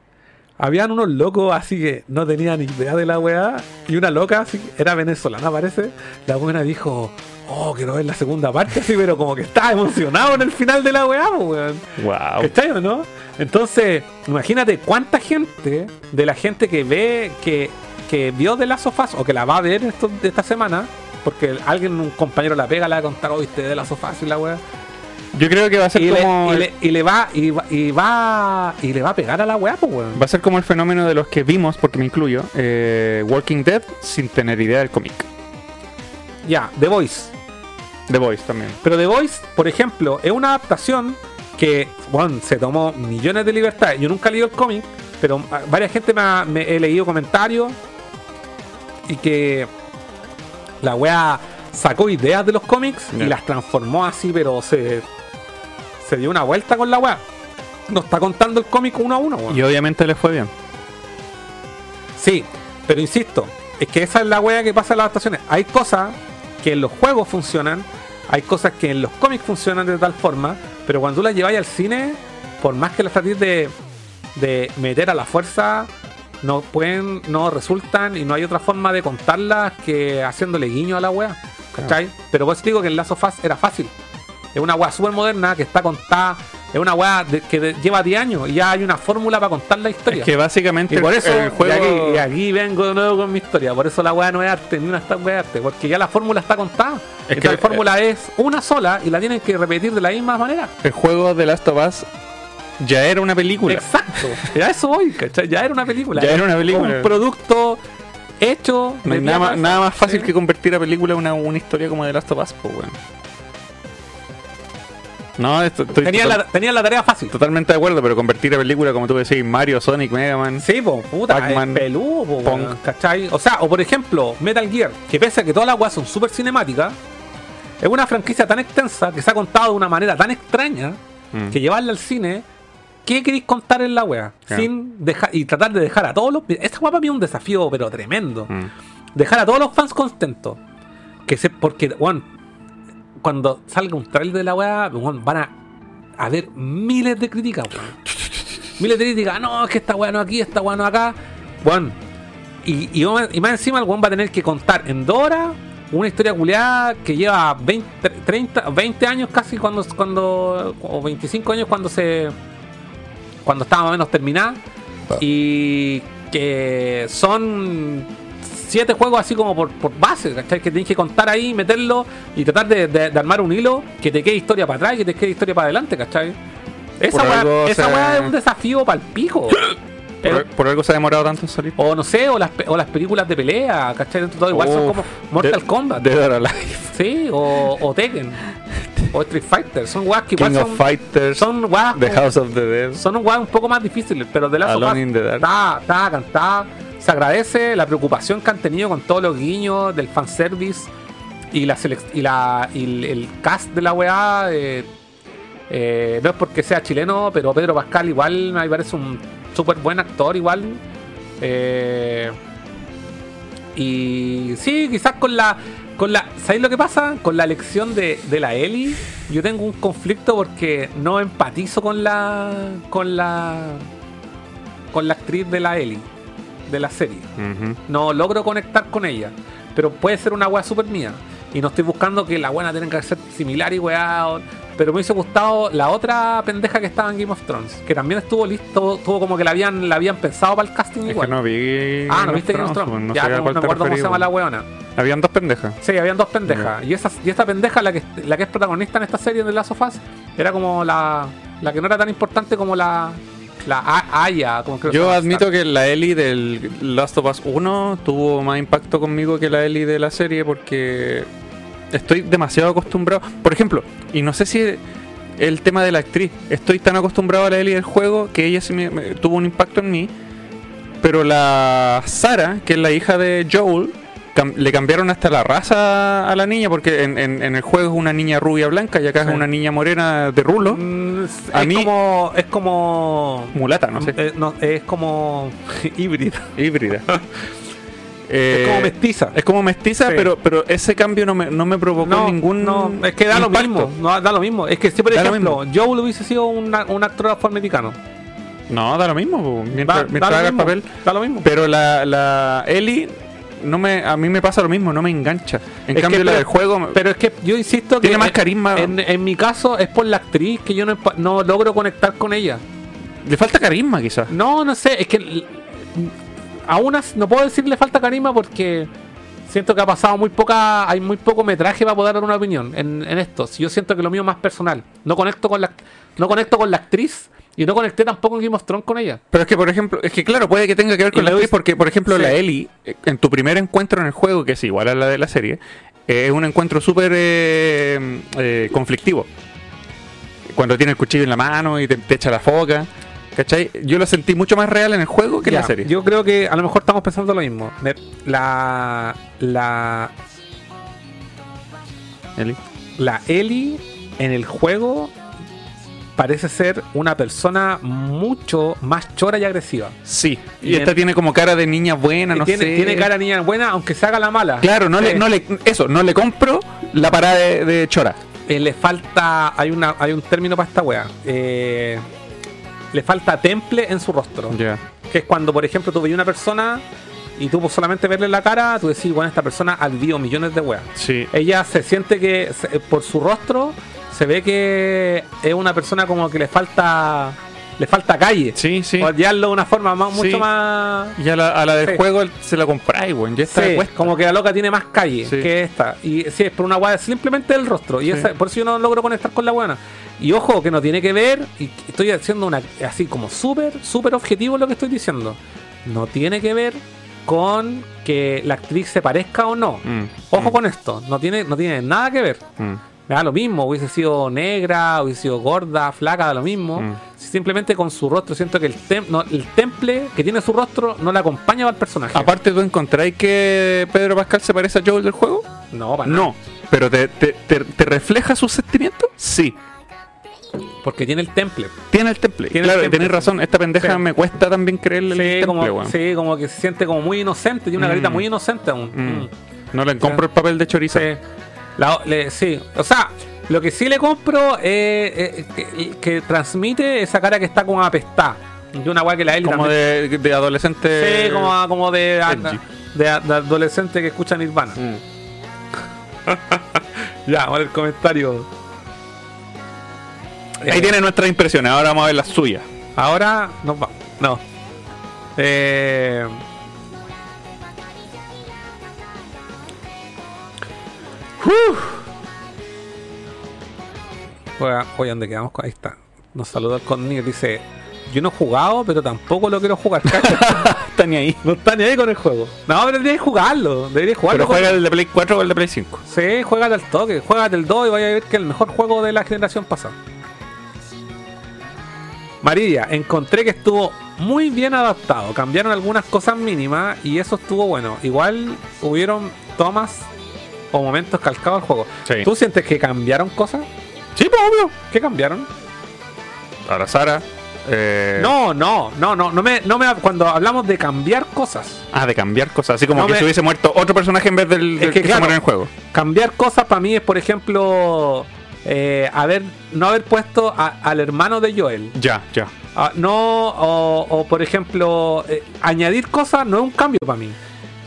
habían unos locos así que no tenían ni idea de la weá. Y una loca, así, era venezolana parece. La buena dijo, oh, quiero ver la segunda parte, así, pero como que estaba emocionado en el final de la weá, pues, weón. Wow. ¿Cachai o no? Entonces, imagínate cuánta gente de la gente que ve, que, que vio de las sofás o que la va a ver esto, de esta semana, porque alguien, un compañero la pega, la va a contar, oíste de las sofás y la weá. Yo creo que va a ser Y le, como y, el- le, y le va, y va, y va, y le va a pegar a la weá, pues weón. va a ser como el fenómeno de los que vimos, porque me incluyo, eh, Walking Dead sin tener idea del cómic. Ya, The Voice. The Voice también. Pero The Voice, por ejemplo, es una adaptación que, bueno, se tomó millones de libertades. Yo nunca he leído el cómic, pero ah, varias gente me, ha- me- he leído comentarios y que la wea sacó ideas de los cómics y las transformó así, pero se, se dio una vuelta con la wea. Nos está contando el cómic uno a uno. weón. Y obviamente le fue bien. Sí, pero insisto, es que esa es la wea que pasa en las adaptaciones. Hay cosas que en los juegos funcionan, hay cosas que en los cómics funcionan de tal forma, pero cuando tú las lleváis al cine, por más que las tratéis de, de meter a la fuerza, no pueden, no resultan y no hay otra forma de contarlas que haciéndole guiño a la wea. ¿Cachai? Pero pues digo que en Lazo Fast era fácil. Es una wea súper moderna que está contada, es una de- que de- lleva 10 años y ya hay una fórmula para contar la historia. Es que básicamente Y por el- eso, el juego... y, aquí, y aquí vengo de nuevo con mi historia. Por eso la weá no es arte, ni una weá es arte. Porque ya la fórmula está contada. Es Esta que- fórmula es una sola y la tienen que repetir de la misma manera. el juego de Last of Us ya era una película. Exacto. Ya eso voy, ¿cachai? Ya era una película. Ya era una película. Un producto hecho. No hay nada, más- nada más fácil Sí. que convertir a película una, una historia como de Last of Us, pues, weón. No, esto- estoy Tenía total- la, tenía la tarea fácil. totalmente de acuerdo, pero convertir a película, como tú decís, Mario, Sonic, Mega Man. Sí, po, puta, Pac-Man, peludo, po, Pong. weón, ¿cachai? O sea, o por ejemplo, Metal Gear, que pese a que todas las weas son súper cinemáticas, es una franquicia tan extensa que se ha contado de una manera tan extraña Mm. que llevarla al cine, ¿qué queréis contar en la wea? Sin dejar, y tratar de dejar a todos los. Esta wea para mí es un desafío, pero tremendo. Mm. Dejar a todos los fans contentos. Que se, porque, weón, cuando salga un trailer de la wea, weón, van a haber miles de críticas, weón. Miles de críticas, no, es que esta wea no aquí, esta wea no acá. Weón. Y, y, y más encima el weón va a tener que contar en dos horas una historia culiada que lleva 20, 30, 20 años casi cuando, cuando. o 25 años cuando se. Cuando estaba más o menos terminada. Y que son siete juegos así como por, por base, ¿cachai? Que tienes que contar ahí, meterlo y tratar de, de- de armar un hilo que te quede historia para atrás y que te quede historia para adelante, ¿cachai? Esa weá, esa se- weá es un desafío para el pico. Por, por algo se ha demorado tanto en salir. o no sé, o las, o las películas de pelea, ¿cachai? Dentro de todo igual son como Mortal Dead- Kombat. Dead or Alive. Sí, o, o Tekken. o Street Fighter. Son weas que igual King son, of Fighters. son weas The House of the Dead. son weas un poco más difíciles, pero de la Alone in the Dark. está, está cantada. Se agradece la preocupación que han tenido con todos los guiños del fanservice. Y la y la y el, el cast de la weá eh, eh, no es porque sea chileno, pero Pedro Pascal igual me parece un súper buen actor igual. Eh, y sí, quizás con la. Con la ¿Sabéis lo que pasa? Con la elección de, de la Ellie, yo tengo un conflicto porque no empatizo con la. con la. con la actriz de la Ellie, de la serie. No logro conectar con ella. Pero puede ser una weá super mía. Y no estoy buscando que la buena tenga que ser similar y weá. Pero me hubiese gustado la otra pendeja que estaba en Game of Thrones. Que también estuvo listo, estuvo como que la habían, la habían pensado para el casting Es igual. que no vi. ah, ¿no viste Game of Thrones? pues, no ya, no, me acuerdo cómo se llama la weona. Habían dos pendejas. Sí, habían dos pendejas. Y, esa, y esta pendeja, la que, la que es protagonista en esta serie de Last of Us, era como la, la que no era tan importante como la. La Aya, como creo Yo admito que la Ellie del Last of Us 1 tuvo más impacto conmigo que la Ellie de la serie porque estoy demasiado acostumbrado. Por ejemplo, y no sé si el tema de la actriz, estoy tan acostumbrado a la Ellie del juego que ella sí me, me- tuvo un impacto en mí. Pero la Sara, que es la hija de Joel, cam- le cambiaron hasta la raza a la niña porque en, en- en el juego es una niña rubia blanca y acá Sí. es una niña morena de rulo. Mm, es, A es mí- como. Es como. Mulata, no sé. Eh, no, es como híbrida. Híbrida. es Eh, como mestiza. Es como mestiza, Sí. pero, pero ese cambio no me, no me provocó No, ningún. no, es que da lo mismo. No, da lo mismo. Es que si, por Da lo ejemplo, Joel hubiese sido una- un actor afroamericano. No, da lo mismo, mientras, Da, mientras da haga lo el papel. Da lo mismo. Pero la, la Ellie, no me, a mí me pasa lo mismo, no me engancha. En Es cambio, que, la pero- del juego. Pero es que yo insisto que. Tiene más carisma. En, en mi caso es por la actriz que yo no, no logro conectar con ella. le falta carisma, quizás. No, no sé, es que aún as- no puedo decirle falta carisma porque siento que ha pasado muy poca, hay muy poco metraje para poder dar una opinión en, en esto. Si Yo siento que lo mío es más personal. No conecto con la, no conecto con la actriz y no conecté tampoco en Game of Thrones con ella. Pero es que, por ejemplo, es que claro, puede que tenga que ver Y con la le actriz, porque, por ejemplo, Sí. la Ellie, eh, en tu primer encuentro en el juego, que es igual a la de la serie, eh, es un encuentro súper eh, eh, conflictivo. Cuando tiene el cuchillo en la mano y te, te echa la foca. ¿Cachai? Yo lo sentí mucho más real en el juego que en la serie. Yo creo que a lo mejor estamos pensando lo mismo. La la Ellie. la Ellie en el juego parece ser una persona mucho más chora y agresiva. Sí. Y esta tiene como cara de niña buena, no tiene, sé. tiene cara de niña buena, aunque se haga la mala. Claro, no, le, Eh, no le, eso, no le compro la parada de, de Chora. eh, le falta. Hay una hay un término para esta wea. Eh, le falta temple en su rostro. Ya. Que es cuando, por ejemplo, tú veías una persona y tú por solamente verle la cara, tú decís, bueno, esta persona ha vivido millones de weas. Sí. Ella se siente que se- por su rostro se ve que es una persona como que le falta le falta calle. Sí, sí. O de una forma más, Sí. mucho más. Y a la, a la del Sí. juego se la compráis, weón. Ya está Sí, como que la loca tiene más calle que esta. Y sí, es por una weá simplemente el rostro. Y esa- por eso yo no logro conectar con la buena. Y ojo, que no tiene que ver, y estoy haciendo una así como súper, súper objetivo lo que estoy diciendo. No tiene que ver con que la actriz se parezca o no. Mm, Ojo mm, con esto, no tiene, no tiene nada que ver. mm. Me da lo mismo, hubiese sido negra, hubiese sido gorda, flaca, da lo mismo. Mm. Simplemente con su rostro, siento que el, tem- no, el temple que tiene su rostro no le acompaña al personaje. Aparte, ¿tú encontráis que Pedro Pascal se parece a Joel del juego? no, para nada. No. ¿Pero te, te, te- te refleja sus sentimientos? Sí. Porque tiene el temple. Tiene el temple. Tiene el claro, temple, sí. razón. Esta pendeja Sí. me cuesta también creerle el Sí temple, como, weón. sí, como que se siente como muy inocente, tiene una Mm. carita muy inocente aún. Mm. Mm. No le compro el papel de chorizo. Sí. La- le- sí. O sea, lo que sí le compro es eh, que, que transmite esa cara que está como apestada. De una weá que la Ellie Como de, de adolescente. Sí, como, como de, de, de adolescente que escucha Nirvana. Mm. Ya, ahora el comentario. Ahí Eh, tiene nuestras impresiones. Ahora vamos a ver las suyas. Ahora nos vamos. No. Eh, Oiga, Oye, ¿dónde quedamos? Ahí está. Nos saluda el Connier. Dice: Yo no he jugado, pero tampoco lo quiero jugar. cacha". Está ni ahí. no está ni ahí con el juego. No, pero deberíais jugarlo. Deberíais jugarlo. Pero juega el de Play 4 o el de Play 5. Sí, juega al toque, juega del 2 y vaya a ver que es el mejor juego de la generación pasada. Maridia, encontré que estuvo muy bien adaptado. Cambiaron algunas cosas mínimas y eso estuvo bueno. Igual hubieron tomas o momentos calcados al juego. Sí. ¿Tú sientes que cambiaron cosas? Sí, pues obvio. ¿Qué cambiaron? Ahora Sara. Eh, No, no, no, no, no me, no me, cuando hablamos de cambiar cosas, Ah, de cambiar cosas. Así como No que me- se hubiese muerto otro personaje en vez del, Es que que, claro. se muere en el juego. cambiar cosas para mí es, por ejemplo, eh, haber, no haber puesto a- al hermano de Joel. Ya, ya. Ah, no, o, o, por ejemplo, eh, añadir cosas no es un cambio para mí.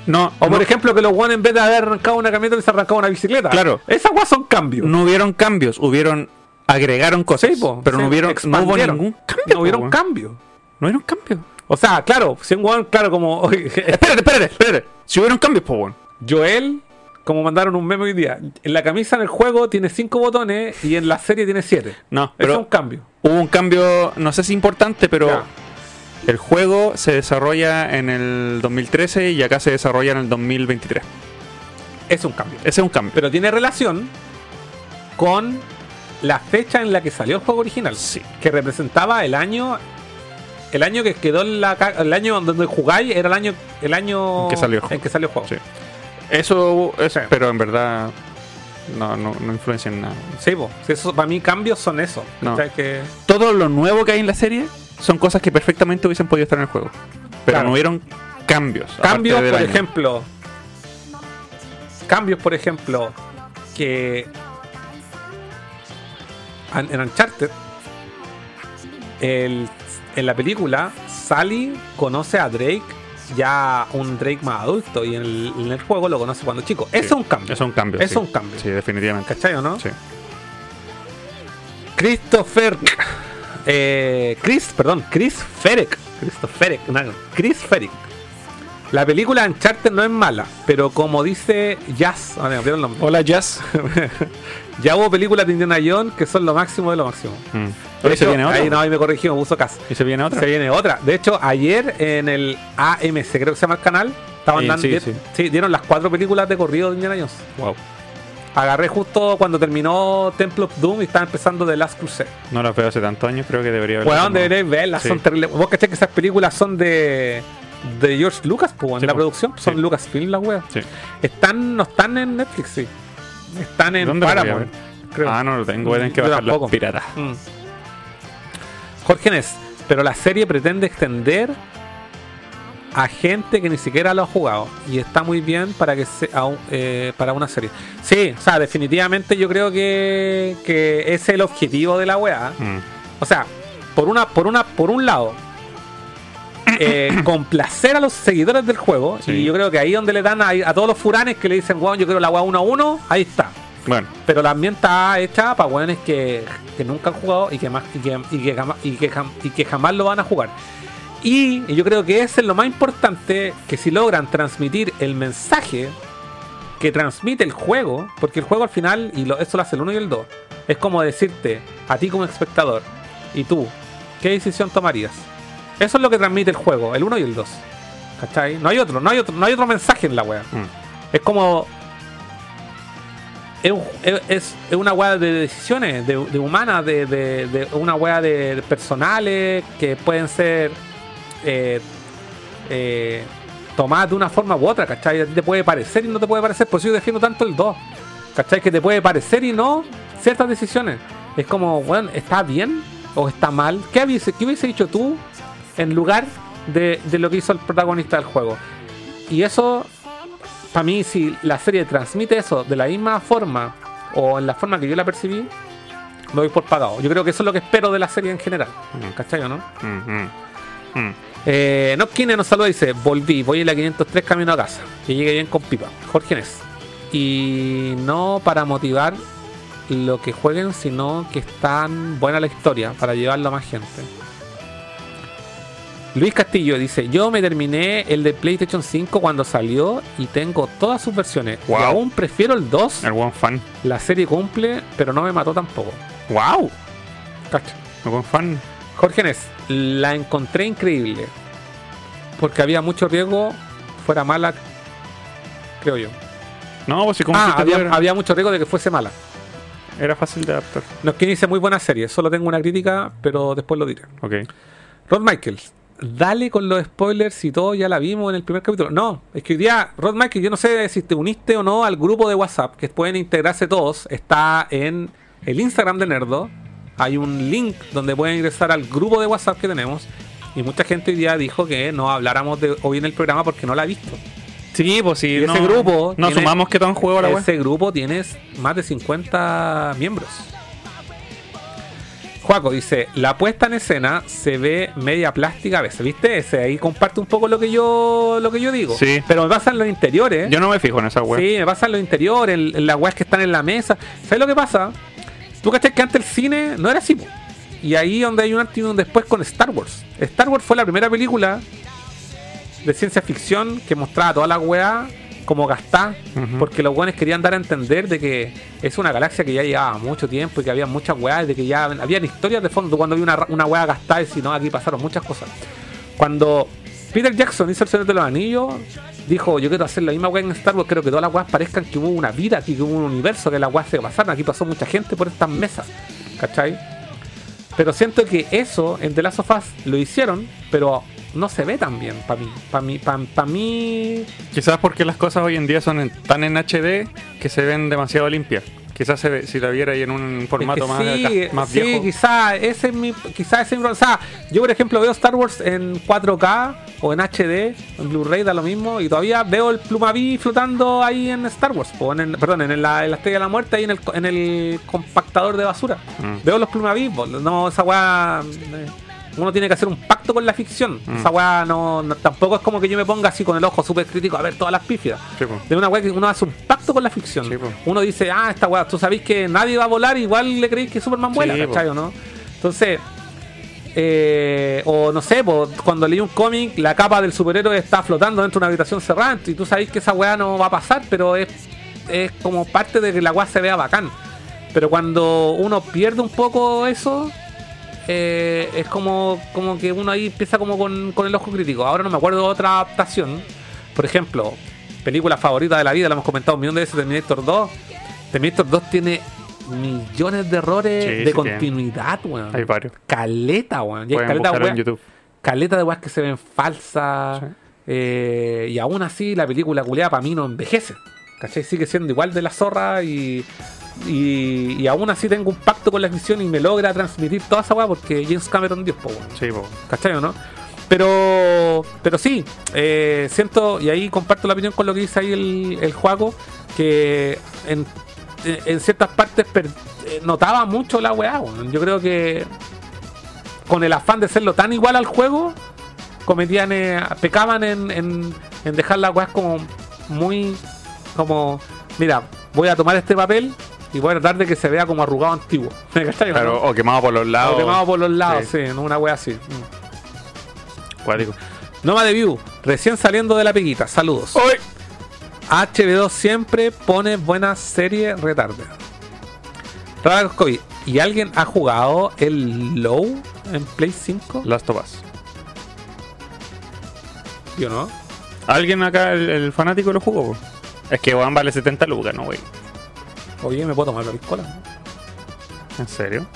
No, O por no, ejemplo, que los guanes en vez de haber arrancado una camioneta, les arrancado una bicicleta. Claro. Esas cosas son cambios. no hubieron cambios, hubieron. Agregaron cosas. Sí, po, pero sí, no hubieron. No hubo ningún cambio. No po, hubieron weón. cambios. No hubieron cambios. O sea, claro, si un guan, claro, como Espérate, espérate, espérate. Si hubieron cambios, pues bueno. Joel, como mandaron un meme hoy día, en la camisa en el juego tiene cinco botones y en la serie tiene siete. No, Eso pero es un cambio. hubo un cambio, no sé si importante, pero Ya. El juego se desarrolla en el 2013 y acá se desarrolla en el 2023. Es un cambio. Ese es un cambio. Pero tiene relación con la fecha en la que salió el juego original. Sí. Que representaba el año. El año que quedó en la el año donde jugáis era el año el año En que salió el juego. en que salió el juego. Sí. Eso, Sí. pero en verdad no, no, no influencia en nada. Sí, po. Sí, eso, para mí cambios son eso. No. ¿Cachai? Que, Todo lo nuevo que hay en la serie son cosas que perfectamente hubiesen podido estar en el juego. Pero Claro. no hubieron cambios. cambios, por año. ejemplo. Cambios, por ejemplo, que en Uncharted, el- en la película, Sally conoce a Drake, ya un Drake más adulto, y en el, en el juego lo conoce cuando chico. Sí. Eso es un cambio. Eso es un cambio. Eso sí. es un cambio. Sí, definitivamente. ¿Cachai o no? Sí. Christopher. Eh, Chris, perdón, Chris Ferek. Christopher no, Chris Ferek. La película Uncharted no es mala, pero como dice Jazz, ah. Hola, Jazz. ya hubo películas de Indiana Jones que son lo máximo de lo máximo. Mm. Se hecho, viene otra. Ahí no, ahí me corrigió, me puso caso. ¿Y se viene otra? Se viene otra. De hecho, ayer en el AMC, creo que se llama el canal, estaban Sí, dando. sí, dieron las cuatro películas de corrido de Indiana Jones. Wow. Agarré justo cuando terminó Temple of Doom y estaba empezando The Last Crusade. No las veo hace tantos años, creo que debería haber. Weón, deberéis verlas, Sí. son terribles. Vos caché que esas películas son de, de George Lucas, pues, en Sí, la po. producción son Sí. Lucasfilm las weas. Sí. Están, no están en Netflix, sí. Están en ¿Dónde Paramount. creo. Ah, no lo tengo, tener que bajar tampoco. piratas. Mm. Jorge Nes, pero la serie pretende extender a gente que ni siquiera lo ha jugado y está muy bien para que se, un- eh, para una serie. Sí, o sea, definitivamente yo creo que, que es el objetivo de la weá. Mm. O sea, por una, por una, por un lado, eh, complacer a los seguidores del juego. Sí. Y yo creo que ahí donde le dan a, a todos los furanes que le dicen, weón, yo quiero la weá 1 a 1, ahí está. Bueno, Pero también está hecha para weones que, que nunca han jugado y que, más, y que, y que jamás, y que jam- y que jamás lo van a jugar. Y, yo creo que ese es lo más importante, que si logran transmitir el mensaje que transmite el juego, porque el juego al final, y lo, eso lo hace el 1 y el 2, es como decirte a ti como espectador, y tú, ¿qué decisión tomarías? Eso es lo que transmite el juego, el 1 y el 2. ¿Cachai? No hay otro, no hay otro, no hay otro mensaje en la wea. mm. Es como. Es, es, una weá de decisiones, de, de humanas, de, de- de una weá de personales que pueden ser eh, eh, tomadas de una forma u otra, ¿cachai? A ti te puede parecer y no te puede parecer, por eso yo defiendo tanto el 2, ¿cachai? Que te puede parecer y no ciertas decisiones. Es como, bueno, ¿está bien o está mal? ¿Qué hubiese, qué hubiese dicho tú en lugar de, de lo que hizo el protagonista del juego? Y eso para mí, si la serie transmite eso de la misma forma o en la forma que yo la percibí, me doy por pagado. Yo creo que eso es lo que espero de la serie en general. ¿Cachai o no? Mm, mm. Mm. Eh, Nopkine nos saluda y dice: Volví, voy en la 503 camino a casa. Que llegue bien con pipa. Jorge Nes. Y no para motivar lo que jueguen, sino que es tan buena la historia para llevarlo a más gente. Luis Castillo dice, yo me terminé el de PlayStation 5 cuando salió y tengo todas sus versiones. Y aún prefiero el 2. El one fan. La serie cumple, pero no me mató tampoco. ¡Wow! Cacha. El one fan. Jorge Nes, la encontré increíble. Porque había mucho riesgo, fuera mala, creo yo. No, pues si como Ah, había, había mucho riesgo de que fuese mala. era fácil de adaptar. No es que dice muy buena serie, solo tengo una crítica, pero después lo diré. Ok. Rod Michaels, dale con los spoilers y todo, ya la vimos en el primer capítulo. No, es que hoy día, Rod Mike, yo no sé si te uniste o no al grupo de WhatsApp, que pueden integrarse todos. Está en el Instagram de Nerdo. Hay un link donde pueden ingresar al grupo de WhatsApp que tenemos. Y mucha gente hoy día dijo que no habláramos de hoy en el programa porque no la ha visto. Sí, pues sí. Y ese grupo No tiene- sumamos que todo en juego la web. Ese grupo tiene más de 50 miembros. Juaco dice, la puesta en escena se ve media plástica a veces, ¿viste? Ese ahí comparte un poco lo que yo lo que yo digo. Sí. Pero me pasa en los interiores. Yo no me fijo en esa web. Sí, me pasa en los interiores, en, en las weas que están en la mesa. ¿Sabes lo que pasa? Tú cachas que antes el cine no era así. po. Y ahí donde hay un antes y un después con Star Wars. Star Wars fue la primera película de ciencia ficción que mostraba toda la weá como gastada. Porque los weones querían dar a entender de que es una galaxia que ya llevaba mucho tiempo y que había muchas weas, de que ya habían historias de fondo. Cuando había una, una weá gastada y si no, aquí pasaron muchas cosas. Cuando Peter Jackson hizo el Señor de los Anillos, dijo, yo quiero hacer la misma weá en Star Wars, quiero que todas las weas parezcan que hubo una vida aquí, que hubo un universo, que las weas se pasaron, aquí pasó mucha gente por estas mesas, ¿cachai? Pero siento que eso en The Last of Us lo hicieron, pero no se ve tan bien para mí. Para mí, para mí, Quizás porque las cosas hoy en día son tan en HD que se ven demasiado limpias. Quizás se ve- si la viera ahí en un formato Es más, que sí, más sí, viejo. quizá ese es mi, quizá ese o sea, yo por ejemplo veo Star Wars en 4K o en HD, en Blu-ray da lo mismo y todavía veo el Plumaví flotando ahí en Star Wars, o en el- perdón, en la, en la Estrella de la Muerte ahí en el, en el compactador de basura. Mm. Veo los Plumaví, no esa weá eh, uno tiene que hacer un pacto con la ficción. Mm. Esa weá no, no- tampoco es como que yo me ponga así con el ojo súper crítico a ver todas las. Sí, po. De una weá que uno hace un pacto con la ficción. Sí, uno dice, ah, esta weá, tú sabéis que nadie va a volar, igual le creéis que Superman vuela. ¿cachai o no? Entonces, eh, o no sé, po, cuando leí un cómic, la capa del superhéroe está flotando dentro de una habitación cerrada, y tú sabéis que esa weá no va a pasar, pero es, es como parte de que la weá se vea bacán. Pero cuando uno pierde un poco eso, eh, es como, como que uno ahí empieza como con, con el ojo crítico. Ahora no me acuerdo de otra adaptación. Por ejemplo, película favorita de la vida, la hemos comentado un millón de veces, Terminator 2. Terminator 2 tiene millones de errores Sí, de sí continuidad, weón. Hay varios. Caleta, weón. Y hay caleta, en de weas que se ven falsas. Sí. eh, y aún así la película culeada para mí no envejece. ¿Cachai? Sigue siendo igual de la zorra y, y, y aún así tengo un pacto con la ficción y me logra transmitir toda esa wea porque James Cameron Dios, po, weón. Sí, po. ¿Cachai o no? Pero, pero sí, eh, siento, y ahí comparto la opinión con lo que dice ahí el, el Juaco, que en, en ciertas partes per- eh, notaba mucho la weá. weón. Yo creo que con el afán de serlo tan igual al juego, cometían, eh, pecaban en, en, en dejar las weas como muy, como, mira, voy a tomar este papel y a tratar de que se vea como arrugado antiguo. Claro, o quemado por los lados. O quemado por los lados, Sí. no una wea así. Mm. Noma de View, recién saliendo de la peguita, saludos. ¡Uy! HBO siempre pone buenas series retarde. Radagoscovi, ¿y alguien ha jugado el Low en Play 5? Last of Us. Yo no. ¿Alguien acá, el, el fanático, lo jugó? Es que Juan vale 70 lucas, ¿no, güey? Oye, ¿me puedo tomar la piscola? ¿En serio?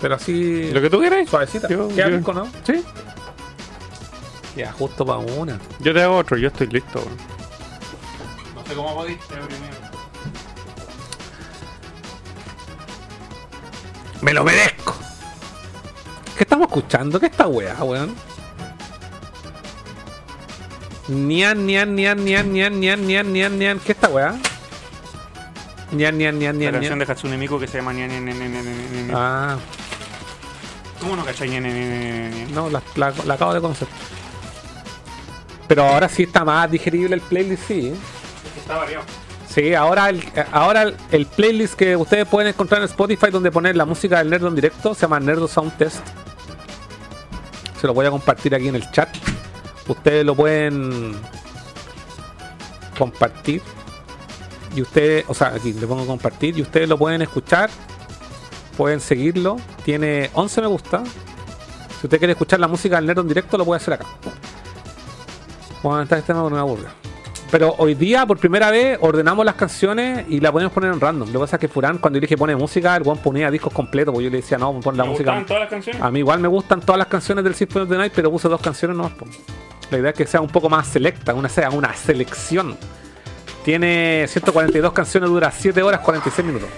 Pero así. ¿Lo que tú quieres? Suavecita. Yo- Queda yo- rico, ¿no? Sí. Ya, justo para una. Yo te hago otro, yo estoy listo. güey. No sé cómo podiste primero. ¡Me lo merezco! ¿Qué estamos escuchando? ¿Qué esta weá, weón? Nian, nian, nian, nian, nian, nian, nian, nian, nian. ¿Qué esta weá? Nian, nian, nian, La nian, canción nian. de Hatsune Miku que se llama Ña, Ña, Ña, Ña, Ña. Ah, ¿Cómo no cachai? Ña, Ña, Ña, Ña? no, la, la- la acabo de conocer. Pero ahora sí está más digerible el playlist, sí. ¿eh? Está variado. Sí, ahora el, ahora el, el playlist que ustedes pueden encontrar en Spotify donde poner la música del Nerdo en directo se llama Nerdo Sound Test. Se lo voy a compartir aquí en el chat. Ustedes lo pueden compartir. Y ustedes, o sea, aquí le pongo compartir y ustedes lo pueden escuchar. Pueden seguirlo. Tiene 11 me gusta. Si usted quiere escuchar la música del Nerdo en directo, lo puede hacer acá. Vamos a este tema porque me aburre. Pero hoy día, por primera vez, ordenamos las canciones y las podemos poner en random. Lo que pasa es que Furán, cuando yo le dije pone música, el buen ponía discos completos, porque yo le decía, no, pon la ¿Te música. gustaban todas las canciones? A mí igual me gustan todas las canciones del Symphony of the Night, pero puse dos canciones nomás. po. La idea es que sea un poco más selecta, una sea una selección. Tiene 142 canciones, dura 7 horas 46 minutos.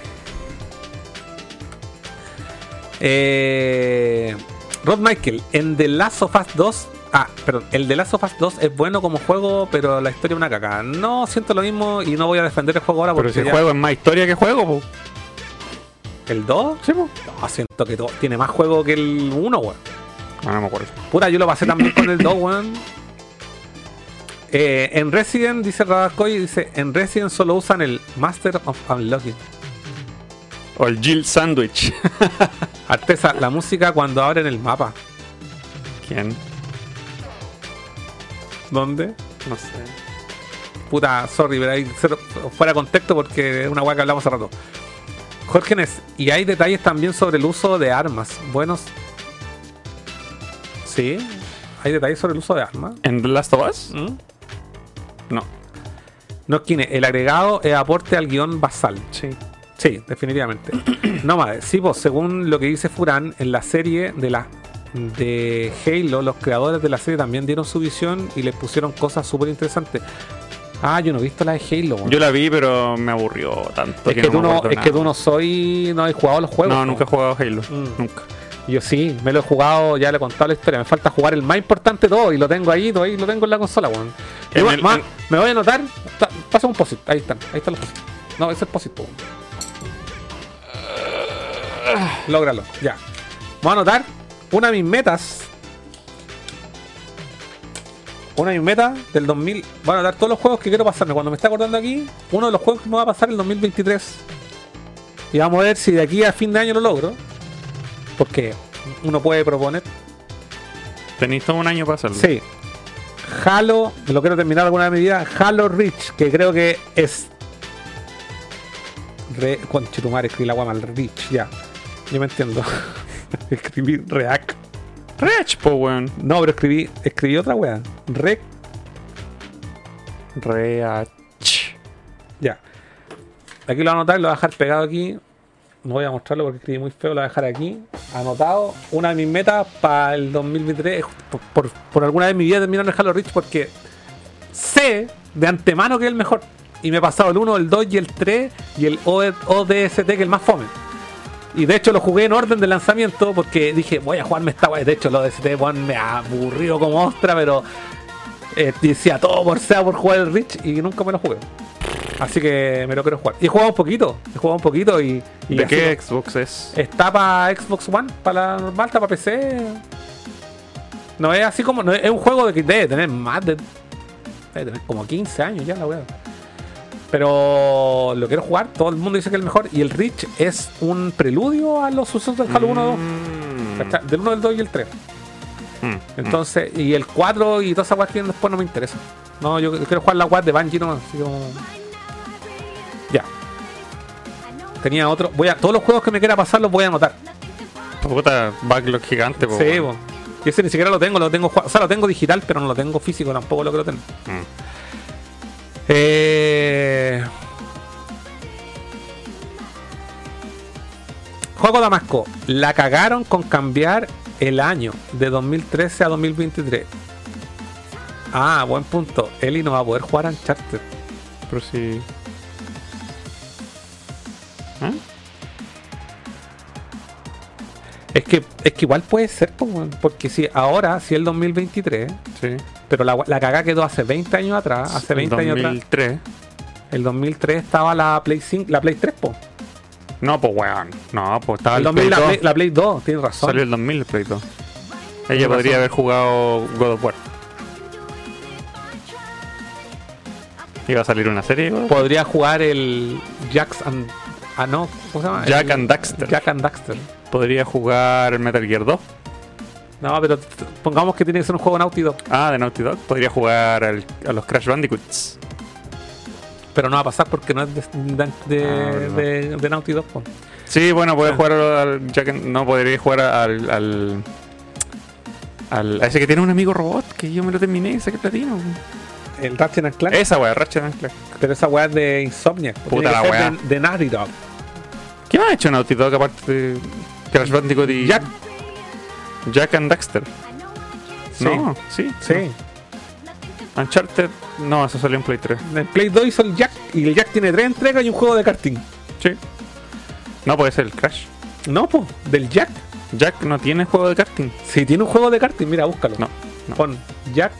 Eh, Rod Michael, en The Last of Us 2. Ah, perdón, el The Last of Us 2 es bueno como juego, pero la historia es una caca. No siento lo mismo y no voy a defender el juego ahora Pero porque si ya- juego es más historia que juego, po. ¿El 2? Sí, po. No, siento que tiene más juego que el 1, weón. Ah, no me acuerdo. Puta, yo lo pasé también con el 2, weón. Eh, en Resident, dice Radascoy, dice, en Resident solo usan el Master of Unlocking. O el Jill Sandwich. Artesa, la música cuando abren el mapa. ¿Quién? ¿Dónde? No sé. Puta, sorry, pero ahí fuera de contexto porque es una weá que hablamos hace rato. Jorge Nes, y hay detalles también sobre el uso de armas. Buenos. Sí, hay detalles sobre el uso de armas. ¿En The Last of Us? ¿Mm? No. No, Kine, el agregado es aporte al guion basal. Sí. Sí, definitivamente. no más, sí, pues según lo que dice Furán, en la serie de la de Halo, los creadores de la serie también dieron su visión y le pusieron cosas súper interesantes. Ah, yo no he visto la de Halo. Yo la vi, pero me aburrió tanto. es que, tú me no, acuerdo es que tú no soy, no has jugado los juegos. No, nunca he jugado Halo. Mm. Nunca. Yo sí, me lo he jugado, ya le he contado la historia. Me falta jugar el más importante de todo y lo tengo ahí, todo ahí lo tengo en la consola, weón. En- Me voy a anotar. ta- Pasa un posit, ahí están, ahí están los posit. No, ese es el posit, po. Lógralo, ya. Voy a anotar una de mis metas. Una de mis metas del 2000. Voy a anotar todos los juegos que quiero pasarme. Cuando me está acordando aquí, uno de los juegos que me va a pasar el 2023. Y vamos a ver si de aquí a fin de año lo logro. Porque uno puede proponer. Tenéis todo un año para hacerlo. Sí. Halo, lo quiero terminar alguna vida. Halo Reach, que creo que es. Re. Conchetumare, escribí la guama mal. Reach, ya. Yo me entiendo. escribí React. Rech, po, weón. No, pero escribí. Escribí otra wea. Rec. Reach. Ya. Aquí lo voy a anotar, lo voy a dejar pegado aquí. No voy a mostrarlo porque escribí muy feo, lo voy a dejar aquí. Anotado. Una de mis metas para el 2023. es Por, por, alguna vez mi vida terminar el Halo Reach porque sé de antemano que es el mejor. Y me he pasado el 1, el 2 y el 3 y el ODST que es el más fome. Y de hecho lo jugué en orden de lanzamiento porque dije, voy a jugarme esta wea. De hecho, el ODST weón, me aburrió como ostra, pero eh, decía todo por sea por jugar el Reach y nunca me lo jugué. Así que me lo quiero jugar. Y he jugado un poquito, he jugado un poquito y. y ¿De qué lo- Xbox es? Está para Xbox One, para la normal, está para PC. No es así como. No es, un juego de que debe tener más de. Debe tener como 15 años ya la wea. Pero lo quiero jugar, todo el mundo dice que es el mejor. Y el Reach es un preludio a los sucesos del Halo 1 2. Mm. Del 1, del 2 y el 3. Mm. Entonces, y el 4 y todas esas weas que después no me interesa. No, yo quiero jugar la web de Bungie nomás, así como. Ya. Tenía otro. Voy a. Todos los juegos que me quiera pasar los voy a anotar. Puta, backlog gigante, po. Sí, weón. po. Y ese ni siquiera lo tengo, lo tengo O sea, lo tengo digital, pero no lo tengo físico tampoco lo quiero tener. Mm. Eh... Juego Damasco. La cagaron con cambiar el año de 2013 a 2023. Ah, buen punto. Eli no va a poder jugar Uncharted. Pero sí. ¿Ah? Es que, es que igual puede ser, porque si ahora, si el 2023, Sí. pero la, la cagada quedó hace 20 años atrás, hace 20 años atrás. 2003. El 2003 estaba la Play 5, la Play 3, po. No, pues weón. No, pues estaba El el, 2000, Play la, 2. Play, la Play 2, tienes razón. Salió el 2000 el Play 2. Ella podría razón. haber jugado God of War. Iba a salir una serie? Podría jugar el Jax and. Ah, no, ¿cómo se llama? Jack El- and Daxter. Jack and Daxter. Podría jugar Metal Gear 2. No, pero pongamos que tiene que ser un juego Naughty Dog. Ah, de Naughty Dog. Podría jugar al- a los Crash Bandicoots. Pero no va a pasar porque no es de, de, de- Ah, de- de Naughty Dog. po. Sí, bueno, puede jugar al Jack and- No, podría jugar al, al, al- A ese que tiene un amigo robot, que yo me lo terminé y saqué platino. el Ratchet and Clank. Esa weá, Ratchet and Clank. Pero esa weá es de Insomniac. Puta que la weá. De, de Naughty Dog. ¿Qué más ha hecho Naughty Dog aparte de Crash Bandicoot y Jack. Jack and Daxter? Sí. No, sí. Sí. Uncharted, no, eso salió en Play 3. En Play 2 hizo el Jack. Y el Jack tiene tres entregas y un juego de karting. Sí. No, puede ser el Crash. No, pues, del Jack. Jack no tiene juego de karting. Si tiene un juego de karting, mira, búscalo. No, no. Pon Jack.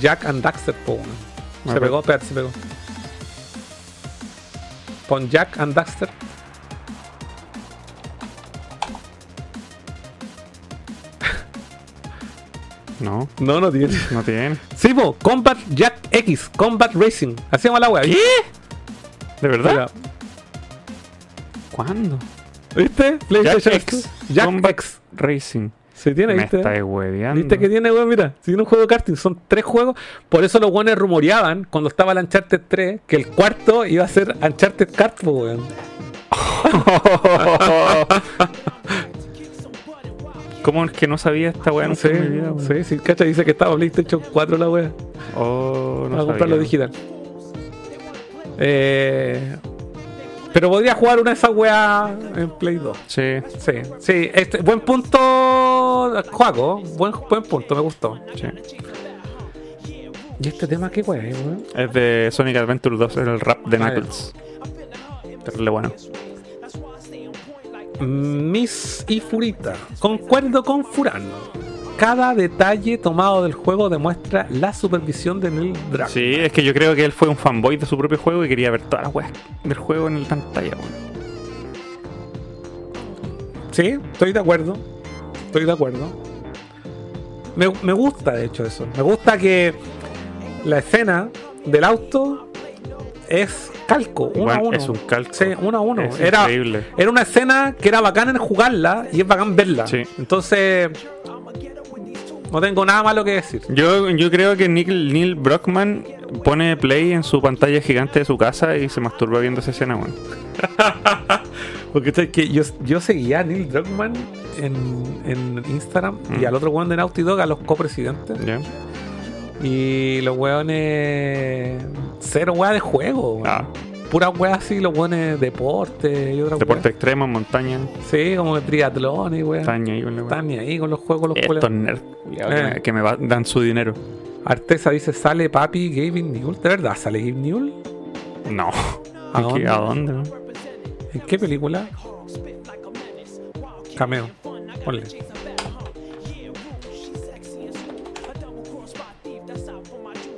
Jack and Daxter, po, Se pegó, espérate, se pegó. Pon Jack and Daxter. No, No, no tiene. no tiene. Sí, po, Combat Jack X, Combat Racing. Llama la wea. ¿Qué? ¿De verdad? Mira, ¿Cuándo? ¿Viste? PlayStation Jack X. Jack Combat X. Racing. Se tiene, Me ¿viste? estáis hueveando. ¿Viste que tiene, weón? Mira, si tiene un juego de karting, son tres juegos. Por eso los buenos rumoreaban cuando estaba el Uncharted 3 que el cuarto iba a ser Uncharted Kart, weón. ¿Cómo es que no sabía esta weá nunca Sí, en mi vida, weón? sí, sí, cacha, dice que estaba PlayStation 4 la wea. Oh, no a comprarlo digital. Eh, pero podría jugar una de esas weas en Play 2. Sí. Sí, sí, este, buen punto, Juaco. Buen, buen punto, me gustó. sí. ¿Y este tema qué wea, es, weón? Es de Sonic Adventure 2, el rap de Ah. Knuckles. Terrible bueno. Miss y Furita. Concuerdo con Furano. Cada detalle tomado del juego demuestra la supervisión de Neil Druckmann. Sí, es que yo creo que él fue un fanboy de su propio juego y quería ver todas las weas del juego en la pantalla, weón. Sí, estoy de acuerdo. Estoy de acuerdo. Me, me gusta, de hecho, eso. Me gusta que la escena del auto es calco, uno a Bueno, uno. es un calco. Sí, uno a uno. Es Era, increíble. era una escena que era bacán en jugarla y es bacán verla. Sí. Entonces, no tengo nada malo que decir. Yo, yo creo que Neil, Neil Brockman pone play en su pantalla gigante de su casa y se masturba viendo esa escena, weón. Porque que yo, yo seguía a Neil Druckmann en, en Instagram y Mm. al otro weón de Naughty Dog, a los copresidentes. Y los weones. Cero weas de juego, weón. Ah. Puras weas así, los weones deporte y otra Deporte extremo, montaña, Sí, como triatlón y weón. montaña y con wea. Están ahí con los juegos, los Estos nerds Eh. que me, va- dan su dinero. Artesa dice: sale papi Gavin Newell. ¿De verdad sale Gavin Newell? No. ¿A ¿En qué- dónde? ¿A dónde? no? ¿En qué película? Cameo. Ponle.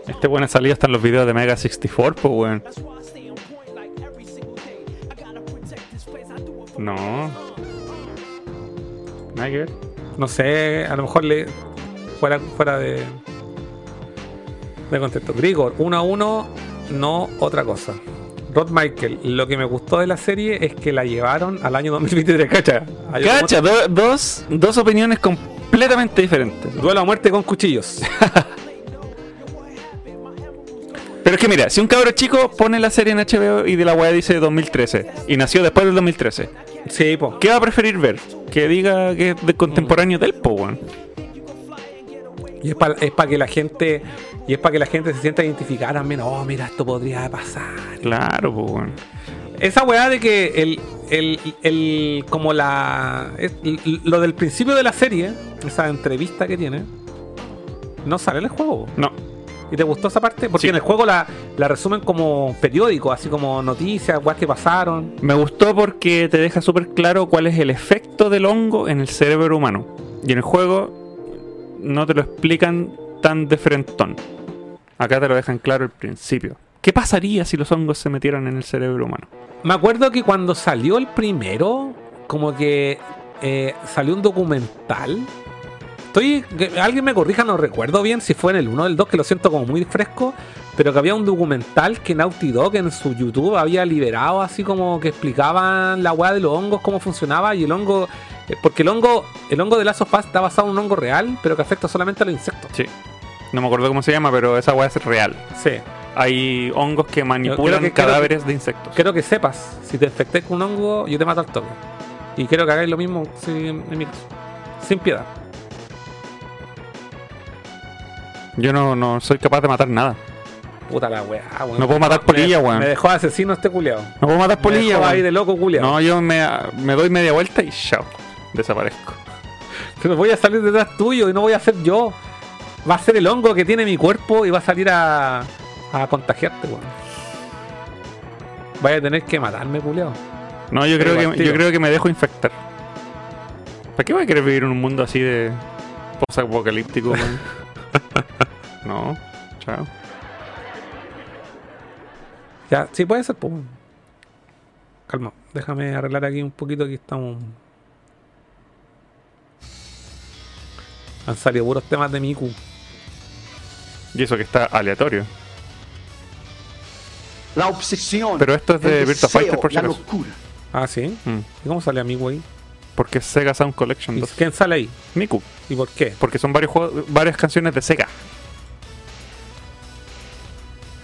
Este buena salida está en los videos de Mega 64, pues weón. No. Nada que ver. No sé, a lo mejor le. Fuera, fuera de. De contexto. Grigor, 1 a 1, no otra cosa. Rod Michael, lo que me gustó de la serie es que la llevaron al año 2023, cacha. Cacha, do- dos, dos opiniones completamente diferentes. Duelo a muerte con cuchillos. Que mira, si un cabro chico pone la serie en HBO y de la weá dice 2013 y nació después del 2013, sí, po. ¿qué va a preferir ver? Que diga que es de contemporáneo del po, weón. Y es para que la gente. Y es para que la gente se sienta identificada. Oh, mira, esto podría pasar. Claro, po, weón. Esa weá de que el, el, el- como la es- lo del principio de la serie, esa entrevista que tiene, no sale en el juego. No, ¿Y te gustó esa parte? Porque Sí. en el juego la, la resumen como periódico, así como noticias, weas que pasaron. me gustó porque te deja súper claro cuál es el efecto del hongo en el cerebro humano. Y en el juego no te lo explican tan de frentón. Acá te lo dejan claro al principio. ¿Qué pasaría si los hongos se metieran en el cerebro humano? Me acuerdo que cuando salió el primero, como que eh, salió un documental. Estoy. alguien me corrija, no recuerdo bien si fue en el 1 o el 2, que lo siento como muy fresco. Pero que había un documental que Naughty Dog en su YouTube había liberado, así como que explicaban la weá de los hongos, cómo funcionaba. Y el hongo. eh, Porque el hongo, el hongo de of Us está basado en un hongo real, pero que afecta solamente a los insectos. Sí. No me acuerdo cómo se llama, pero esa weá es real. Sí. Hay hongos que manipulan que- cadáveres de insectos. Quiero que sepas, si te infecté con un hongo, yo te mato al toque. Y quiero que hagáis lo mismo sin, en mi caso. Sin piedad. Yo no, no soy capaz de matar nada. Puta la weá, weón. No puedo matar polilla, Me- weón. Me dejó asesino este culiao. No puedo matar polilla, dejó ahí weón. de loco. No, yo me, me doy media vuelta y chao. Desaparezco. Pero voy a salir detrás tuyo y no voy a ser yo. Va a ser el hongo que tiene mi cuerpo y va a salir a, a contagiarte, weón. Vaya a tener que matarme, culiao. No, yo Pero creo, que, yo creo que me dejo infectar. ¿Para qué voy a querer vivir en un mundo así de post-apocalíptico, weón? no, chao. Ya, sí puede ser, pues. Calma, déjame arreglar aquí un poquito. Aquí estamos. Han salido puros temas de Miku. Y eso que está aleatorio. La obsesión. Pero esto es de Virtua Fighter, por la locura. Ah, sí. Mm. ¿Y cómo sale Miku ahí? Porque es Sega Sound Collection ¿Y 2. quién sale ahí? Miku. ¿Y por qué? Porque son varios juegos, varias canciones de Sega.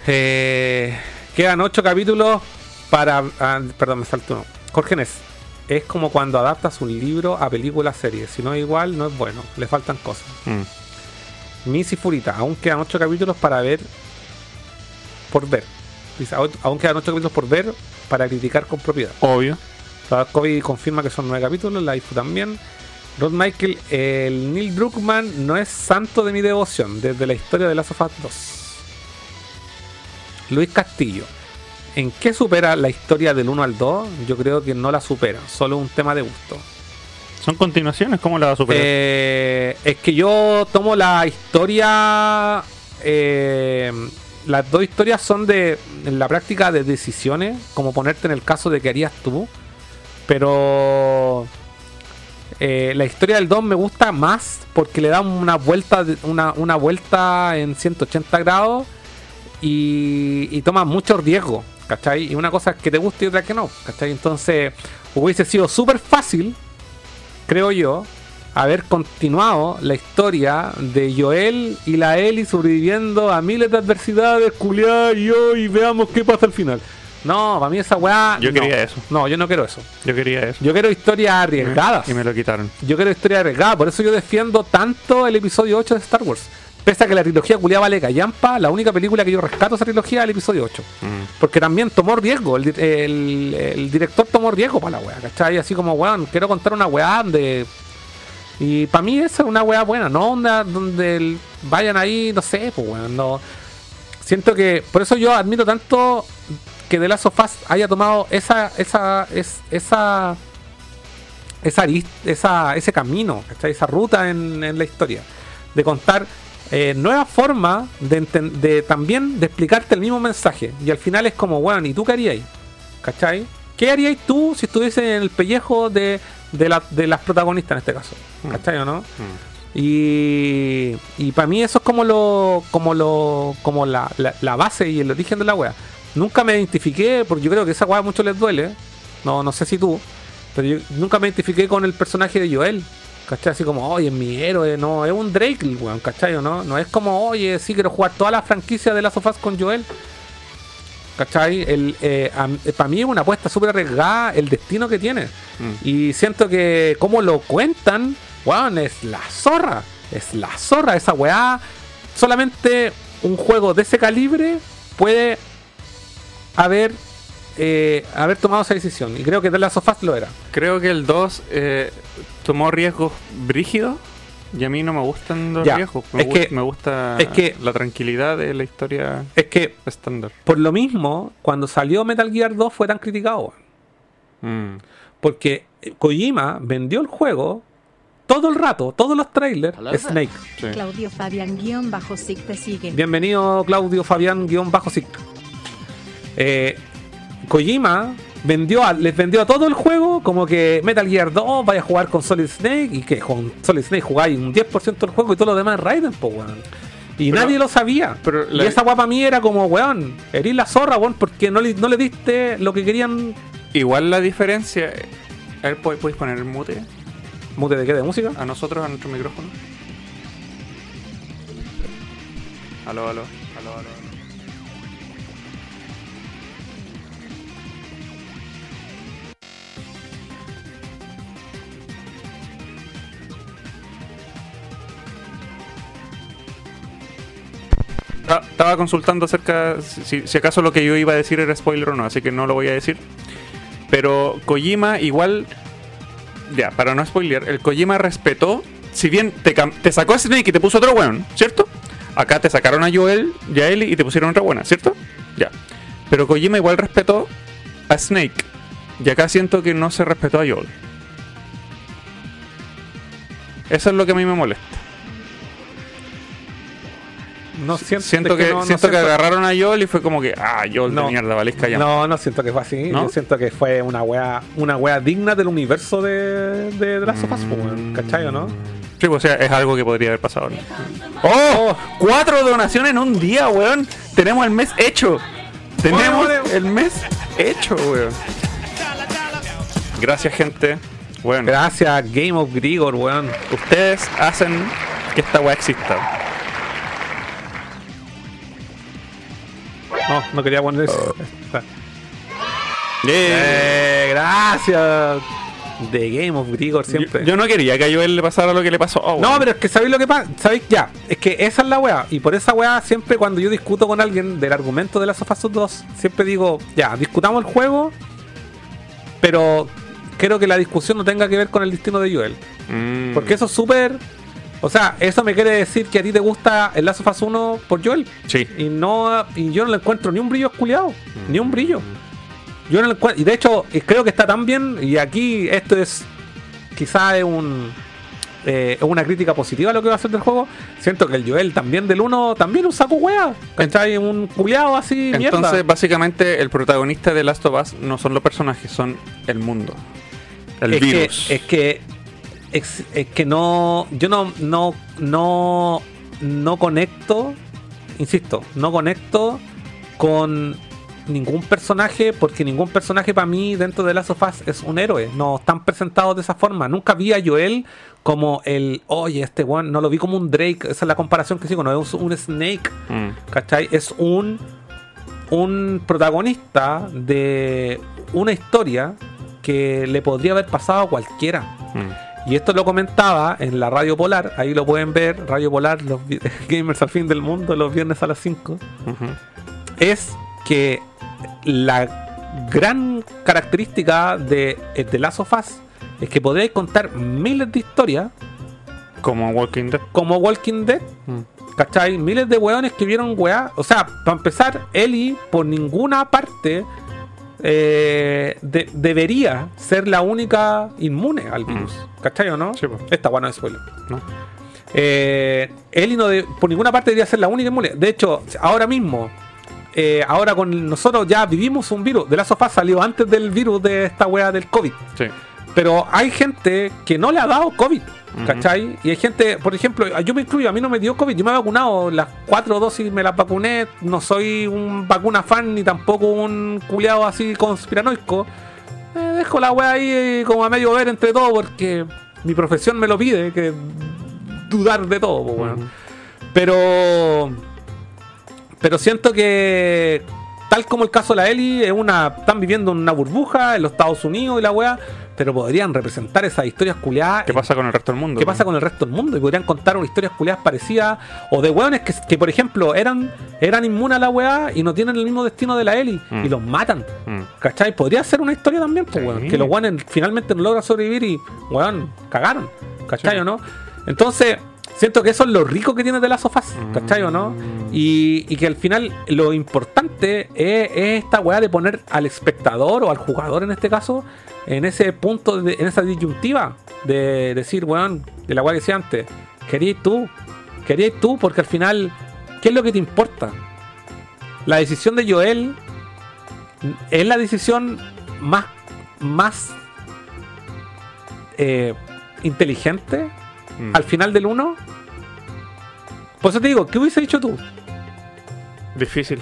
Eh, quedan ocho capítulos para. ah, perdón, me salto uno. Jorge Nes, es como cuando adaptas un libro a película serie. Si no es igual, no es bueno. Le faltan cosas. Mm. Miss y Furita, aún quedan ocho capítulos para ver. Por ver. Dice, "Aún- quedan ocho capítulos por ver para criticar con propiedad. Obvio. Kobe confirma que son nueve capítulos, la IFU también. Rod Michael, el Neil Druckmann no es santo de mi devoción desde la historia de Last of Us 2. Luis Castillo, ¿en qué supera la historia del 1 al 2? Yo creo que no la supera, solo un tema de gusto. Son continuaciones, ¿cómo la va a superar? Eh, es que yo tomo la historia. eh, las dos historias son de en la práctica de decisiones, como ponerte en el caso de que harías tú. Pero eh, la historia del 2 me gusta más porque le da una vuelta, una, una vuelta en 180 grados y, toma mucho riesgo, ¿cachai? Y una cosa es que te guste y otra que no, ¿cachai? Entonces hubiese sido súper fácil creo yo, haber continuado la historia de Joel y la Ellie sobreviviendo a miles de adversidades, culiar y yo, y veamos qué pasa al final. No, para mí esa weá. Yo no. quería eso. No, yo no quiero eso. Yo quería eso. Yo quiero historias arriesgadas. Y me lo quitaron. Yo quiero historias arriesgadas. Por eso yo defiendo tanto el episodio 8 de Star Wars. Pese a que la trilogía culiada vale callampa, la única película que yo rescato de esa trilogía es el episodio 8. Mm. Porque también tomó riesgo, el, el- el director tomó riesgo para la weá, ¿cachai? Así como, weón, quiero contar una weá donde... Y para mí esa es una weá buena, no donde el- vayan ahí, no sé, pues weón, no... Siento que, por eso yo admiro tanto que The Last of Us haya tomado esa, esa, es, esa, esa, esa, ese camino, ¿cachai? Esa ruta en, en la historia. De contar eh, nuevas formas de, también de explicarte el mismo mensaje. Y al final es como, bueno, ¿y tú qué harías? ¿Cachai? ¿Qué harías tú si estuviese en el pellejo de, de, la- de las protagonistas en este caso? ¿Cachai o no? Y, y para mí eso es como lo como lo como la, la, la base y el origen de la wea. Nunca me identifiqué, porque yo creo que esa wea a muchos les duele. No, no sé si tú, pero yo nunca me identifiqué con el personaje de Joel. ¿Cachai? Así como, oye, es mi héroe, no, es un Drake, weón, ¿cachai? o ¿No? no es como, oye, sí quiero jugar toda la franquicia de las sofás con Joel. ¿Cachai? El, eh, para mí es una apuesta súper arriesgada el destino que tiene. Mm. Y siento que como lo cuentan, weón, es la zorra. Es la zorra esa weá. Solamente un juego de ese calibre puede haber, eh, haber tomado esa decisión. Y creo que The Last of Us lo era. Creo que el 2 eh, tomó riesgos brígidos y a mí no me gustan los Ya, riesgos. Me, es gu- que- me gusta es que- la tranquilidad de la historia Es que, estándar. por lo mismo, cuando salió Metal Gear 2 fue tan criticado. Mm. Porque Kojima vendió el juego todo el rato, todos los trailers, Snake. Sí. Claudio Fabián guion bajo SIG te sigue. Bienvenido Claudio Fabián guion bajo Sic. Eh, Kojima vendió a- les vendió a todo el juego como que Metal Gear 2 vaya a jugar con Solid Snake y que con Solid Snake jugáis un 10% del juego y todo lo demás es Raiden, pues weón. Y Pero- nadie lo sabía. pero y esa guapa mí era como, weón, eres la zorra, weón, porque no le, no le diste lo que querían. Igual la diferencia. A ver, ¿pod- ¿podéis poner el mute ¿Mute de qué? ¿De música? a nosotros, a nuestro micrófono? Aló, aló. Estaba consultando acerca si, si acaso lo que yo iba a decir era spoiler o no, así que no lo voy a decir. Pero Kojima igual, ya, para no spoilear, el Kojima respetó, si bien te, te sacó a Snake y te puso otro weón, ¿cierto? Acá te sacaron a Joel y a y te pusieron otra buena, ¿cierto? Ya. Pero Kojima igual respetó a Snake. Y acá siento que no se respetó a Joel. Eso es lo que a mí me molesta. No siento, Siento es que, no- no siento que siento- agarraron a Joel y fue como que, ah, Joel No. de mierda, valisca ya. No, no siento que fue así. ¿No? Yo siento que fue una wea, una wea digna del universo de, de, de las sofás, pues, weón. ¿cachai o no? Sí, pues, o sea, es algo que podría haber pasado. ¡Oh! Cuatro donaciones en un día, weón. Tenemos el mes hecho. Tenemos Bueno, el mes hecho, weón. Gracias, gente. Bueno, Gracias, Game of Grigor, weón. ustedes hacen que esta weá exista. No, no quería poner eso. Ah. Eh, gracias. De Game of Grigor siempre. yo, yo no quería que a Joel le pasara lo que le pasó. Oh, No, pero es que sabéis lo que pasa, sabéis ya, es que esa es la weá, y por esa weá siempre cuando yo discuto con alguien del argumento de las of Us 2, siempre digo, ya, discutamos el juego, pero quiero que la discusión no tenga que ver con el destino de Joel, Mm. porque eso es súper, o sea, eso me quiere decir que a ti te gusta el Last of Us 1 por Joel, Sí. y no, y yo no le encuentro ni un brillo esculeado, ni un brillo. Yo no le encuentro, y de hecho creo que está tan bien, y aquí esto es quizá es un eh, es una crítica positiva a lo que va a hacer del juego. Siento que el Joel también del 1 también un saco wea, ¿cachai? Un culiado así, Entonces, mierda. básicamente, el protagonista de Last of Us no son los personajes, son el mundo. El es virus. Que, es que es, es que no yo no no no no conecto, insisto, no conecto con ningún personaje porque ningún personaje para mí dentro de Last of Us es un héroe, no están presentados de esa forma. Nunca vi a Joel como el, oye, este one, no lo vi como un Drake, esa es la comparación que sigo, no es un, un Snake, Mm. ¿cachai? Es un un protagonista de una historia que le podría haber pasado a cualquiera. Mm. Y esto lo comentaba en la Radio Polar, ahí lo pueden ver, Radio Polar, los gamers al fin del mundo, los viernes a las 5. Ujú. Es que la gran característica de eh, The Last of Us es que podréis contar miles de historias Como Walking Dead. como Walking Dead, Mm. ¿cachai? Miles de weones que vieron weá. O sea, para empezar, Ellie por ninguna parte eh, de- debería ser la única inmune al virus. ¿Cachai o no? Mm. Sí. Esta bueno es spoiler. ¿no? Eh, Ellie no de- por ninguna parte debería ser la única inmune. De hecho, ahora mismo, eh, ahora con nosotros ya vivimos un virus. De la sofá salió antes del virus de esta weá del COVID. Sí. Pero hay gente que no le ha dado COVID. ¿cachai? Y hay gente, por ejemplo, yo me incluyo, a mí no me dio COVID, yo me he vacunado, las cuatro dosis me las vacuné, no soy un vacuna fan ni tampoco un culiado así conspiranoico. Eh, dejo la wea ahí eh, como a medio ver entre todo porque mi profesión me lo pide, que dudar de todo, pues. Pero. Pero siento que. Tal como el caso de la Eli, es una. Están viviendo en una burbuja en los Estados Unidos y la weá. Pero podrían representar esas historias culiadas. ¿Qué pasa con el resto del mundo? ¿Qué pasa con el resto del mundo? Y podrían contar unas historias culiadas parecidas. O de weones que, que, por ejemplo, eran, eran inmunes a la weá y no tienen el mismo destino de la Eli. Mm. Y los matan. Mm. ¿Cachai? Podría ser una historia también, pues, Sí. weón. Que los weones finalmente no logran sobrevivir y, weón, cagaron. ¿Cachai Sí. o no? Entonces, siento que eso es lo rico que tiene de las sofás. ¿Cachai o no? Y, y que al final lo importante es, es esta weá de poner al espectador o al jugador en este caso en ese punto, de- en esa disyuntiva de decir, weón, de la que decía antes, querías tú, querías tú, porque al final, ¿qué es lo que te importa? La decisión de Joel es la decisión más, más eh, inteligente Mm. al final del 1. Por eso te digo, ¿qué hubiese dicho tú? Difícil,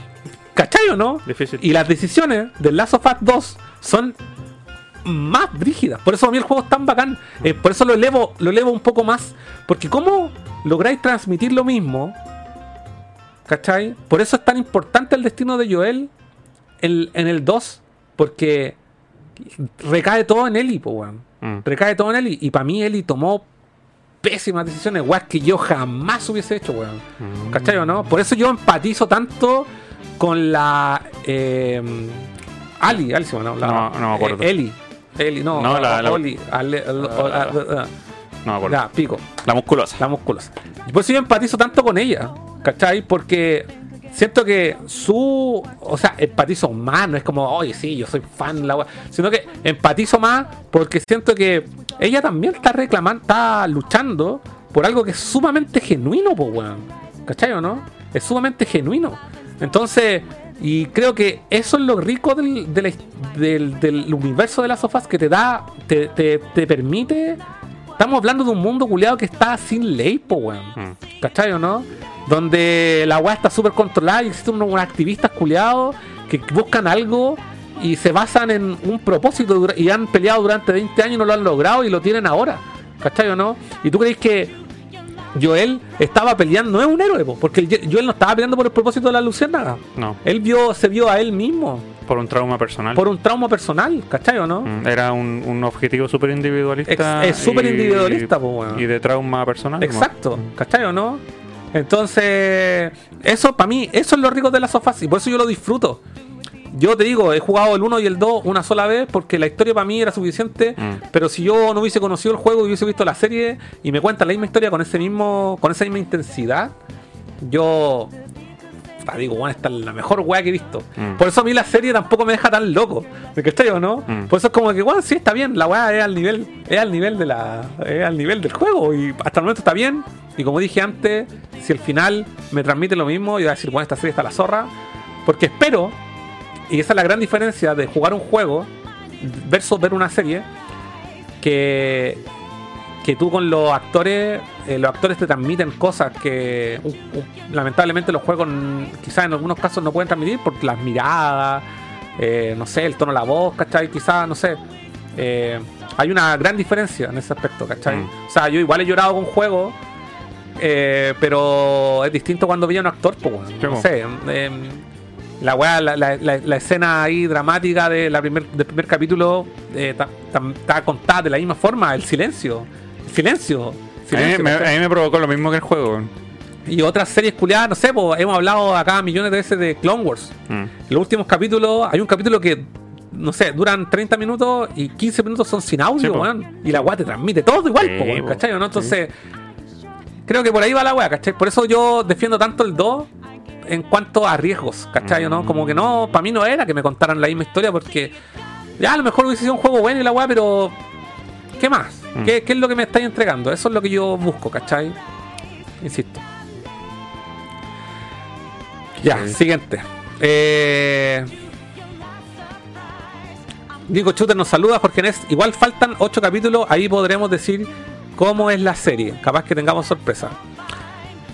¿Cachai o no? difícil. Y las decisiones del Last of Us 2 son más brígidas. Por eso a mí el juego es tan bacán. Eh, por eso lo elevo, lo elevo un poco más. Porque ¿cómo lográis transmitir lo mismo? ¿Cachai? Por eso es tan importante el destino de Joel en, en el 2. Porque recae todo en Ellie, po, weón. Mm. Recae todo en Ellie. Y para mí Ellie tomó pésimas decisiones, weas que yo jamás hubiese hecho, weón. Mm. ¿Cachai o no? Por eso yo empatizo tanto con la. Eh, Ali, Ali se llama, ¿no? La, No, no me acuerdo. eh, Eli. Eli, no, No, la- la- Oli. Ale- al- al- No ya, pico. La musculosa. La musculosa. Y por eso yo empatizo tanto con ella, ¿cachai? Porque siento que su. O sea, empatizo más, no es como, oye, sí, yo soy fan, la wea", Sino que empatizo más porque siento que ella también está reclamando, está luchando por algo que es sumamente genuino, pues, weón. ¿cachai o no? Es sumamente genuino. Entonces. Y creo que eso es lo rico del, del, del- del universo de las sofás que te da, te, te, te permite Estamos hablando de un mundo culiado que está sin ley, po, weón. Mm. ¿Cachai o no? Donde la weá está súper controlada y existen unos, unos activistas culiados que buscan algo y se basan en un propósito y han peleado durante 20 años y no lo han logrado y lo tienen ahora. ¿Cachai o no? ¿Y tú crees que Joel estaba peleando? No es un héroe, po, porque el Joel no estaba peleando por el propósito de la luciérnaga. No, Él vio, se vio a él mismo por un trauma personal. por un trauma personal, ¿cachai o no? Mm, Era un, un objetivo súper individualista. Es súper individualista, pues, weón. Y de trauma personal. Exacto, ¿cachai o no? Entonces, eso para mí, eso es lo rico de las sofás y por eso yo lo disfruto. Yo te digo, he jugado el 1 y el 2 una sola vez porque la historia para mí era suficiente, Mm. pero si yo no hubiese conocido el juego y hubiese visto la serie y me cuentan la misma historia con ese mismo con esa misma intensidad, yo puta, digo, bueno, esta es la mejor weá que he visto. Mm. Por eso a mí la serie tampoco me deja tan loco. ¿Me cachai o no? Mm. Por eso es como que, bueno, sí, está bien, la weá es al nivel, es al nivel de la. es al nivel del juego. Y hasta el momento está bien. Y como dije antes, si el final me transmite lo mismo, yo voy a decir, bueno, esta serie está la zorra. Porque espero, y esa es la gran diferencia de jugar un juego versus ver una serie, que, que tú con los actores, eh, los actores te transmiten cosas que lamentablemente los juegos quizás en algunos casos no pueden transmitir por las miradas, eh, no sé, el tono de la voz, ¿cachai? Quizás, no sé. eh, hay una gran diferencia en ese aspecto, ¿cachai? Mm. O sea, yo igual he llorado con juegos, eh, pero es distinto cuando veía a un actor, pues, bueno, no sé. em, la, weá, la, la- la- la escena ahí dramática de la primer, del primer capítulo eh, está contada de la misma forma, el silencio. El silencio. A mí, me, a mí me provocó lo mismo que el juego. Y otras series culiadas, no sé, pues, hemos hablado acá millones de veces de Clone Wars. Mm. Los últimos capítulos, hay un capítulo que, no sé, duran 30 minutos y 15 minutos son sin audio, Sí, po. weón. Y la weá te transmite todo igual, Sí, po, weón, po. ¿cachai? ¿no? Entonces, creo que por ahí va la weá, ¿cachai? Por eso yo defiendo tanto el 2 en cuanto a riesgos, ¿cachai? ¿no? Como que no, para mí no era que me contaran la misma historia porque ya a lo mejor hubiese sido un juego bueno y la weá, pero ¿qué más? Mm. ¿Qué, qué es lo que me estáis entregando? Eso es lo que yo busco, ¿cachai? Insisto. Ya, Sí. siguiente. Eh... Diego Shooter nos saluda, Jorge Nes. Igual faltan 8 capítulos, ahí podremos decir cómo es la serie. Capaz que tengamos sorpresa.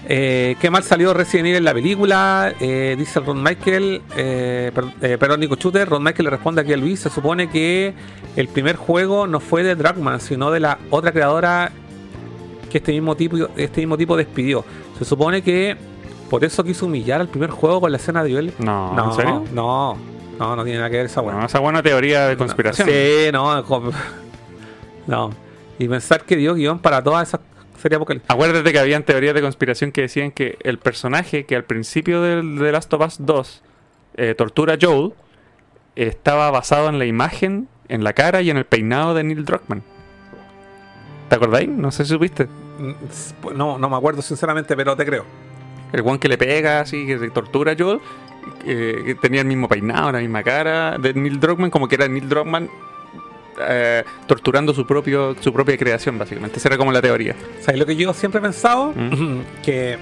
Eh, qué mal salió Resident Evil en la película, eh, dice Ron Michael, eh, per- eh, perdón, Nico Shooter, Ron Michael le responde aquí a Luis, se supone que el primer juego no fue de Dragman, sino de la otra creadora que este mismo tipo, este mismo tipo despidió. Se supone que por eso quiso humillar al primer juego con la escena de Joel. No, no, ¿en serio? no, no, no tiene nada que ver esa buena. Bueno, esa buena teoría de conspiración. Sí, no, no. Y pensar que dio guion para todas esas Acuérdate que habían teorías de conspiración que decían que el personaje que al principio del- de Last of Us 2 eh, tortura a Joel estaba basado en la imagen, en la cara y en el peinado de Neil Druckmann. ¿Te acordáis? No sé si supiste. Mm, No, no me acuerdo sinceramente, pero te creo. El one que le pega así, que se tortura a Joel, eh, tenía el mismo peinado, la misma cara de Neil Druckmann, como que era Neil Druckmann eh, torturando su propio su propia creación, básicamente. Esa era como la teoría. ¿Sabes lo que yo siempre he pensado? Mm. Que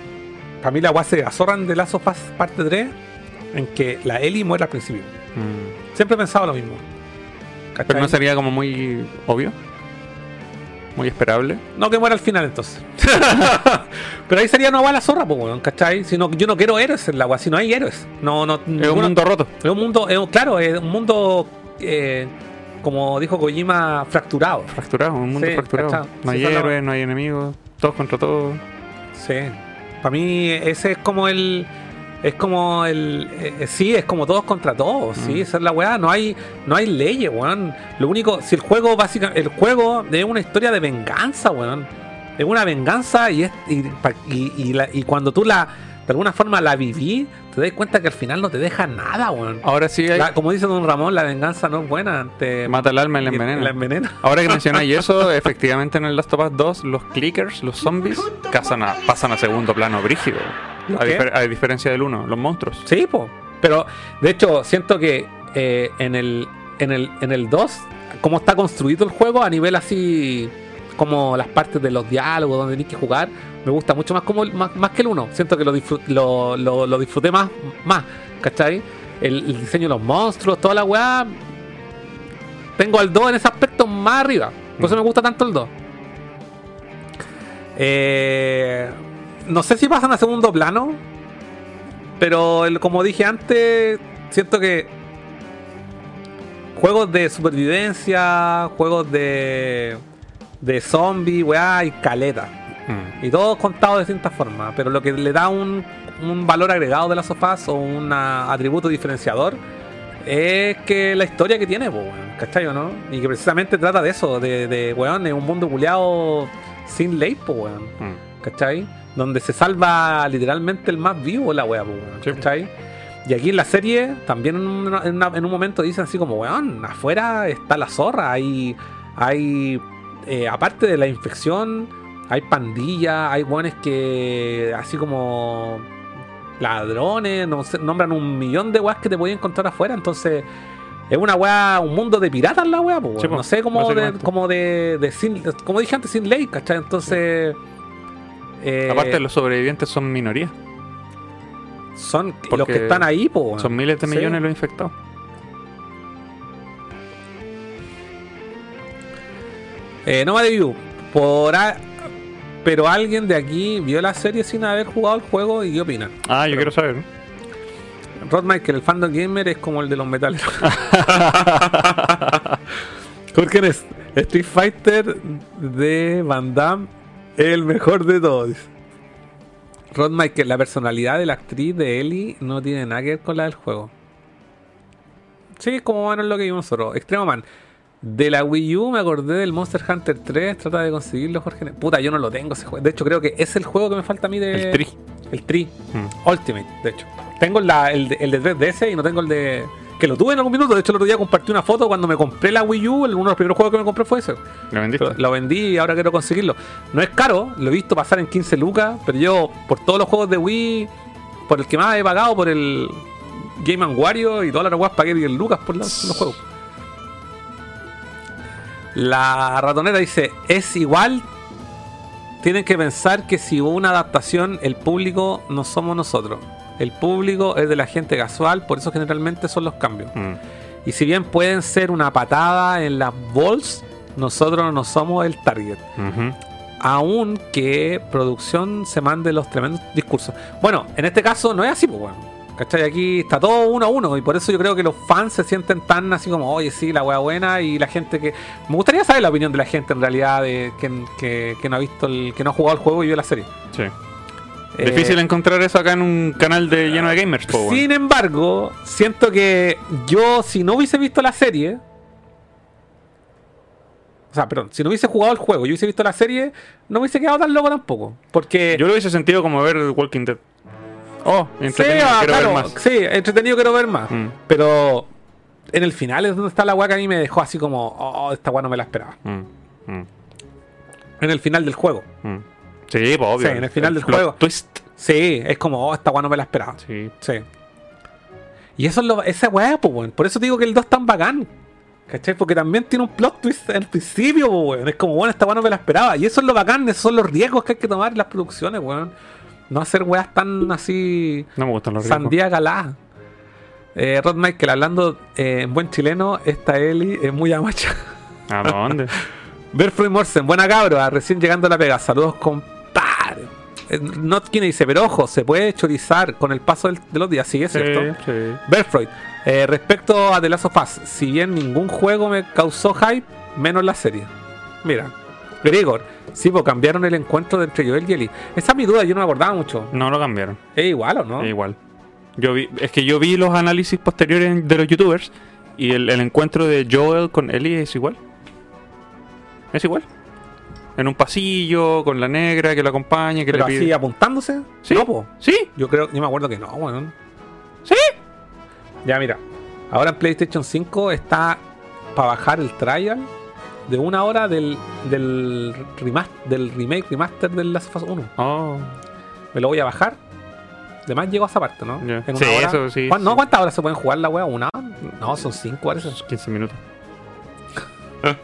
para mí la guay se azorran de Us parte 3 en que la Ellie muere al principio. Mm. Siempre he pensado lo mismo. Pero no sería como muy obvio. Muy esperable. No que muera al final entonces. Pero ahí sería una guay la zorra, pues, ¿cachai? Si no, yo no quiero héroes en la guay, si no hay héroes. No, no, Es un mundo roto. Es un mundo, es claro, es un mundo, eh, como dijo Kojima, fracturado. Fracturado, un mundo Sí, fracturado. No hay Sí, héroes, no hay enemigos, todos contra todos. Sí. Para mí ese es como el... Es como el... eh, sí, es como todos contra todos. Sí, Mm. esa es la weá. No hay, no hay leyes, weón. Lo único... Si el juego básicamente... El juego es una historia de venganza, weón. es una venganza y, es, y, pa- y- y la- y cuando tú la de alguna forma la viví, te das cuenta que al final no te deja nada, weón. Ahora sí hay, La- como dice Don Ramón, la venganza no es buena. Te mata el alma y la envenena. La envenena. Ahora que mencionáis eso, efectivamente en el Last of Us 2, los clickers, los zombies, casan a- pasan a segundo plano brígido. A, ¿Qué? difer- a diferencia del 1, los monstruos. Sí, po. Pero, de hecho, siento que eh, en el en el en el 2, como está construido el juego a nivel así como las partes de los diálogos donde tienes que jugar, me gusta mucho más como más, que el 1. Siento que lo, lo, lo- disfruté más, más, ¿cachai? El, el diseño de los monstruos, toda la weá. Tengo al 2 en ese aspecto más arriba. Por eso me gusta tanto el 2. Eh, no sé si pasan a segundo plano. Pero el- como dije antes, siento que juegos de supervivencia, juegos de de zombie, weá, y caleta. Mm. Y todos contados de distintas formas. Pero lo que le da un, un valor agregado de las sofás o un atributo diferenciador es que la historia que tiene, po, weón, ¿cachai o no? Y que precisamente trata de eso, de, de weón, en un mundo culiado sin ley, po, weón. Mm. ¿cachai? Donde se salva literalmente el más vivo la wea, po, weón, Sí. ¿cachai? Y aquí en la serie también en, una- en una- en un momento dicen así como, weón, afuera está la zorra, hay, hay eh, aparte de la infección, hay pandillas, hay weones que así como ladrones, no sé, nombran un millón de weas que te podías encontrar afuera, entonces... Es una weá, un mundo de piratas la. Sí, po, no sé, como de, como de, de sin, como dije antes, sin ley, ¿cachai? Entonces, eh, Aparte, los sobrevivientes son minoría. son los que están ahí, po. Son miles de Sí. millones los infectados. Eh, no de View. Por a- pero alguien de aquí vio la serie sin haber jugado el juego y qué opina. Ah, yo quiero saber. Rod Michael, el fandom gamer es como el de los metaleros. Porque es Street Fighter de Van Damme el mejor de todos. Rod Michael, la personalidad de la actriz de Ellie no tiene nada que ver con la del juego. Sí, es como bueno es lo que vimos nosotros. Extremo Man. De la Wii U me acordé del Monster Hunter 3. Trata de conseguirlo, Jorge. Puta, yo no lo tengo ese juego. De hecho, creo que es el juego que me falta a mí de. El Tri. El Tri. Mm. Ultimate, de hecho. Tengo la- el, de, el de 3DS y no tengo el de. Que lo tuve en algún minuto. De hecho, el otro día compartí una foto cuando me compré la Wii U. Uno de los primeros juegos que me compré fue ese. ¿Lo vendiste? Pero Lo vendí y ahora quiero conseguirlo. No es caro, lo he visto pasar en 15 lucas. Pero yo, por todos los juegos de Wii, por el que más he pagado, por el Game Wario y todas las weas, pagué 10 lucas por, por los juegos. La ratonera dice: Es igual. Tienen que pensar que si hubo una adaptación, el público no somos nosotros. El público es de la gente casual, por eso generalmente son los cambios. Mm. Y si bien pueden ser una patada en las balls, nosotros no somos el target. Ujú. Aún que producción se mande los tremendos discursos. Bueno, en este caso no es así, pues bueno. ¿Cachai? Aquí está todo uno a uno. Y por eso yo creo que los fans se sienten tan así como, oye, sí, la wea buena. Y la gente que. Me gustaría saber la opinión de la gente en realidad de que, que- que no ha visto el. que no ha jugado el juego y vio la serie. Sí. Eh, Difícil encontrar eso acá en un canal de lleno de gamers, po. Sin embargo, siento que yo, si no hubiese visto la serie. O sea, perdón, si no hubiese jugado el juego y hubiese visto la serie, no hubiese quedado tan loco tampoco. Porque. Yo lo hubiese sentido como ver Walking Dead. Oh, sí, entretenido, ah, quiero claro, ver más. sí, entretenido quiero ver más. Mm. Pero en el final es donde está la weá que a mí me dejó así como, oh, esta weá no me la esperaba. Mm, mm, En el final del juego. Sí, pues obvio. Sí, en el final del juego. Twist. Sí, es como, oh, esta weá no me la esperaba. Sí. Sí. Y eso es lo, esa weá, pues, weón. Por eso digo que el 2 es tan bacán. ¿Cachai? Porque también tiene un plot twist en el principio, weón. Es como, bueno, esta weá no me la esperaba. Y eso es lo bacán, esos son los riesgos que hay que tomar en las producciones, weón. No hacer weas tan así. No me gustan los. Sandía galá. Eh, Rod Michael, hablando eh, en buen chileno, esta Eli es muy amacha. ¿A dónde? Berfroy Morsen, buena cabra, recién llegando a la pega. Saludos, compadre. Eh, Notkin dice, pero ojo, se puede chorizar con el paso del- de los días, sí, es Sí, cierto. sí. Berfroid, eh, respecto a The Last of Us, si bien ningún juego me causó hype, menos la serie. Mira, Gregor, sí, pues cambiaron el encuentro entre Joel y Ellie. Esa es mi duda, yo no me acordaba mucho. No lo cambiaron. ¿Es igual o no? Es igual. Yo vi, es que yo vi los análisis posteriores de los youtubers y el, el encuentro de Joel con Ellie es igual. Es igual. En un pasillo, con la negra que lo acompaña, que Pero le así pide. apuntándose. ¿Sí? No, po. ¿Sí? Yo creo, yo me acuerdo que no, weón. ¿Sí? Ya, mira. Ahora en PlayStation 5 está para bajar el trial de una hora del, del, remaster, del remake remaster del Last of Us 1. Oh. Me lo voy a bajar. Además llegó a esa parte, ¿no? Ya. En Sí, una hora. eso sí, ¿Cuán- ¿No? ¿Cuántas horas se pueden jugar la wea? ¿Una? No, son cinco parece. 15 minutos.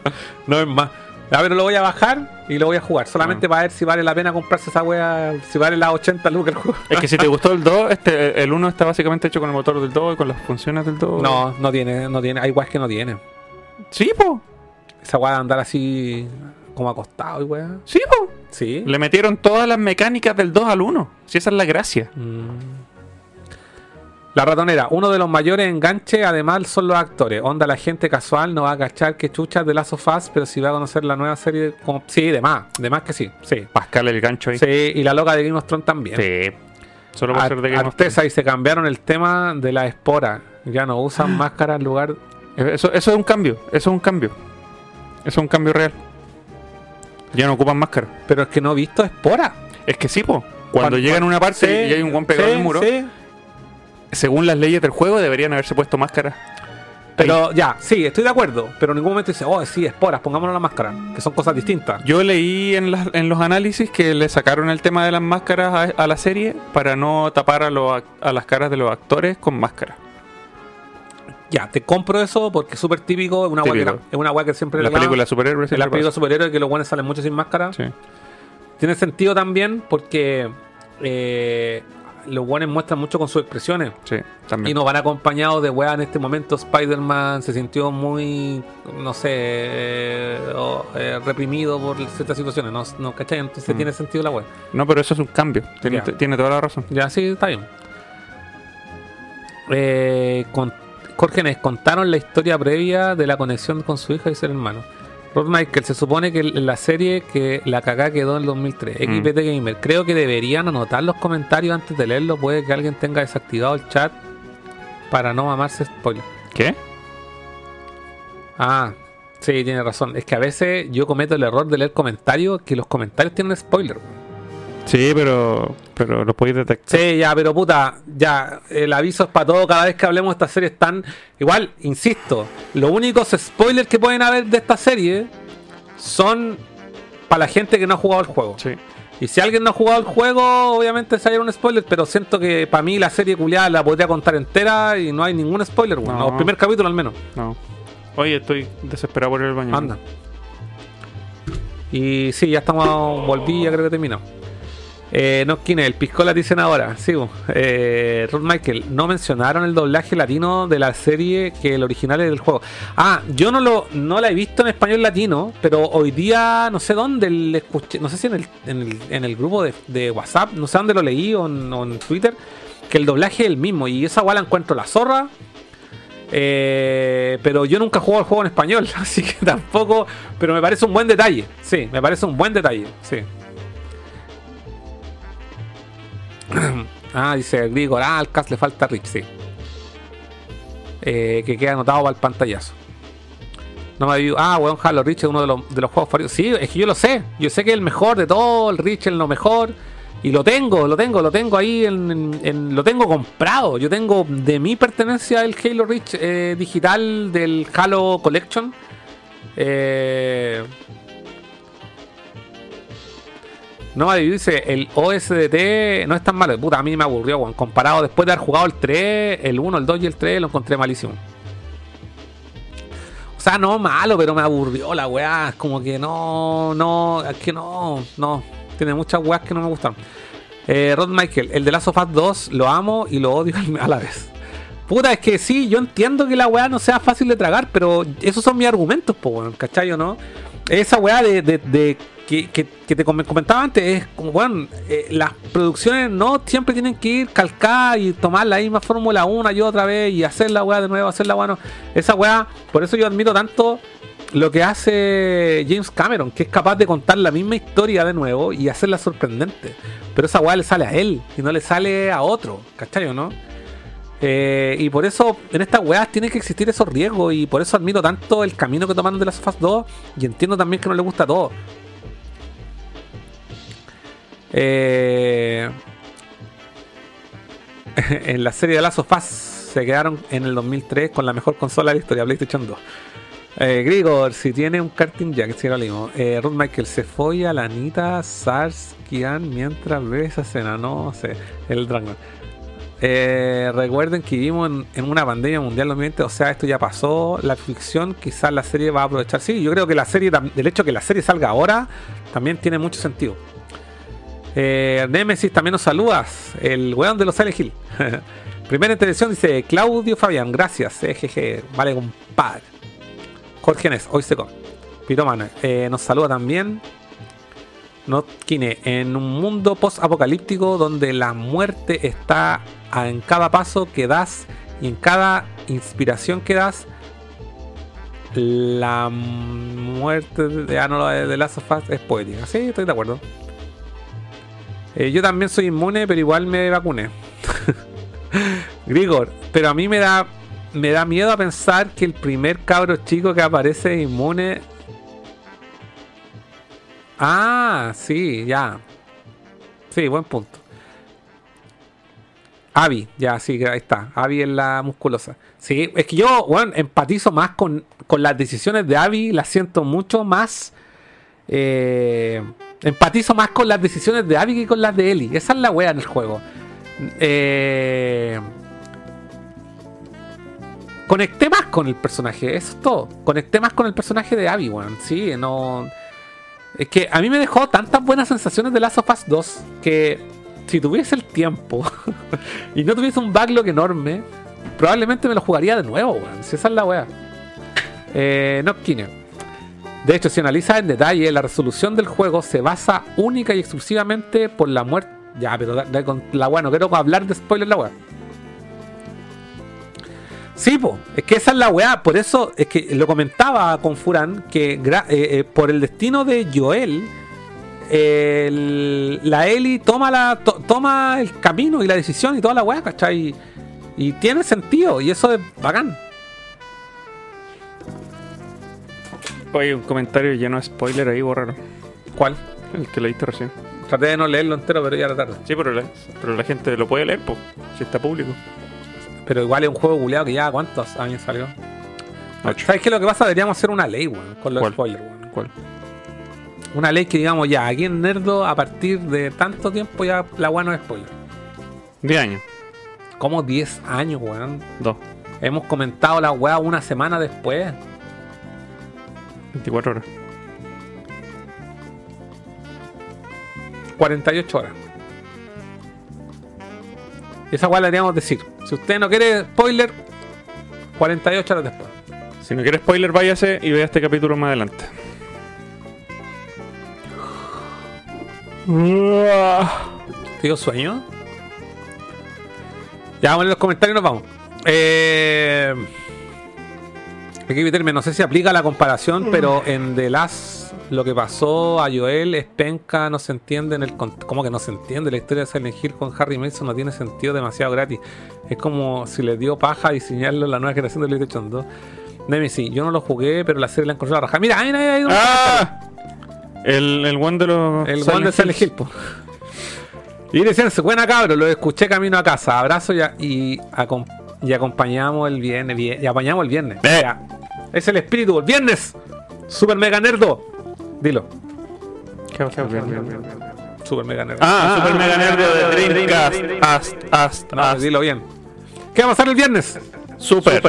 No es más. Ya, pero lo voy a bajar y lo voy a jugar. Solamente Ah. para ver si vale la pena comprarse esa wea. Si vale las 80 lucas el juego. Es que si te gustó el 2, este, el 1 está básicamente hecho con el motor del 2 y con las funciones del 2. No, no tiene, no tiene. Hay weas que no tiene. Sí, po. Esa wea de andar así como acostado y wea. Sí, po. Sí. Le metieron todas las mecánicas del 2 al 1. Si esa es la gracia. Mm. La ratonera, uno de los mayores enganches además son los actores. Onda, la gente casual no va a cachar que chuchas de Last of Us, pero si va a conocer la nueva serie, como... sí, de más, de más que sí, sí. Pascal el gancho ahí. Sí, y la loca de Game of Thrones también. Sí. Solo por Ar- ser de Game of Artesa y se cambiaron el tema de la espora. Ya no usan máscara en lugar. Thrones. Eso, eso es un cambio. Eso es un cambio. Eso es un cambio real. Ya no ocupan máscara. Pero es que no he visto espora. Es que sí, po. Cuando llegan a una parte Sí, y hay un guan pegado sí, en el muro, sí. según las leyes del juego, deberían haberse puesto máscara. Pero ya, sí, estoy de acuerdo. Pero en ningún momento dice, oh, sí, esporas, pongámonos la máscara. Que son cosas distintas. Yo leí en, las- en los análisis que le sacaron el tema de las máscaras a, a la serie para no tapar a, los a las caras de los actores con máscara. Ya, te compro eso porque es súper típico. Es una weá que, es una que siempre En las reclaman. películas de superhéroes. En las películas de superhéroes que los buenos salen mucho sin máscara. Sí. Tiene sentido también porque eh, los buenos muestran mucho con sus expresiones. Sí, Y también. nos van acompañados de weá en este momento. Spider-Man se sintió muy, no sé, eh, eh, reprimido por ciertas situaciones. ¿No, no ¿cachai? Entonces Mm. tiene sentido la weá. No, pero eso es un cambio. Tiene, tiene toda la razón. Ya, sí, está bien. Eh, con, Jorge, ¿les contaron la historia previa de la conexión con su hija y ser hermano? Rod Michael, se supone que la serie que la cagá quedó en el 2003. Mm. XPT Gamer, creo que deberían anotar los comentarios antes de leerlo. Puede que alguien tenga desactivado el chat para no mamarse spoiler. ¿Qué? Ah, sí, tiene razón. Es que a veces yo cometo el error de leer comentarios que los comentarios tienen spoiler. Sí, pero, pero lo podéis detectar. Sí, ya, pero puta, ya, el aviso es para todo. Cada vez que hablemos de esta serie están. Igual, insisto, los únicos spoilers que pueden haber de esta serie son para la gente que no ha jugado el juego. Sí. Y si alguien no ha jugado el juego, obviamente sale un spoiler, pero siento que para mí la serie culiada la podría contar entera y no hay ningún spoiler, bueno, No. el primer capítulo al menos. No. Oye, estoy desesperado por ir al baño. Anda. Y sí, ya estamos, volví, ya creo que terminó. Eh, no, Kine, el Piscola dicen ahora, sigo. Eh, Michael, no mencionaron el doblaje latino de la serie que el original es del juego. Ah, yo no lo no la he visto en español latino, pero hoy día no sé dónde le escuché, no sé si en el, en el, en el grupo de, WhatsApp, no sé dónde lo leí o en, Twitter, que el doblaje es el mismo y esa guay la encuentro la zorra. Eh, pero yo nunca jugado el juego en español, así que tampoco. Pero me parece un buen detalle. Sí, me parece un buen detalle. Sí. ah, dice Grigor. Ah, al cast le falta Rich, sí. Eh, que queda anotado para el pantallazo. No me vi- Ah, weón, Halo Rich es uno de los, de los juegos favoritos. Sí, es que yo lo sé. Yo sé que es el mejor de todo. El Rich es lo mejor. Y lo tengo, lo tengo, lo tengo ahí, en- lo tengo comprado. Yo tengo de mi pertenencia el Halo Reach eh, digital del Halo Collection. Eh, no, ahí dice, el OSDT no es tan malo. Puta, a mí me aburrió, weón. Comparado después de haber jugado el 3, el 1, el 2 y el 3, lo encontré malísimo. O sea, no malo, pero me aburrió la weá. Es como que no, no, es que no, no. Tiene muchas weas que no me gustan. Eh, Rod Michael, el de Last of Us 2 lo amo y lo odio a la vez. Puta, es que sí, yo entiendo que la weá no sea fácil de tragar, pero esos son mis argumentos, po, weón, ¿cachai no? Esa weá de, de- que, que- te com- comentaba antes es como, bueno, las producciones no siempre tienen que ir calcadas y tomar la misma fórmula una y otra vez y hacer la weá de nuevo, hacerla bueno. Esa weá, por eso yo admiro tanto lo que hace James Cameron, que es capaz de contar la misma historia de nuevo y hacerla sorprendente. Pero esa weá le sale a él y no le sale a otro, ¿cachai no? Eh, y por eso en estas weas tiene que existir esos riesgos y por eso admiro tanto el camino que tomaron de las Us 2 y entiendo también que no le gusta a todos. Eh, en la serie de Last of Us se quedaron en el 2003 con la mejor consola de la historia, PlayStation 2. Eh, Grigor, si tiene un karting jack, si lo mismo. Eh, Ruth Michael se folla la Anita Sarskian mientras ve esa escena, no sé, el Dragon. Eh, recuerden que vivimos en, una pandemia mundial 2020, o sea, esto ya pasó. La ficción, quizás la serie va a aprovechar. Sí, yo creo que la serie, el hecho de que la serie salga ahora, también tiene mucho sentido. Eh, Nemesis también nos saludas. El weón de los Silent Hill. Primera intervención dice Claudio Fabián, gracias. EGG, vale compadre. Jorge Nes, hoy se come. Piromano, eh, nos saluda también. Notkine, en un mundo post-apocalíptico donde la muerte está en cada paso que das y en cada inspiración que das, la muerte de, ah, no, de, Last of Us es poética. Sí, estoy de acuerdo. Eh, yo también soy inmune, pero igual me vacuné. Grigor, pero a mí me da me da miedo a pensar que el primer cabro chico que aparece inmune. Ah, sí, ya. Sí, buen punto. Abby, ya, sí, ahí está. Abby es la musculosa. Sí, es que yo, bueno, empatizo más con, con las decisiones de Abby, las siento mucho más. eh, empatizo más con las decisiones de Abby que con las de Ellie. Esa es la wea en el juego. Eh, conecté más con el personaje, eso es todo. Conecté más con el personaje de Abby, weón. Sí, no. Es que a mí me dejó tantas buenas sensaciones de Last of Us 2 que si tuviese el tiempo y no tuviese un backlog enorme, probablemente me lo jugaría de nuevo, weón. Si esa es la wea. Eh, Noctine. De hecho, si analizas en detalle, la resolución del juego se basa única y exclusivamente por la muerte. Ya, pero la wea, no quiero hablar de spoiler la wea. Sí, po, es que esa es la weá. Por eso es que lo comentaba con Furán que eh, eh, por el destino de Joel, el- la Eli toma, la, to- toma el camino y la decisión y toda la weá, ¿cachai? Y, tiene sentido y eso es bacán. Oye, un comentario lleno de spoiler ahí, borraron. ¿Cuál? El que leíste recién. Traté de no leerlo entero, pero ya era tarde. Sí, pero la, pero la gente lo puede leer, pues, si está público. Pero igual es un juego buleado que ya cuántos años salió. Ocho. ¿Sabes qué? Lo que pasa, deberíamos hacer una ley, weón, con los ¿Cuál? spoilers, weón. ¿Cuál? Una ley que digamos ya, aquí en Nerdo, a partir de tanto tiempo ya la weá no es spoiler. 10 años. Como 10 años, weón. Dos. Hemos comentado la weá una semana después. 24 horas. 48 horas. Y esa weá la deberíamos decir. Si usted no quiere spoiler, 48 horas después. Si no quiere spoiler, váyase y vea este capítulo más adelante. ¿Te dio sueño? Ya vamos leer los comentarios y nos vamos. Eh, hay que meterme, no sé si aplica la comparación, pero en The Last lo que pasó a Joel es penca, no se entiende en el ¿Cómo que no se entiende? La historia de Silent Hill con Harry Mason no tiene sentido demasiado gratis. Es como si le dio paja diseñarlo en la nueva generación de PlayStation 2. Nemesis, yo no lo jugué, pero la serie la encontré a la raja. Mira, ahí, ahí, ahí, ¡Ah! El, el one de los. el Silent one de Silent. Hill, po. Y decían, buena cabros, lo escuché camino a casa. Abrazo y, a- y, acom- y acompañamos el viernes. vie- y apañamos el viernes. Eh. Es el espíritu, el viernes. Super mega nerdo. Dilo. ¿Qué va a ser? Super mega nerdo. Ah, Super Mega Nerd de Dreamcast. Ast, ast, dilo bien. ¿Qué va a pasar el viernes? Super,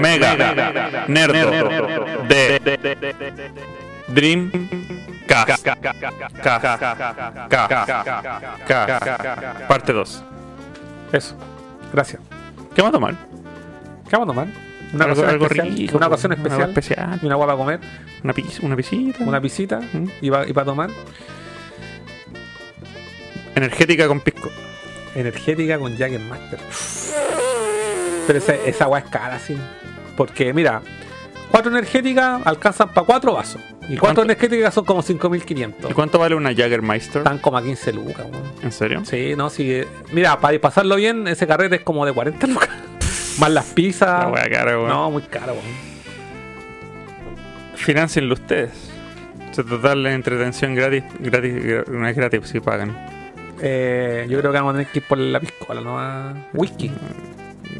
Mega Nerdo de Dream Cast. Parte 2. Eso. Gracias. ¿Qué vamos a tomar? ¿Qué vamos a tomar? Una Algo- ocasión algo especial. rico, una ocasión especial. especial. Y una agua para comer. Una pizza, una pisita. Una pisita. Mm. Y para tomar. energética con pisco. energética con Master. Pero esa, esa agua es cara, sí. Porque, mira, cuatro energéticas alcanzan para cuatro vasos. Y cuatro cuánto? energéticas son como ¿Y 5.500. cuánto vale una Jagermeister? Están como a 15 lucas, weón. ¿En serio? Sí, no, sí. Mira, para pasarlo bien, ese carrete es como de 40 lucas. Más las pizzas. La wea cara, weón. No, muy caro, weón. Financienlo ustedes. Se total la entretención gratis, gratis, gra- no es gratis si pagan. Eh, yo creo que vamos a tener que ir por la piscola, no a whisky.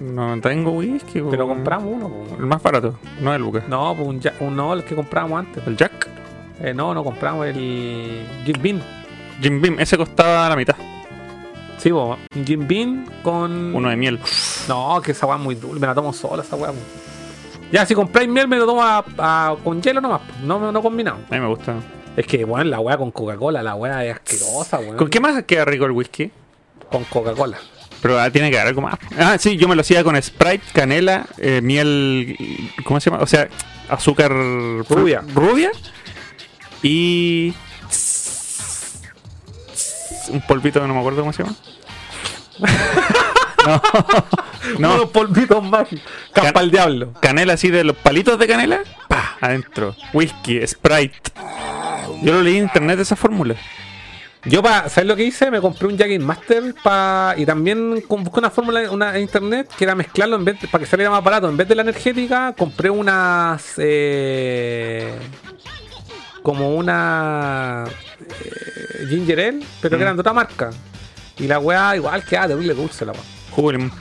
No tengo whisky, po. Pero compramos uno. po. El más barato, no el Lucas. No, pues un, Ja- un- no, el que compramos antes. El Jack. Eh, no, no compramos el Jim Bean. Jim Beam, ese costaba la mitad. Sí, un Jim Bean con. Uno de miel. No, que esa weá es muy dulce, me la tomo sola esa weá. Ya, si compráis miel, me lo tomo a- a- con hielo nomás, no, no combinado. A mí me gusta. Es que, bueno, la weá con Coca-Cola, la weá es asquerosa, weón. ¿Con qué más queda rico el whisky? Con Coca-Cola. Pero ah, tiene que haber algo más. Ah, sí, yo me lo hacía con Sprite, canela, eh, miel. ¿Cómo se llama? O sea, azúcar Rubia. Rubia. Y. Un polvito que no me acuerdo cómo se llama. no. Unos No. polvitos más. Capa Can- al diablo. Canela así de los palitos de canela. Pa, adentro. Whisky, Sprite. Yo lo leí en internet esa fórmula. Yo, pa, ¿sabes lo que hice? Me compré un Jagging Master pa, y también busqué una fórmula una, en internet que era mezclarlo en vez de- para que saliera más barato. En vez de la energética, compré unas. eh, como una. eh, ginger ale, pero que Mm. eran de otra marca. Y la weá igual queda terrible dulce la weá. Jugo de limón.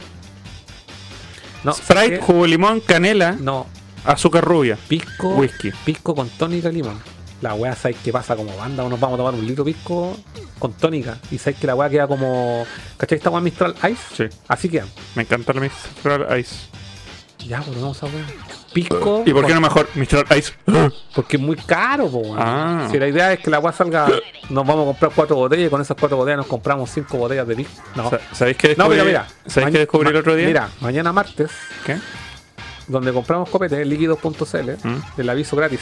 No, ¿sabes Sprite, jugo de limón, canela, No, azúcar rubia. pisco. Whisky. Pisco con tónica y limón. La weá, ¿sabes qué pasa como banda? Nos vamos a tomar un litro pisco con tónica. Y sabes que la weá queda como. ¿Cachai esta weá Mistral Ice? Sí. Así queda. Me encanta la Mistral Ice. Ya, pues vamos a weá. Pisco. ¿Y por qué no mejor Mistral Ice? Porque es muy caro, po. Ah. Si la idea es que la weá salga. Nos vamos a comprar cuatro botellas y con esas cuatro botellas nos compramos cinco botellas de pisco. No. Sa- ¿Sabéis qué No, descubrí, mira, mira. ¿sabéis Ma- qué descubrí el otro día? Mira, mañana martes, ¿Qué? donde compramos copete, líquidos.cl, ¿Mm? del aviso gratis.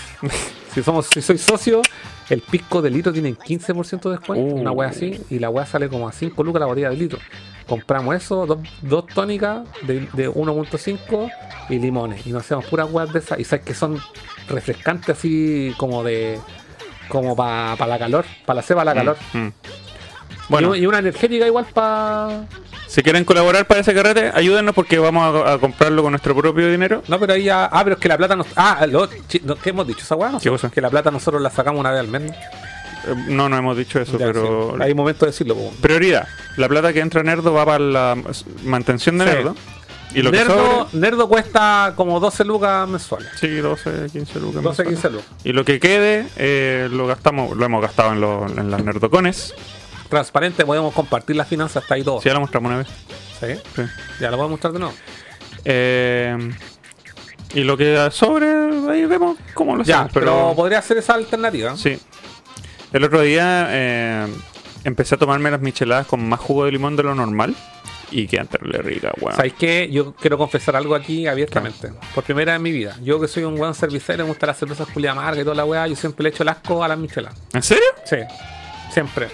si somos, si soy socio, el pisco de litro tiene 15% de descuento, Uh. una wea así, y la wea sale como a 5 lucas la botella de litro. Compramos eso, dos, dos tónicas de, de 1.5 y limones. Y nos hacemos puras weas de esas. Y sabes que son refrescantes así como de. como para la calor, para la ceba la calor. Mm, mm. Bueno, Y, y una energética igual para. si quieren colaborar para ese carrete, ayúdenos porque vamos a, a comprarlo con nuestro propio dinero. No, pero ahí ya. Ah, pero es que la plata nos. Ah, lo, ¿qué hemos dicho esa weá? ¿Qué cosa? Que la plata nosotros la sacamos una vez al mes. ¿No? Eh, No, no hemos dicho eso, Ya, pero... sí. Hay momento de decirlo. Prioridad. La plata que entra Nerdo va para la mantención de Sí. Nerdo. Y lo Nerdo, que sobre... Nerdo cuesta como 12 lucas mensuales. Sí, 12, 15 lucas. 12, mensuales. 15 lucas. Y lo que quede, eh, lo gastamos, lo hemos gastado en, los- en las nerdocones. Transparente, podemos compartir las finanzas hasta ahí todo. Si ya lo mostramos una vez. ¿Sí? Sí. Ya lo voy a mostrar de nuevo. Eh, y lo que sobre, ahí vemos cómo lo Ya, hacemos. pero, Pero, podría ser esa alternativa. sí. El otro día eh, empecé a tomarme las micheladas con más jugo de limón de lo normal. Y quedan terrible ricas, weón. ¿Sabéis qué? Yo quiero confesar algo aquí abiertamente. Por primera vez en mi vida. Yo que soy un buen cervecero, me gusta la cerveza Julia Amarga y toda la weá, yo siempre le echo el asco a las micheladas. ¿En serio? Sí, siempre.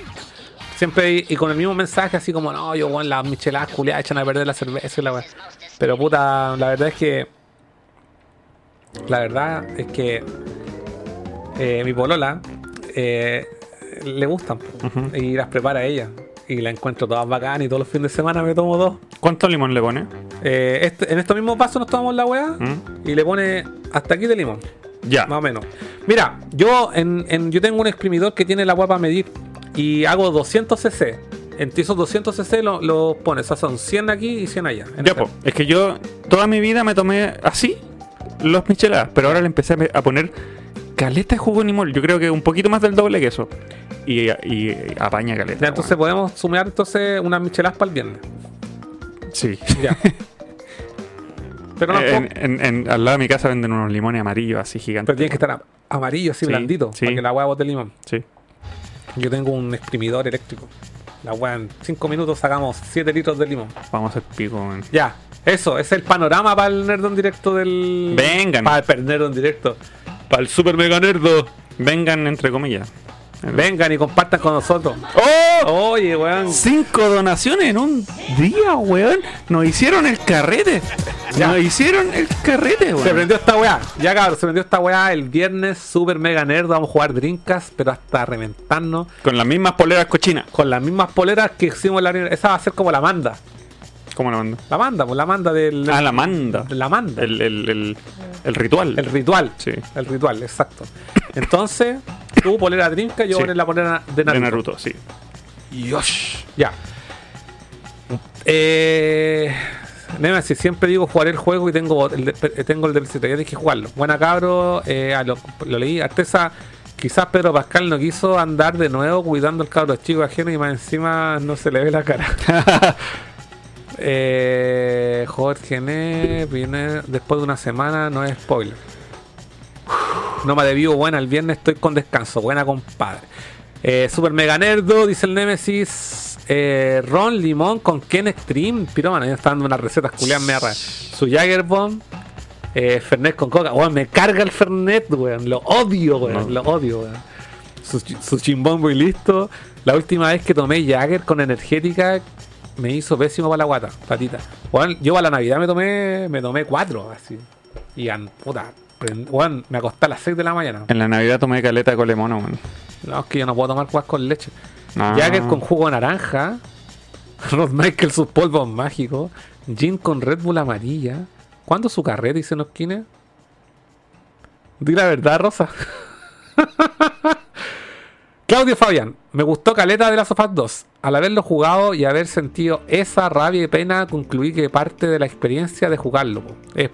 Siempre y, y con el mismo mensaje, así como, no, yo, weón, las micheladas culiadas echan a perder la cerveza y la weá. Pero puta, la verdad es que. La verdad es que. eh, mi polola. Eh, le gustan y las prepara ella. Y la encuentro todas bacanas y todos los fines de semana me tomo dos. ¿Cuánto limón le pone? Eh, este- en estos mismos vasos nos tomamos la weá ¿Mm? y le pone hasta aquí de limón. Ya. Más o menos. Mira, yo en, en- yo tengo un exprimidor que tiene la agua para medir y hago 200 cc. Entre esos 200 cc los lo pones, o sea, son 100 aquí y 100 allá. Ya, po. Es que yo toda mi vida me tomé así los micheladas, pero ahora le empecé a poner caleta de jugo de limón. Yo creo que un poquito más del doble que eso. Y, y apaña caleta. Ya, entonces podemos sumar entonces unas micheladas para el viernes. Sí. Ya. Pero no, en, en- en- al lado de mi casa venden unos limones amarillos así gigantes. pero tiene que estar a- amarillo, así Sí, blandito, sí. para que la agua bote limón. Sí. Yo tengo un exprimidor eléctrico. La agua en 5 minutos sacamos 7 litros de limón. Vamos a hacer pico, weón. Ya, eso, es el panorama para el Nerdon directo del. Vengan. Para el Nerdon directo. Para el Super Mega Nerdo. Vengan entre comillas. Vengan y compartan con nosotros. ¡Oh! Oye, weón. Cinco donaciones en un día, weón. Nos hicieron el carrete. Ya. Nos hicieron el carrete, weón. Se prendió esta weá. Ya cabrón, se prendió esta weá el viernes. Super Mega Nerdo. Vamos a jugar drinkas, pero hasta reventarnos. Con las mismas poleras cochinas. Con las mismas poleras que hicimos la Esa va a ser como la manda. ¿Cómo la manda? La manda, pues la manda del. Ah, la manda. La manda. El, el, el, el ritual. El ritual. Sí. El ritual, exacto. Entonces, tú polera trinca, yo Sí. poner la polera de Naruto. De Naruto, sí. Yosh. Ya. Eh, Nemesis, siempre digo jugar el juego y tengo el, de- tengo el del ya dije jugarlo. Buena cabro, eh, a lo, lo leí. Artesa, quizás Pedro Pascal no quiso andar de nuevo cuidando al cabro chico ajeno y más encima no se le ve la cara. eh, Jorge N viene después de una semana, no es spoiler. No me debió buena el viernes, estoy con descanso. Buena, compadre. Eh, Super Mega Nerdo, dice el Nemesis. Eh, Ron Limón con Ken Extreme. Piromano, ya está dando unas recetas me raras. Su Jagger Bomb. Eh, Fernet con coca. Weón, me carga el Fernet, weón. Lo odio, weón. Lo odio, weón. Su, su chimbombo y listo. La última vez que tomé Jagger con energética me hizo pésimo para la guata, patita. Weón, yo para la Navidad me tomé, me tomé cuatro, así. Y puta, weón, me acosté a las 6 de la mañana. En la Navidad tomé caleta de colemono, weón. No, es que yo no puedo tomar cuas con leche. Ah. Jagger con jugo de naranja. Rod Michael sus polvos mágicos. Gin con Red Bull amarilla. ¿Cuándo su carrera? Dice Nosquine. Di la verdad, Rosa. Claudio Fabián, me gustó Caleta de las Sofás 2. Al haberlo jugado y haber sentido esa rabia y pena, concluí que parte de la experiencia de jugarlo es,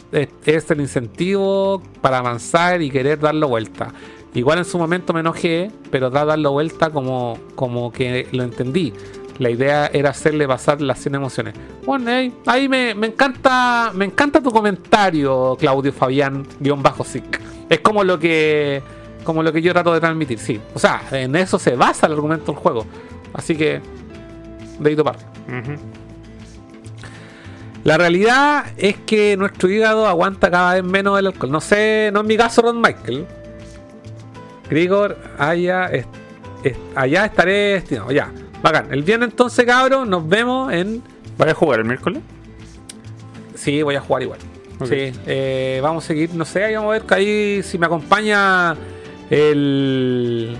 el incentivo para avanzar y querer darlo vuelta. Igual en su momento me enojé, pero da darlo vuelta como, como que lo entendí. La idea era hacerle pasar las 100 emociones. Bueno, ahí, ahí me, me encanta me encanta tu comentario, Claudio Fabián, guion bajo SIC. Es como lo que como lo que yo trato de transmitir, sí. O sea, en eso se basa el argumento del juego. Así que, dedito parte. La realidad es que nuestro hígado aguanta cada vez menos el alcohol. No sé, no es mi caso, Ron Michael. Grigor, allá, est- est- allá estaré destinado. Ya, bacán. El viernes entonces, cabros, nos vemos en. ¿Vas a jugar el miércoles? Sí, voy a jugar igual. Sí, eh, vamos a seguir, no sé, ahí vamos a ver que ahí si me acompaña el.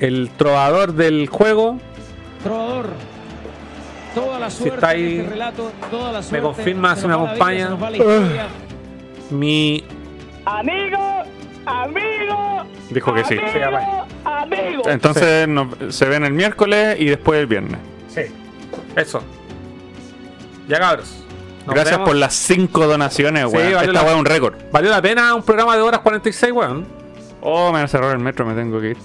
El trovador del juego. Trovador. Toda la suerte está en ahí, este relato, toda la suerte, confirma se si me vida, acompaña. Mi. Amigo, amigo, Dijo que sí. Sí, amigo. Entonces nos- se ven el miércoles y después el viernes. Sí, eso. Ya cabros. Nos Gracias vemos. por las 5 donaciones, Sí, weón. valió Esta la- es un récord. Valió la pena un programa de horas 46, weón. Oh, me van a cerrar el metro, me tengo que ir.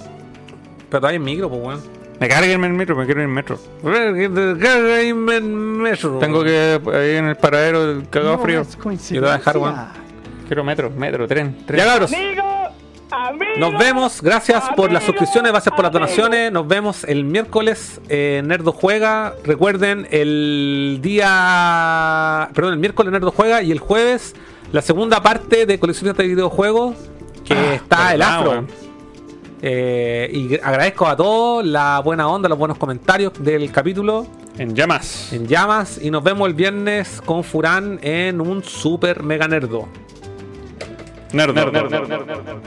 Pero todavía en micro, pues, weón. Me carguen el metro, me quiero ir en metro. Metro. Tengo que ahí en el paradero del cagado frío. Yo voy a dejar, weón. Quiero metro, metro, tren, tren. Ya cabros. Nos vemos. Gracias por las suscripciones, gracias por las donaciones. Nos vemos el miércoles. eh, Nerdo Juega. Recuerden, el día. Perdón, el miércoles Nerdo Juega y el jueves la segunda parte de coleccionistas de videojuegos que está el afro. Eh, y agradezco a todos la buena onda, los buenos comentarios del capítulo En llamas. en llamas. Y nos vemos el viernes con Furán en un super mega nerdo. Nerdo.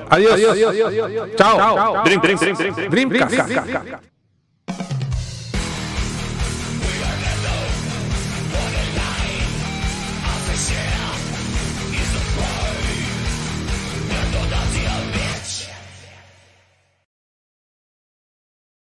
Adiós. Adiós. Chao. Drink, drink, drink, drink, drink. Dreamcast.